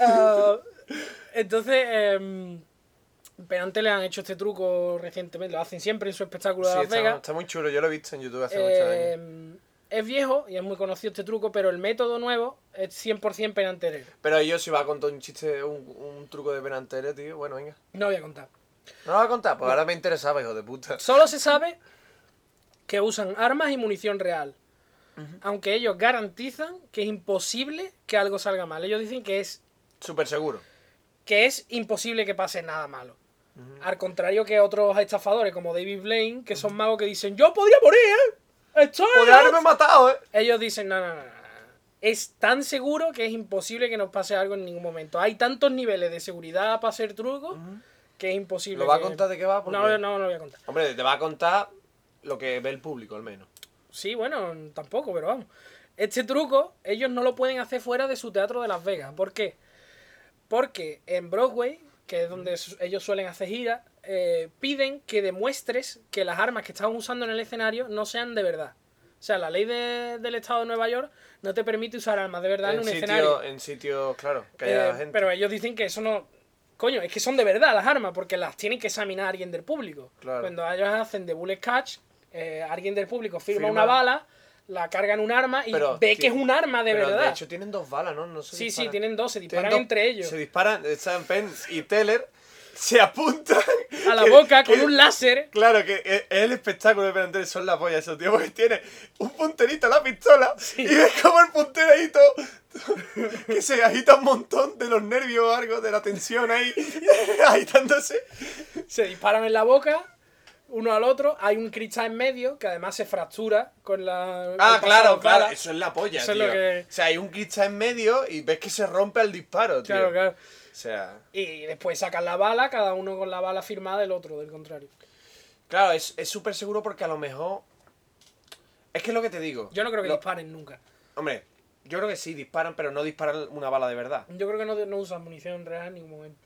Ah, entonces, eh, Penn Teller han hecho este truco recientemente, lo hacen siempre en su espectáculo de Sí, Las está, Vegas. está muy chulo. Yo lo he visto en YouTube hace muchos años. Es viejo y es muy conocido este truco, pero el método nuevo es 100% Penn and Teller. Pero yo si va a contar un chiste, un, un truco de perantele, tío, bueno, venga. No voy a contar. ¿No lo va a contar? Pues ahora me interesaba, hijo de puta. Solo se sabe que usan armas y munición real. Aunque ellos garantizan que es imposible que algo salga mal. Ellos dicen que es, Súper seguro. que es imposible que pase nada malo. Al contrario que otros estafadores como David Blaine, que son magos que dicen, yo podría morir, ¿eh? Estoy Podría haberme matado, ¿eh? Ellos dicen, no, no, no, no. Es tan seguro que es imposible que nos pase algo en ningún momento. Hay tantos niveles de seguridad para hacer trucos que es imposible. ¿Lo va a contar de qué va? Porque- No, no, no lo voy a contar. Hombre, te va a contar lo que ve el público, al menos. Sí, bueno, tampoco, pero vamos. Este truco ellos no lo pueden hacer fuera de su teatro de Las Vegas. ¿Por qué? Porque en Broadway, que es donde ellos suelen hacer giras, eh, piden que demuestres que las armas que están usando en el escenario no sean de verdad. O sea, la ley de- del estado de Nueva York no te permite usar armas de verdad en, En un sitio, escenario. en sitio, claro, que haya Eh, gente. Pero ellos dicen que eso no. Coño, es que son de verdad las armas, porque las tienen que examinar alguien del público. Claro. Cuando ellos hacen de bullet catch, eh, alguien del público firma, Firma. una bala, la cargan un arma y Pero ve que es un arma de Pero verdad. de hecho tienen dos balas, ¿no? no se sí, sí, tienen dos, se disparan dos- entre ellos. Se disparan, Sam Penn y Teller se apuntan. A la que- boca que- con un láser. Claro, que es es el espectáculo de Penn son la polla esos tíos, porque tiene un punterito a la pistola y ves como el punterito que se agita un montón de los nervios o algo, de la tensión ahí, agitándose. Se disparan en la boca, uno al otro. Hay un cristal en medio que además se fractura con la. Ah, claro, las claro, eso es la polla, Eso es tío. lo que- O sea, hay un cristal en medio y ves que se rompe al disparo, tío. Claro, claro. O sea, Y después sacan la bala, cada uno con la bala firmada del otro, del contrario. claro, es es súper seguro porque a lo mejor... Es que es lo que te digo. Yo no creo que Lo- disparen nunca. Hombre, yo creo que sí, disparan, pero no disparan una bala de verdad. Yo creo que no, no usan munición real en ningún momento.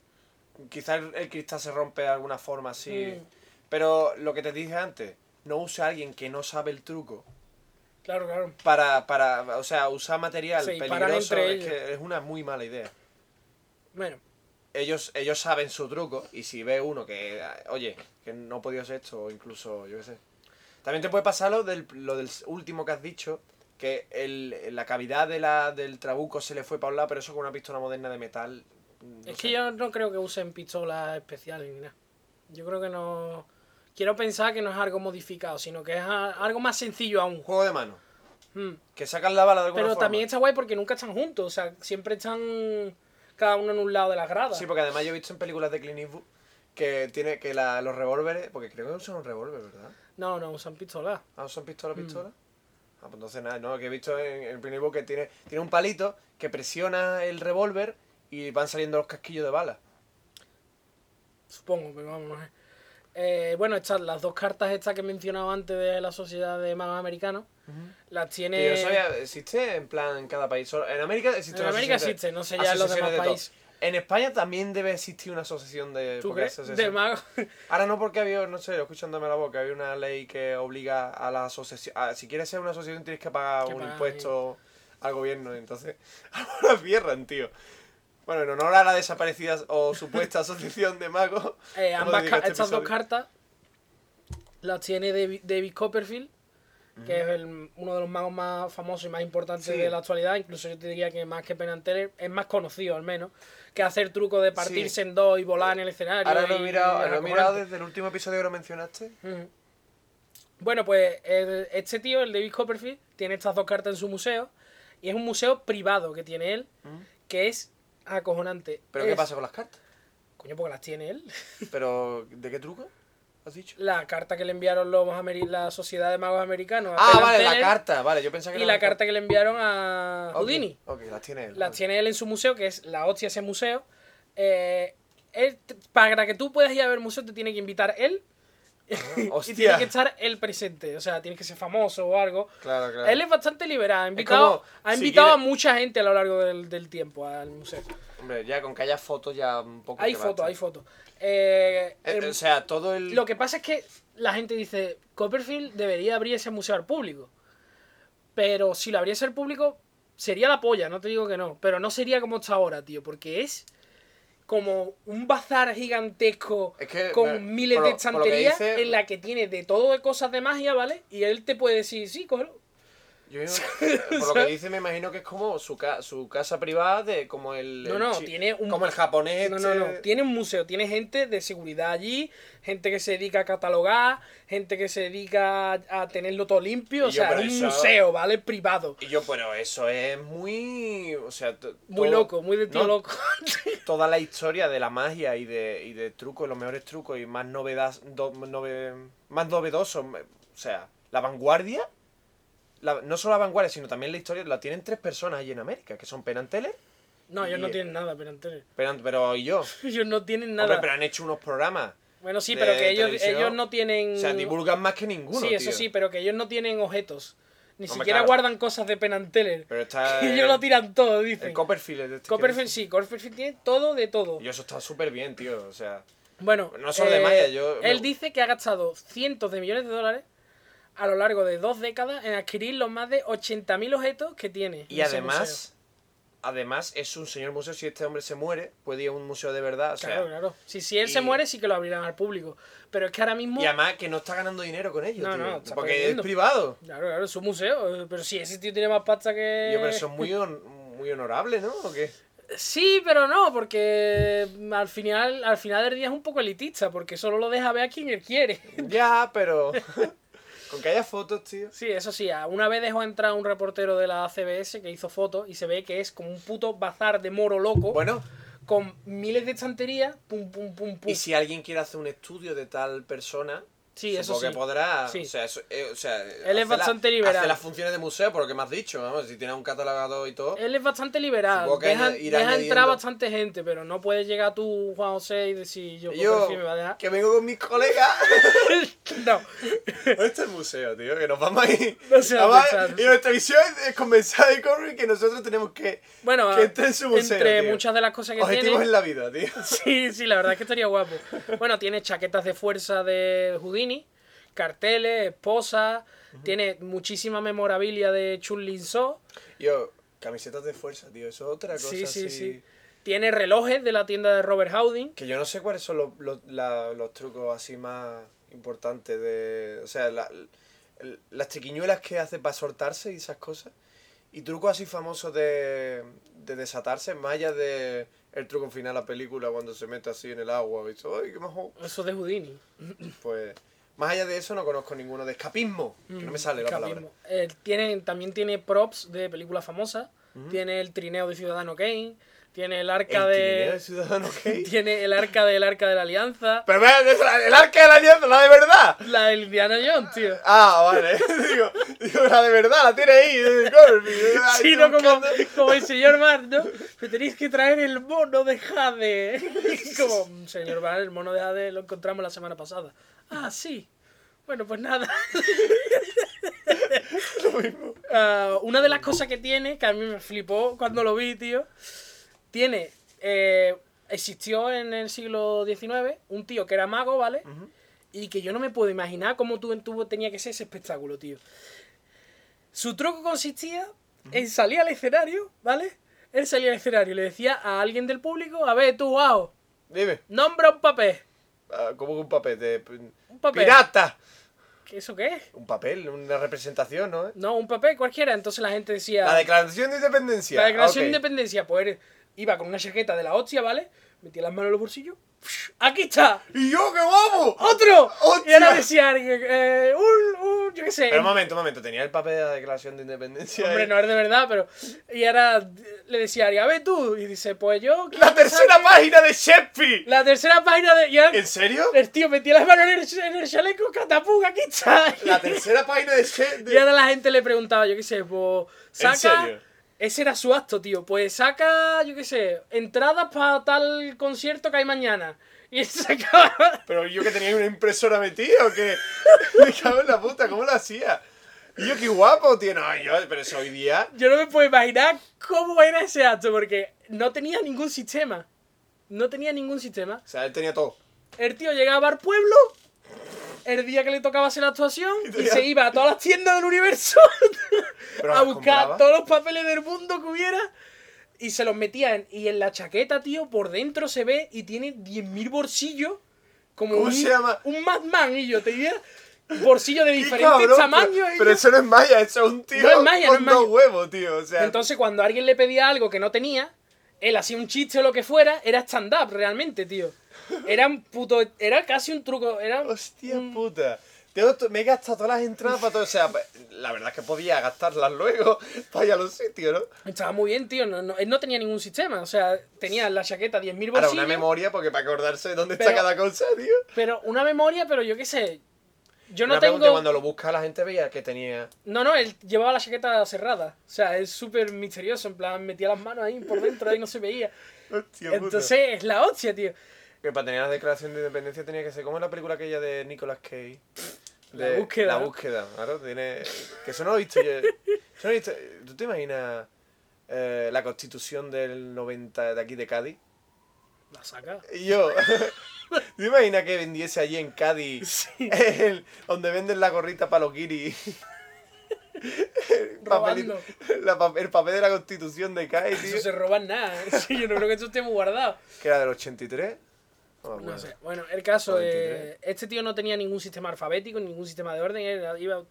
Quizás el, el cristal se rompe de alguna forma así. Mm. Pero lo que te dije antes, no use a alguien que no sabe el truco Claro, claro. para, para o sea, usar material Se peligroso entre es, ellos. que es una muy mala idea. Bueno, Ellos, ellos saben su truco y si ve uno que, oye, que no ha podido hacer esto o incluso, yo qué sé. También te puede pasar lo del, lo del último que has dicho, que el, la cavidad de la, del trabuco se le fue para un lado, pero eso con una pistola moderna de metal. no es sé. que yo no creo que usen pistolas especiales ni nada. Yo creo que no. Quiero pensar que no es algo modificado, sino que es a- algo más sencillo aún. Juego de mano. Mm. Que sacan la bala de alguna Pero forma. también está guay porque nunca están juntos. O sea, siempre están cada uno en un lado de las gradas. Sí, porque además yo he visto en películas de Clint Eastwood que tiene que la- los revólveres, porque creo que usan un revólver, ¿verdad? No, no usan pistolas. Ah, ¿usan pistola, Mm. pistola? Ah, pues entonces nada, no, que he visto en, en el Clint Eastwood que tiene, tiene un palito que presiona el revólver y van saliendo los casquillos de bala. Supongo, pero vamos, no sé. Eh, bueno, estas, las dos cartas estas que he mencionado antes de la Sociedad de Magos Americanos, las tiene... Y eso ya existe en plan en cada país. En América existe En una América de- existe, no sé ya en los demás de países. En España también debe existir una asociación de... ¿Tú crees? es De magos. Ahora no porque había, no sé, lo escuchándome la boca, había una ley que obliga a la asociación, a- si quieres ser una asociación tienes que pagar Que un impuesto al gobierno, entonces ahora cierran, tío. Bueno, en honor a la desaparecida o supuesta asociación de magos, Eh, ambas este estas dos cartas las tiene David, David Copperfield, que es el- uno de los magos más famosos y más importantes Sí. de la actualidad. Incluso yo te diría que más que Teller, es más conocido al menos, que hacer trucos de partirse en dos y volar en el escenario. Ahora lo he mirado, lo mirado desde el último episodio que lo mencionaste. Bueno, pues el- este tío, el David Copperfield, tiene estas dos cartas en su museo. Y es un museo privado que tiene él, que es acojonante. ¿Pero Es- qué pasa con las cartas? Coño, porque las tiene él. ¿Pero de qué truco? ¿Has dicho? La carta que le enviaron los la Sociedad de Magos Americanos. Ah, vale, la carta, vale, yo pensaba que Y la carta que le enviaron a Houdini. Ok, las tiene él. Las tiene él en su museo, que es la hostia ese museo. Eh, él para que tú puedas ir a ver el museo, te tiene que invitar él. y tiene que estar él presente. O sea, tiene que ser famoso o algo. Claro, claro. Él es bastante liberal. Ha invitado, como, ha si invitado a quiere- mucha gente a lo largo del, del tiempo al museo. Hombre, ya con que haya fotos ya un poco Hay fotos, hay fotos. Eh, Eh, el- o sea, todo el... Lo que pasa es que la gente dice, Copperfield debería abrir ese museo al público. Pero si lo abriese al público, sería la polla, no te digo que no. Pero no sería como está ahora, tío, porque es como un bazar gigantesco Es que, con me- miles por de estanterías dice- en la que tiene de todo de cosas de magia, ¿vale? Y él te puede decir, sí, cógelo. Yo por lo que dice, me imagino que es como su, ca- su casa privada de como el. No, el no, chi- tiene un- Como el japonés. No, no, no. este- Tiene un museo, tiene gente de seguridad allí, gente que se dedica a catalogar, gente que se dedica a, tenerlo todo limpio. Y O yo, sea, es un eso- museo, ¿vale? Privado. Y yo, pero eso es muy. O sea, Muy todo- loco, muy de tío no, loco. Toda la historia de la magia y de, y de trucos, los mejores trucos y más novedas, do- nove- más novedosos. O sea, la vanguardia. La- no solo la vanguardia, sino también la historia la tienen tres personas allí en América, que son Penn and Teller, No, ellos Y- no tienen nada, pero. Penn and- pero y yo. Ellos no tienen Hombre, nada. pero han hecho unos programas Bueno, sí, de pero que ellos, ellos no tienen... O sea, divulgan más que ninguno, Sí, eso tío. sí, pero que ellos no tienen objetos. Ni Hombre, siquiera claro. guardan cosas de Penn and Teller. Pero está Que el- ellos lo tiran todo, dicen. El Copperfield es este Copperfield sí, Copperfield tiene todo de todo. Y eso está súper bien, tío. O sea, Bueno, No solo de Maya, yo- él me- dice que ha gastado cientos de millones de dólares a lo largo de dos décadas en adquirir los más de 80.000 objetos que tiene. y además, además es un señor museo. Si este hombre se muere, puede ir a un museo de verdad. O sea, Claro, claro. Si, si él se muere, sí que lo abrirán al público. Pero es que ahora mismo. Y además que no está ganando dinero con ellos, No, tío. no, porque perdiendo. es privado. Claro, claro, es un museo. Pero si ese tío tiene más pasta que. Yo, pero es muy, muy honorable, ¿no? ¿O qué? Sí, pero no, porque al final, al final del día es un poco elitista, porque solo lo deja ver a quien él quiere. Ya, pero. con que haya fotos, tío. Sí, eso sí, una vez dejó entrar un reportero de la CBS que hizo fotos y se ve que es como un puto bazar de moro loco Bueno, con miles de estanterías, pum, pum, pum, pum. y si alguien quiere hacer un estudio de tal persona. Sí, eso supongo sí. que podrá. Sí. O sea, eso- eh, o sea, Él es hace la- bastante liberal. Hace las funciones de museo, por lo que me has dicho. Vamos, si tiene un catalogado y todo. Él es bastante liberal, deja, deja entrar bastante gente, pero no puedes llegar tú, Juan José, y decir yo, Yo, me va a dejar. que vengo con mis colegas. no, ¿Dónde está el museo, tío? Que nos vamos a ir. No dónde Vamos a- y nuestra visión es convencer a Corby que nosotros tenemos que. bueno, Que entre en su museo, entre tío. muchas de las cosas que Objetivos tiene... en la vida, tío. Sí, sí, la verdad es que estaría guapo. Bueno, tiene chaquetas de fuerza de Carteles, esposas, tiene muchísima memorabilia de Chun Lin So, Yo, camisetas de fuerza, tío. Eso es otra cosa. sí, sí, así. sí. Tiene relojes de la tienda de Robert Houdin. Que yo no sé cuáles son los, los, la- los trucos así más importantes de. O sea, la- el- las triquiñuelas que hace para soltarse y esas cosas. Y trucos así famosos de, de desatarse, más allá de el truco final de la película cuando se mete así en el agua. Y dice, ¡ay, qué majo! Eso de Houdini. Pues. Más allá de eso no conozco ninguno de escapismo. Que no me sale la palabra. Eh, tiene, también tiene props de películas famosas. Tiene el trineo de Ciudadano Kane. Tiene el arca El trineo de. de Ciudadano Kane. Tiene el arca del arca de la alianza. Pero el arca de la alianza, la de verdad. La del Indiana Jones, tío. Ah, vale. digo, digo, la de verdad, la tiene ahí. eh, Sí, no como, como el señor Bar, ¿no? Me tenéis que traer el mono de Jade. Como, "Mm, señor Bar, el mono de Jade lo encontramos la semana pasada. Ah, sí. Bueno, pues nada. Ah, una de las cosas que tiene, que a mí me flipó cuando lo vi, tío, tiene... eh, existió en el siglo XIX un tío que era mago, ¿vale? Y que yo no me puedo imaginar cómo tú, tú tenía que ser ese espectáculo, tío. Su truco consistía en salir al escenario, ¿vale? Él salía al escenario y le decía a alguien del público, a ver, tú, wow, Dime. nombra un papel. Ah, ¿Cómo que un papel? De, Un papel. ¡Pirata! ¿Qué eso qué? Un papel, una representación, ¿no? No, un papel cualquiera. Entonces la gente decía... La declaración de independencia. La declaración de independencia, pues iba con una chaqueta de la hostia, ¿vale? Metía las manos en los bolsillos. ¡Aquí está! ¡Y yo, qué guapo! ¡Otro! ¡Hostia! Y ahora decía alguien, eh, un, un, yo qué sé. Pero un momento, un momento. ¿Tenía el papel de la declaración de independencia? Hombre, ahí? no es de verdad, pero. Y ahora le decía a alguien, a ver tú. Y dice, pues yo. ¡La que tercera página de Shakespeare! La tercera página de. Ahora ¿En serio? el tío metía las manos en el, en el chaleco, catapum, aquí está. La tercera página de Shakespeare. Y ahora la gente le preguntaba, yo qué sé, pues. ¿En Saca. serio? Ese era su acto, tío. Pues saca, yo qué sé, entradas para tal concierto que hay mañana. Y sacaba. Pero yo que tenía una impresora metida o qué. Me cago en la puta, ¿cómo lo hacía? Y yo, qué guapo, tío. No, yo, pero eso hoy día. Yo no me puedo imaginar cómo era ese acto, porque no tenía ningún sistema. No tenía ningún sistema. O sea, él tenía todo. El tío llegaba al pueblo el día que le tocaba hacer la actuación y se iba a todas las tiendas del universo a buscar compraba. todos los papeles del mundo que hubiera y se los metía en, y en la chaqueta, tío, por dentro se ve y tiene 10.000 bolsillos como ¿Cómo un, se llama? un Madman y yo te diría bolsillos de ¡Qué diferentes cabrón! tamaños. Pero, eso no es Maya, eso es un tío No es Maya, no es dos Maya. huevos, tío. O sea, Entonces cuando alguien le pedía algo que no tenía, él hacía un chiste o lo que fuera, era stand-up realmente, tío. Era un puto... Era casi un truco, era... hostia un- puta. Tengo me he gastado todas las entradas para todo. O sea, la verdad es que podía gastarlas luego para ir a los sitios, ¿no? Estaba muy bien, tío. No, no- él no tenía ningún sistema. O sea, tenía en la chaqueta 10.000 Ahora, bolsillos. una memoria, porque para acordarse de dónde Pero- está cada cosa, tío. Pero una memoria, pero yo qué sé. Yo no Una pregunta, tengo... cuando lo busca la gente veía que tenía... No, no, él llevaba la chaqueta cerrada. O sea, es súper misterioso. En plan, metía las manos ahí por dentro y no se veía. Hostia puta. Entonces, es la hostia, tío. Que para tener la declaración de independencia tenía que ser como en la película aquella de Nicolas Cage. La búsqueda. La búsqueda, claro. Tiene... Que eso no lo he visto yo. Eso no lo he visto. ¿Tú te imaginas eh, la constitución del 90 de aquí de Cádiz? La saca. Y yo... ¿Tú te imaginas que vendiese allí en Cádiz Sí. el- donde venden la gorrita para los guiris? El Robando. papelito- la pa- el papel de la constitución de Cádiz, tío. Eso se roban nada. ¿eh? Sí, yo no creo que eso esté muy guardado. Que era del 83. No sé. Bueno, el caso es. 93. Este tío no tenía ningún sistema alfabético, ningún sistema de orden, él iba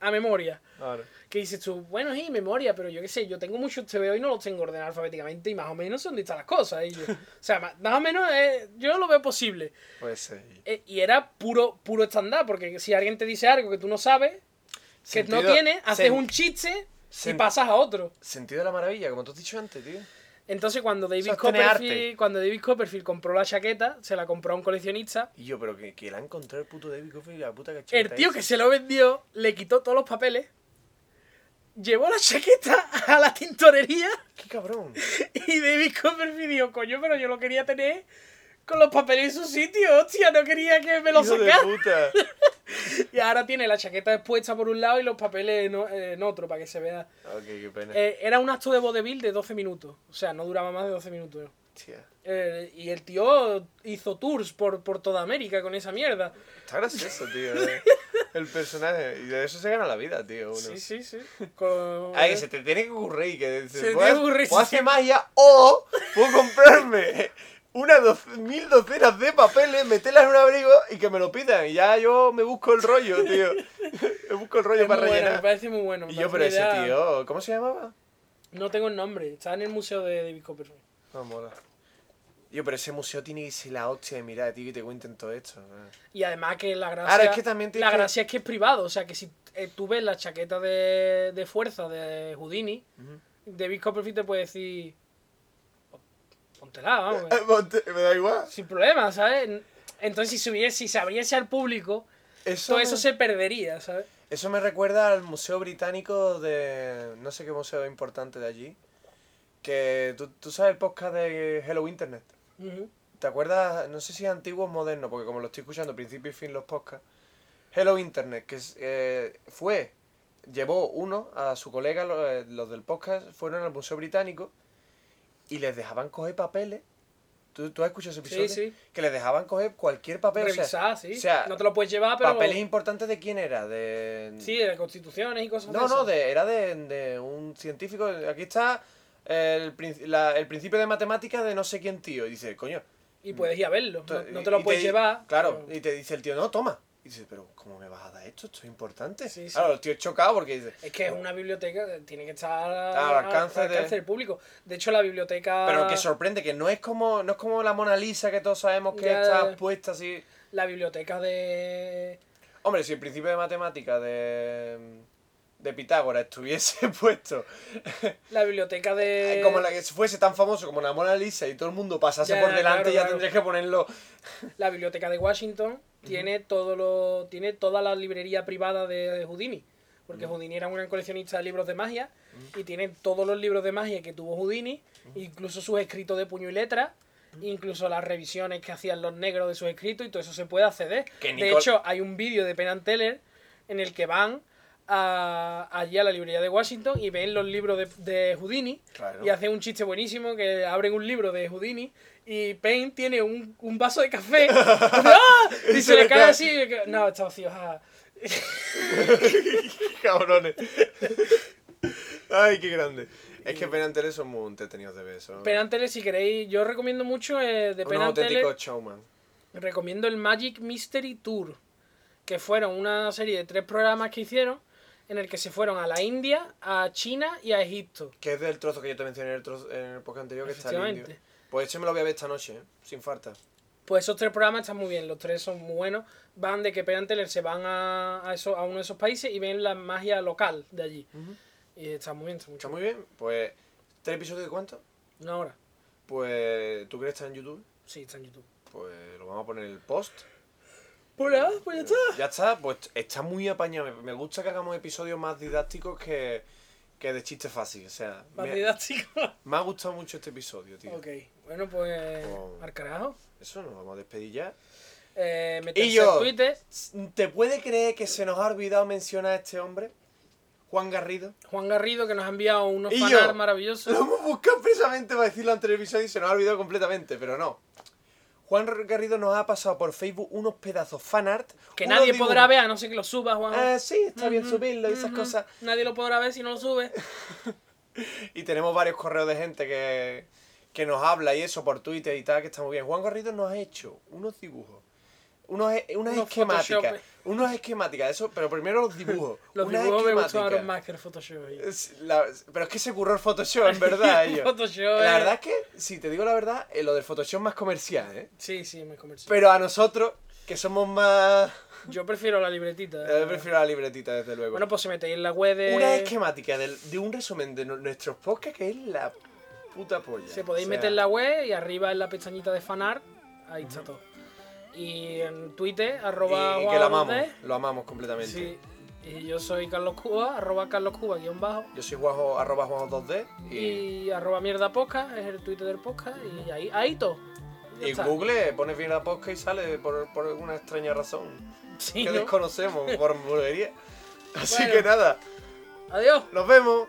a memoria. Claro. Que dices tú, bueno, sí, memoria, pero yo qué sé, yo tengo muchos TVO y no los tengo ordenados alfabéticamente y más o menos son están las cosas. Y yo- o sea, ma- más o menos eh, yo lo veo posible. Puede ser. Eh, y era puro puro estándar, porque si alguien te dice algo que tú no sabes, que no tienes, haces un chiste y pasas a otro. Sentido de la maravilla, como tú has dicho antes, tío. Entonces cuando David Copperfield, arte. cuando David Copperfield compró la chaqueta, se la compró a un coleccionista. Y yo, pero que, que la ha encontrado el puto David Copperfield y la puta El cacheta tío esa. que se lo vendió le quitó todos los papeles, llevó la chaqueta a la tintorería ¡Qué cabrón! y David Copperfield dijo, coño, pero yo lo quería tener con los papeles en su sitio, hostia, no quería que me lo ¡Hijo de sacara. Y ahora tiene la chaqueta expuesta por un lado y los papeles en, o- en otro para que se vea. ok, qué pena. Eh, era un acto de vodevil de 12 minutos, o sea, no duraba más de 12 minutos. Eh, y el tío hizo tours por, por toda América con esa mierda. Está gracioso, tío. eh. El personaje. Y de eso se gana la vida, tío. Uno. Sí, sí, sí. Con- Ay, que se te tiene que ocurrir. Que dices, Se te "Puedo- tiene que ocurrir, sí. hacer magia o puedo comprarme unas doce- mil docenas de papeles, meterlas en un abrigo y que me lo pidan. Y ya yo me busco el rollo, tío. Me busco el rollo Es para bueno, me rellenar. parece muy bueno. me y yo, pero una ese idea- tío, ¿cómo se llamaba? No tengo el nombre, está en el museo de David Copperfield. No, mola. Yo, pero ese museo tiene que ser la hostia de mirar, tío, que te cuenten todo esto. eh. Y además que la gracia, Ahora, es que también la que- gracia es que es privado. O sea, que si eh, tú ves la chaqueta de, de fuerza de Houdini, David Copperfield te puede decir... Póntela, vamos. Me da igual. sin problema, ¿sabes? Entonces, si se, hubiese- si se abriese al público, Eso, todo me- eso se perdería, ¿sabes? eso me recuerda al Museo Británico de. No sé qué museo importante de allí. Que tú, tú sabes el podcast de Hello Internet. Ujú. ¿Te acuerdas? No sé si es antiguo o moderno, porque como lo estoy escuchando principio y fin los podcasts. Hello Internet, que eh, fue, llevó uno a su colega, lo- eh, los, del podcast, fueron al Museo Británico y les dejaban coger papeles. ¿Tú, tú has escuchado ese Sí, episodio? sí. Que les dejaban coger cualquier papel. o sea, Revisar, sí. o sea, no te lo puedes llevar, pero... papeles importantes de quién era, de... Sí, de constituciones y cosas No, de no, de, era de, de un científico. Aquí está el, la- el principio de matemáticas de no sé quién tío. Y dice, coño. Y puedes ir a verlo. No, no te lo puedes llevar. Claro, pero- y te dice el tío, no, toma. Y dice, pero ¿cómo me vas a dar esto? Esto es importante. Sí, sí. Claro, el tío es chocado porque dice, Es que es una biblioteca, que tiene que estar Al alcance de- del público. De hecho, la biblioteca. pero que sorprende, que no es como no es como la Mona Lisa que todos sabemos que Ya. está puesta así. La biblioteca de. Hombre, si el principio de matemáticas de, de Pitágoras estuviese puesto La biblioteca de. como la que fuese tan famoso como la Mona Lisa y todo el mundo pasase Ya, por delante, claro, ya claro. tendrías que ponerlo. La biblioteca de Washington tiene todo lo. tiene toda la librería privada de Houdini. Porque Houdini era un gran coleccionista de libros de magia. Y tiene todos los libros de magia que tuvo Houdini. Incluso sus escritos de puño y letra. Incluso las revisiones que hacían los negros de sus escritos. Y todo eso se puede acceder. Que De hecho, hay un vídeo de Penn Teller en el que van a- allí a la librería de Washington y ven los libros de, de Houdini Claro. y hacen un chiste buenísimo que abren un libro de Houdini y Penn tiene un, un vaso de café ¡Ah! y se le cae así no, está vacío ah. Cabrones. Ay, qué grande. Es que Teller son muy entretenidos de ver eso. Teller si queréis yo recomiendo mucho eh, de auténticos showman. recomiendo el Magic Mystery Tour que fueron una serie de tres programas que hicieron en el que se fueron a la India, a China y a Egipto Que es del trozo que yo te mencioné en el, trozo, en el podcast anterior que está el indio. Pues ese me lo voy a ver esta noche, ¿eh? sin falta. Pues esos tres programas están muy bien, los tres son muy buenos. Van de que Penn and Teller se van a, a, eso- a uno de esos países y ven la magia local de allí. Y está muy bien, está Está mucho. muy bien. Pues, ¿tres episodios de cuánto? Una hora. Pues, ¿tú crees que está en YouTube? Sí, está en YouTube. Pues lo vamos a poner en el post. Pues nada, pues ya está. Ya está, pues está muy apañado. Me- gusta que hagamos episodios más didácticos que, que de chiste fácil. O sea, Más me, didáctico. me ha gustado mucho este episodio, tío. ok. Bueno, pues. Al carajo. Eso nos vamos a despedir ya. Eh, Y yo. en Twitter. ¿Te puede creer que se nos ha olvidado mencionar a este hombre? Juan Garrido. Juan Garrido que nos ha enviado unos fanart maravillosos. Lo hemos buscado precisamente para decirlo antes del episodio y se nos ha olvidado completamente, pero no. Juan Garrido nos ha pasado por Facebook unos pedazos fanart. Que nadie dibujos- podrá ver, a no ser que lo suba, Juan. Ah, sí, está bien subirlo y esas cosas. Nadie lo podrá ver si no lo sube. Y tenemos varios correos de gente que, que nos habla y eso por Twitter y tal, que está muy bien. Juan Garrido nos ha hecho unos dibujos, unos, e- unas Unos esquemáticas, Photoshop. Unas esquemáticas, eso, pero primero los dibujos. Los unas dibujos me gustaron más que el Photoshop. ahí. Es la- pero es que se curró el Photoshop, en verdad, ellos. Photoshop. La verdad es que, si te digo la verdad, eh, lo del Photoshop es más comercial, ¿eh? Sí, sí, me comercial. Pero a nosotros, que somos más... Yo prefiero la libretita. eh, prefiero la libretita, desde luego. Bueno, pues se metéis en la web de. Una esquemática del- de un resumen de nu- nuestros podcasts que es la puta polla. Se podéis O sea, meter en la web y arriba en la pestañita de fanart, ahí está todo. Y en Twitter, arroba y, y que lo amamos, lo amamos completamente. Sí. Y yo soy Carlos Cuba, arroba Carlos Cuba guion bajo. Yo soy Juanjo, arroba Juanjo 2D y, Y arroba mierda podcast, es el Twitter del podcast. Y ahí, ahí todo. Y está. Google pones bien la podcast y sale por, por alguna extraña razón Sí, que ¿no? desconocemos por bulería. Así Bueno. que nada, Adiós. nos vemos.